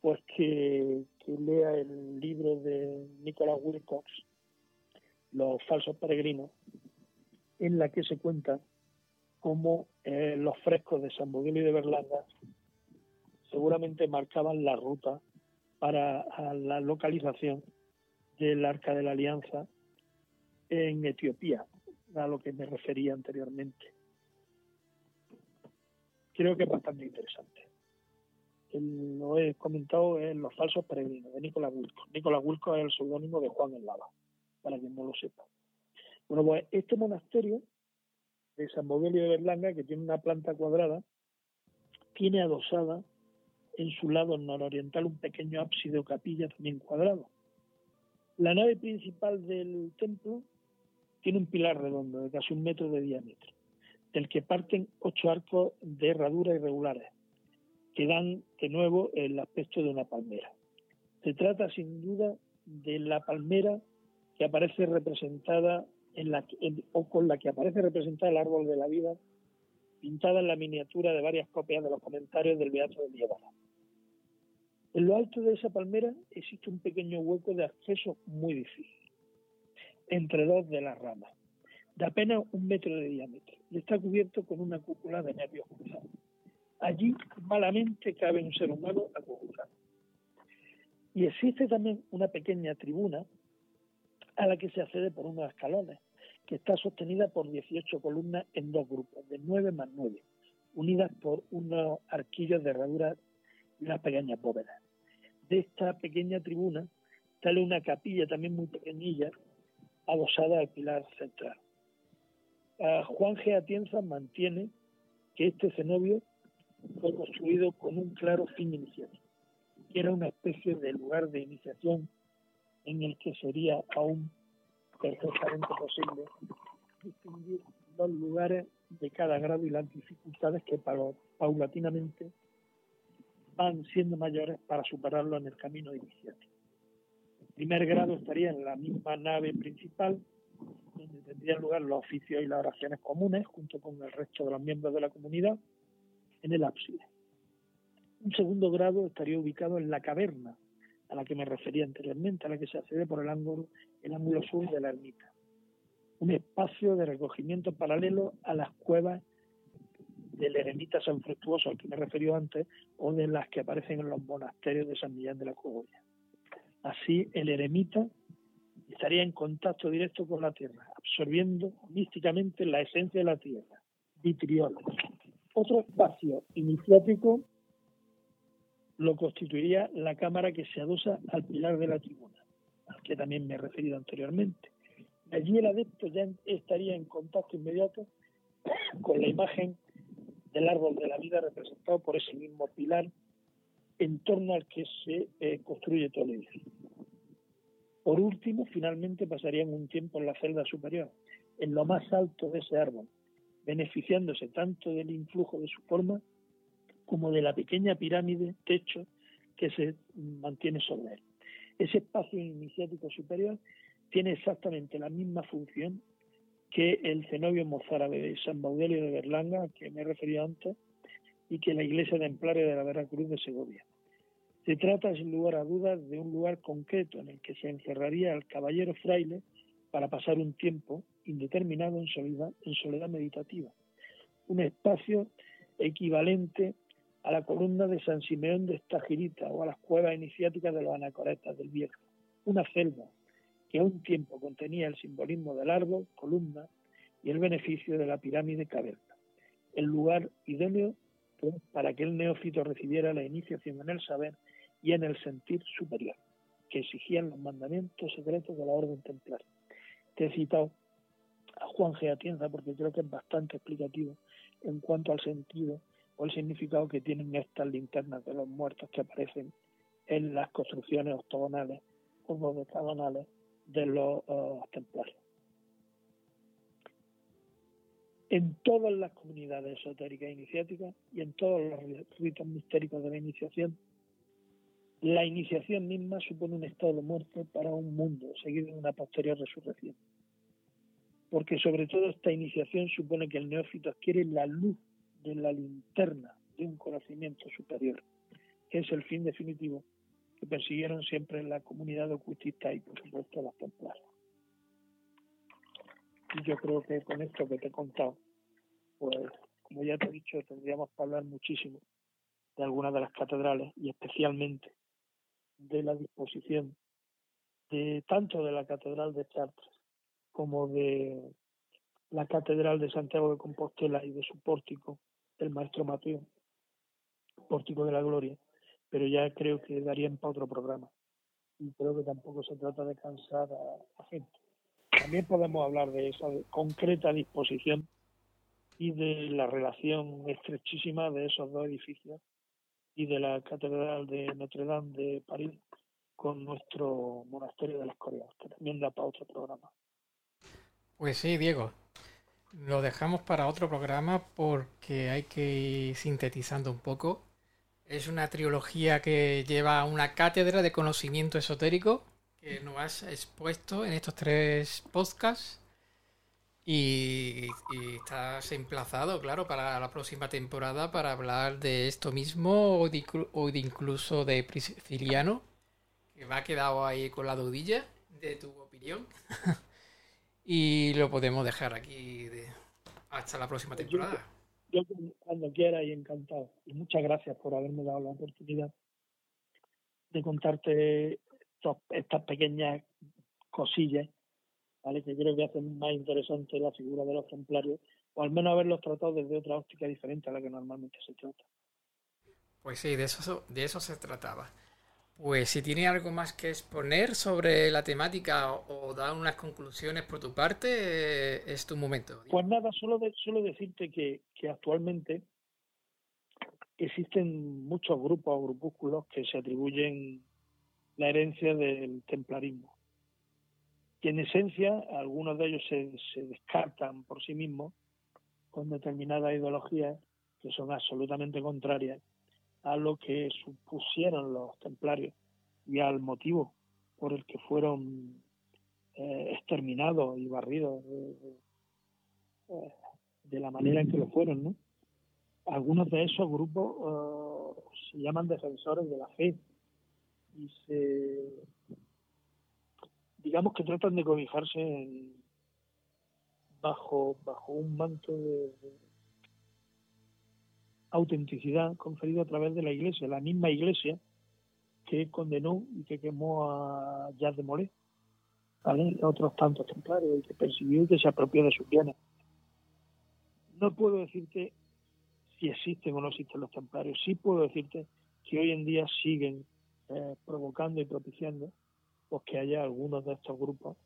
pues que, lea el libro de Nicholas Wilcox, los falsos peregrinos, en la que se cuenta cómo eh, los frescos de San Baudilio y de Berlanga seguramente marcaban la ruta para la localización del Arca de la Alianza en Etiopía, a lo que me refería anteriormente. Creo que es bastante interesante. lo he comentado en Los falsos peregrinos, de Nicolás Wilco. Nicolás Wilco es el seudónimo de Juan el Lava para quien no lo sepa. Bueno, pues este monasterio de San Bogelio de Berlanga, que tiene una planta cuadrada, tiene adosada en su lado nororiental un pequeño ábside o capilla también cuadrado. La nave principal del templo tiene un pilar redondo de casi un metro de diámetro, del que parten ocho arcos de herradura irregulares, que dan de nuevo el aspecto de una palmera. Se trata sin duda de la palmera que aparece representada en la, o con la que aparece representada el árbol de la vida, pintada en la miniatura de varias copias de los comentarios del Beato de Liébana. En lo alto de esa palmera existe un pequeño hueco de acceso muy difícil, entre dos de las ramas, de apenas un metro de diámetro, y está cubierto con una cúpula de nervios cruzados. Allí malamente cabe un ser humano acurrucado. Y existe también una pequeña tribuna a la que se accede por unos escalones, que está sostenida por 18 columnas en dos grupos, de 9 más 9, unidas por unos arquillos de herradura y unas pequeñas bóvedas. De esta pequeña tribuna sale una capilla también muy pequeñilla, adosada al pilar central. Juan G. Atienza mantiene que este cenobio fue construido con un claro fin inicial, que era una especie de lugar de iniciación en el que sería aún perfectamente posible distinguir los lugares de cada grado y las dificultades que paulatinamente van siendo mayores para superarlo en el camino iniciático. El primer grado estaría en la misma nave principal, donde tendrían lugar los oficios y las oraciones comunes, junto con el resto de los miembros de la comunidad, en el ábside. Un segundo grado estaría ubicado en la caverna, a la que me refería anteriormente, a la que se accede por el ángulo, el ángulo sur de la ermita. Un espacio de recogimiento paralelo a las cuevas del eremita San Fructuoso, al que me referido antes, o de las que aparecen en los monasterios de San Millán de la Cogolla. Así, el eremita estaría en contacto directo con la tierra, absorbiendo místicamente la esencia de la tierra, vitriol. Otro espacio iniciático lo constituiría la cámara que se adosa al pilar de la tribuna, al que también me he referido anteriormente. Allí el adepto ya estaría en contacto inmediato con la imagen del árbol de la vida representado por ese mismo pilar en torno al que se eh, construye todo el edificio. Por último, finalmente pasarían un tiempo en la celda superior, en lo más alto de ese árbol, beneficiándose tanto del influjo de su forma como de la pequeña pirámide techo que se mantiene sobre él. Ese espacio iniciático superior tiene exactamente la misma función que el cenobio mozárabe de San Baudelio de Berlanga, que me he referido antes, y que la iglesia templaria de la Veracruz de Segovia. Se trata, sin lugar a dudas, de un lugar concreto en el que se encerraría el caballero fraile para pasar un tiempo indeterminado en soledad, soledad meditativa. Un espacio equivalente a la columna de San Simeón de Estagirita o a las cuevas iniciáticas de los anacoretas del Viejo. Una celda que a un tiempo contenía el simbolismo del árbol, columna y el beneficio de la pirámide caverna. El lugar idóneo para que el neófito recibiera la iniciación en el saber y en el sentir superior, que exigían los mandamientos secretos de la orden templar. Te he citado a Juan G. Atienza porque creo que es bastante explicativo en cuanto al sentido o el significado que tienen estas linternas de los muertos que aparecen en las construcciones octogonales o decagonales de los uh, templarios. En todas las comunidades esotéricas e iniciáticas y en todos los ritos mistéricos de la iniciación, la iniciación misma supone un estado de muerte para un mundo, seguido de una posterior resurrección. Porque sobre todo esta iniciación supone que el neófito adquiere la luz de la linterna de un conocimiento superior, que es el fin definitivo que persiguieron siempre la comunidad ocultista y por supuesto las templarias. Y yo creo que con esto que te he contado, pues como ya te he dicho, tendríamos que hablar muchísimo de algunas de las catedrales y especialmente de la disposición de tanto de la catedral de Chartres como de la catedral de Santiago de Compostela y de su pórtico el maestro Mateo, Pórtico de la Gloria, pero ya creo que darían para otro programa. Y creo que tampoco se trata de cansar a la gente. También podemos hablar de esa concreta disposición y de la relación estrechísima de esos dos edificios y de la Catedral de Notre Dame de París con nuestro monasterio de las Coreas, que también da para otro programa. Pues sí, Diego. Lo dejamos para otro programa porque hay que ir sintetizando un poco. Es una trilogía que lleva una cátedra de conocimiento esotérico que nos has expuesto en estos tres podcasts. Y, estás emplazado, claro, para la próxima temporada para hablar de esto mismo o de, incluso de Prisciliano, que me ha quedado ahí con la dudilla de tu opinión. y lo podemos dejar aquí hasta la próxima temporada. Yo, cuando quiera y encantado. Y muchas gracias por haberme dado la oportunidad de contarte estas pequeñas cosillas que creo que hacen más interesante la figura de los templarios, o al menos haberlos tratado desde otra óptica diferente a la que normalmente se trata. Pues sí, de eso, de eso se trataba. Pues si tiene algo más que exponer sobre la temática o, dar unas conclusiones por tu parte, eh, es tu momento. Pues nada, solo, solo decirte que, que actualmente existen muchos grupos o grupúsculos que se atribuyen la herencia del templarismo que en esencia algunos de ellos se, se descartan por sí mismos con determinadas ideologías que son absolutamente contrarias a lo que supusieron los templarios y al motivo por el que fueron eh, exterminados y barridos eh, de, la manera en que lo fueron, ¿no? Algunos de esos grupos eh, se llaman defensores de la fe y se digamos que tratan de cobijarse bajo, bajo un manto de, autenticidad conferido a través de la Iglesia, la misma Iglesia que condenó y que quemó a Jacques de Molay, ¿vale? otros tantos templarios, y que persiguió y que se apropió de sus bienes. No puedo decirte si existen o no existen los templarios, sí puedo decirte que hoy en día siguen eh, provocando y propiciando pues que haya algunos de estos grupos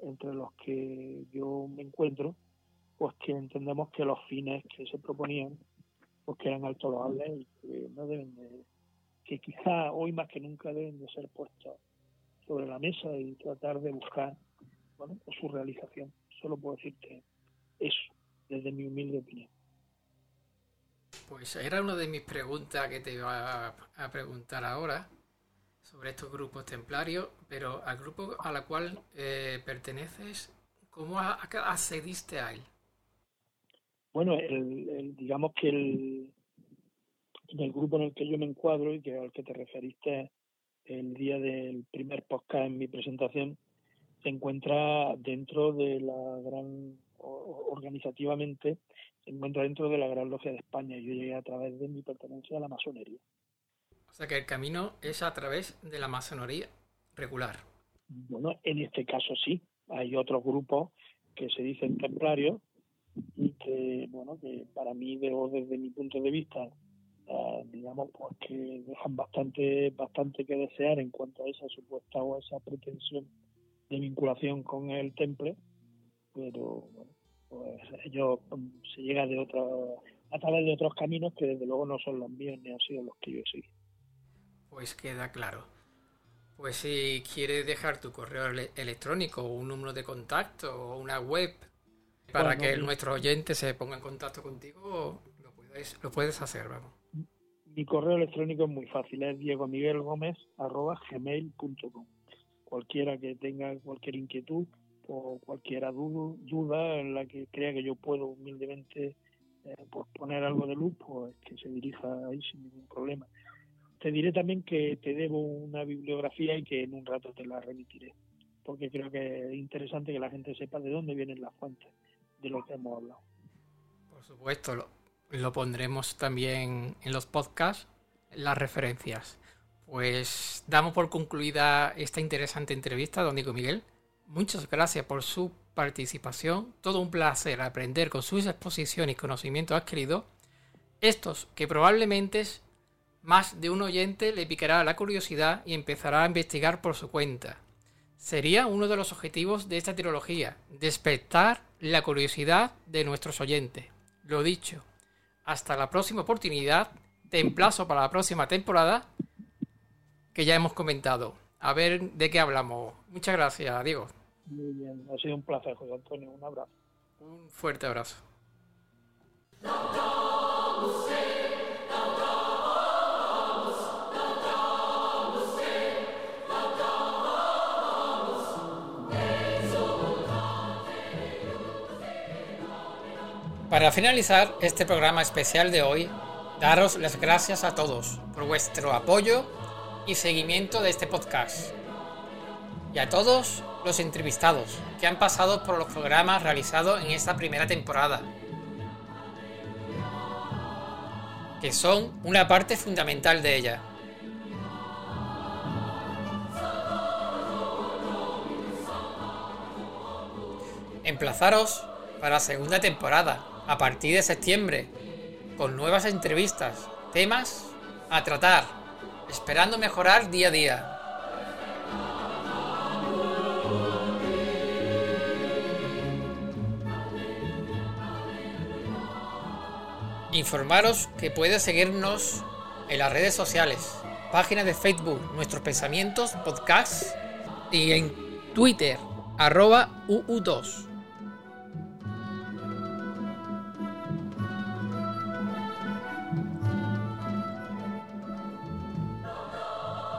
entre los que yo me encuentro, pues que entendemos que los fines que se proponían, pues que eran alto loables y que no deben de, que quizá hoy más que nunca deben de ser puestos sobre la mesa y tratar de buscar, bueno, pues su realización. Solo puedo decirte eso, desde mi humilde opinión. Pues era una de mis preguntas que te iba a preguntar ahora sobre estos grupos templarios, pero al grupo a la cual eh, perteneces, ¿cómo accediste a él? Bueno, el, digamos que el, el grupo en el que yo me encuadro y que al que te referiste el día del primer podcast en mi presentación, se encuentra dentro de la gran, organizativamente, se encuentra dentro de la Gran Logia de España. Yo llegué a través de mi pertenencia a la masonería. O sea que el camino es a través de la masonería regular. Bueno, en este caso sí. Hay otros grupos que se dicen templarios y que, bueno, que para mí, desde mi punto de vista, eh, digamos, pues que dejan bastante, bastante que desear en cuanto a esa supuesta o esa pretensión de vinculación con el temple, pero bueno, pues ellos mm, se llega de otro, a través de otros caminos que desde luego no son los míos ni han sido los que yo he seguido. Pues queda claro. Pues si quieres dejar tu correo electrónico, un número de contacto o una web para que nuestro oyente se ponga en contacto contigo, lo puedes, lo puedes hacer, vamos. Mi correo electrónico es muy fácil, es diegomiguelgomez.gmail.com Cualquiera que tenga cualquier inquietud o cualquier duda en la que crea que yo puedo humildemente eh, pues poner algo de luz, pues que se dirija ahí sin ningún problema. Te diré también que te debo una bibliografía y que en un rato te la remitiré, porque creo que es interesante que la gente sepa de dónde vienen las fuentes de lo que hemos hablado. Por supuesto, lo, pondremos también en los podcasts, las referencias. Pues damos por concluida esta interesante entrevista, don Diego Miguel. Muchas gracias por su participación. Todo un placer aprender con sus exposiciones y conocimientos adquiridos. Estos que probablemente más de un oyente le picará la curiosidad y empezará a investigar por su cuenta. Sería uno de los objetivos de esta trilogía, despertar la curiosidad de nuestros oyentes. Lo dicho, hasta la próxima oportunidad te emplazo para la próxima temporada que ya hemos comentado. A ver de qué hablamos. Muchas gracias, Diego. Muy bien, ha sido un placer, José Antonio. Un abrazo. Un fuerte abrazo. Para finalizar este programa especial de hoy, daros las gracias a todos por vuestro apoyo y seguimiento de este podcast. Y a todos los entrevistados que han pasado por los programas realizados en esta primera temporada. Que son una parte fundamental de ella. Emplazaros para la segunda temporada a partir de septiembre, con nuevas entrevistas, temas a tratar, esperando mejorar día a día. Informaros que puedes seguirnos en las redes sociales, páginas de Facebook, nuestros pensamientos, podcasts y en Twitter, arroba UU2.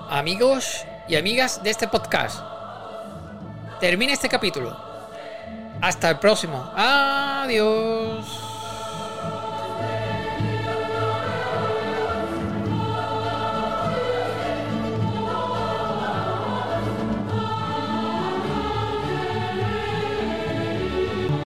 Amigos y amigas de este podcast. Termina este capítulo. Hasta el próximo. Adiós.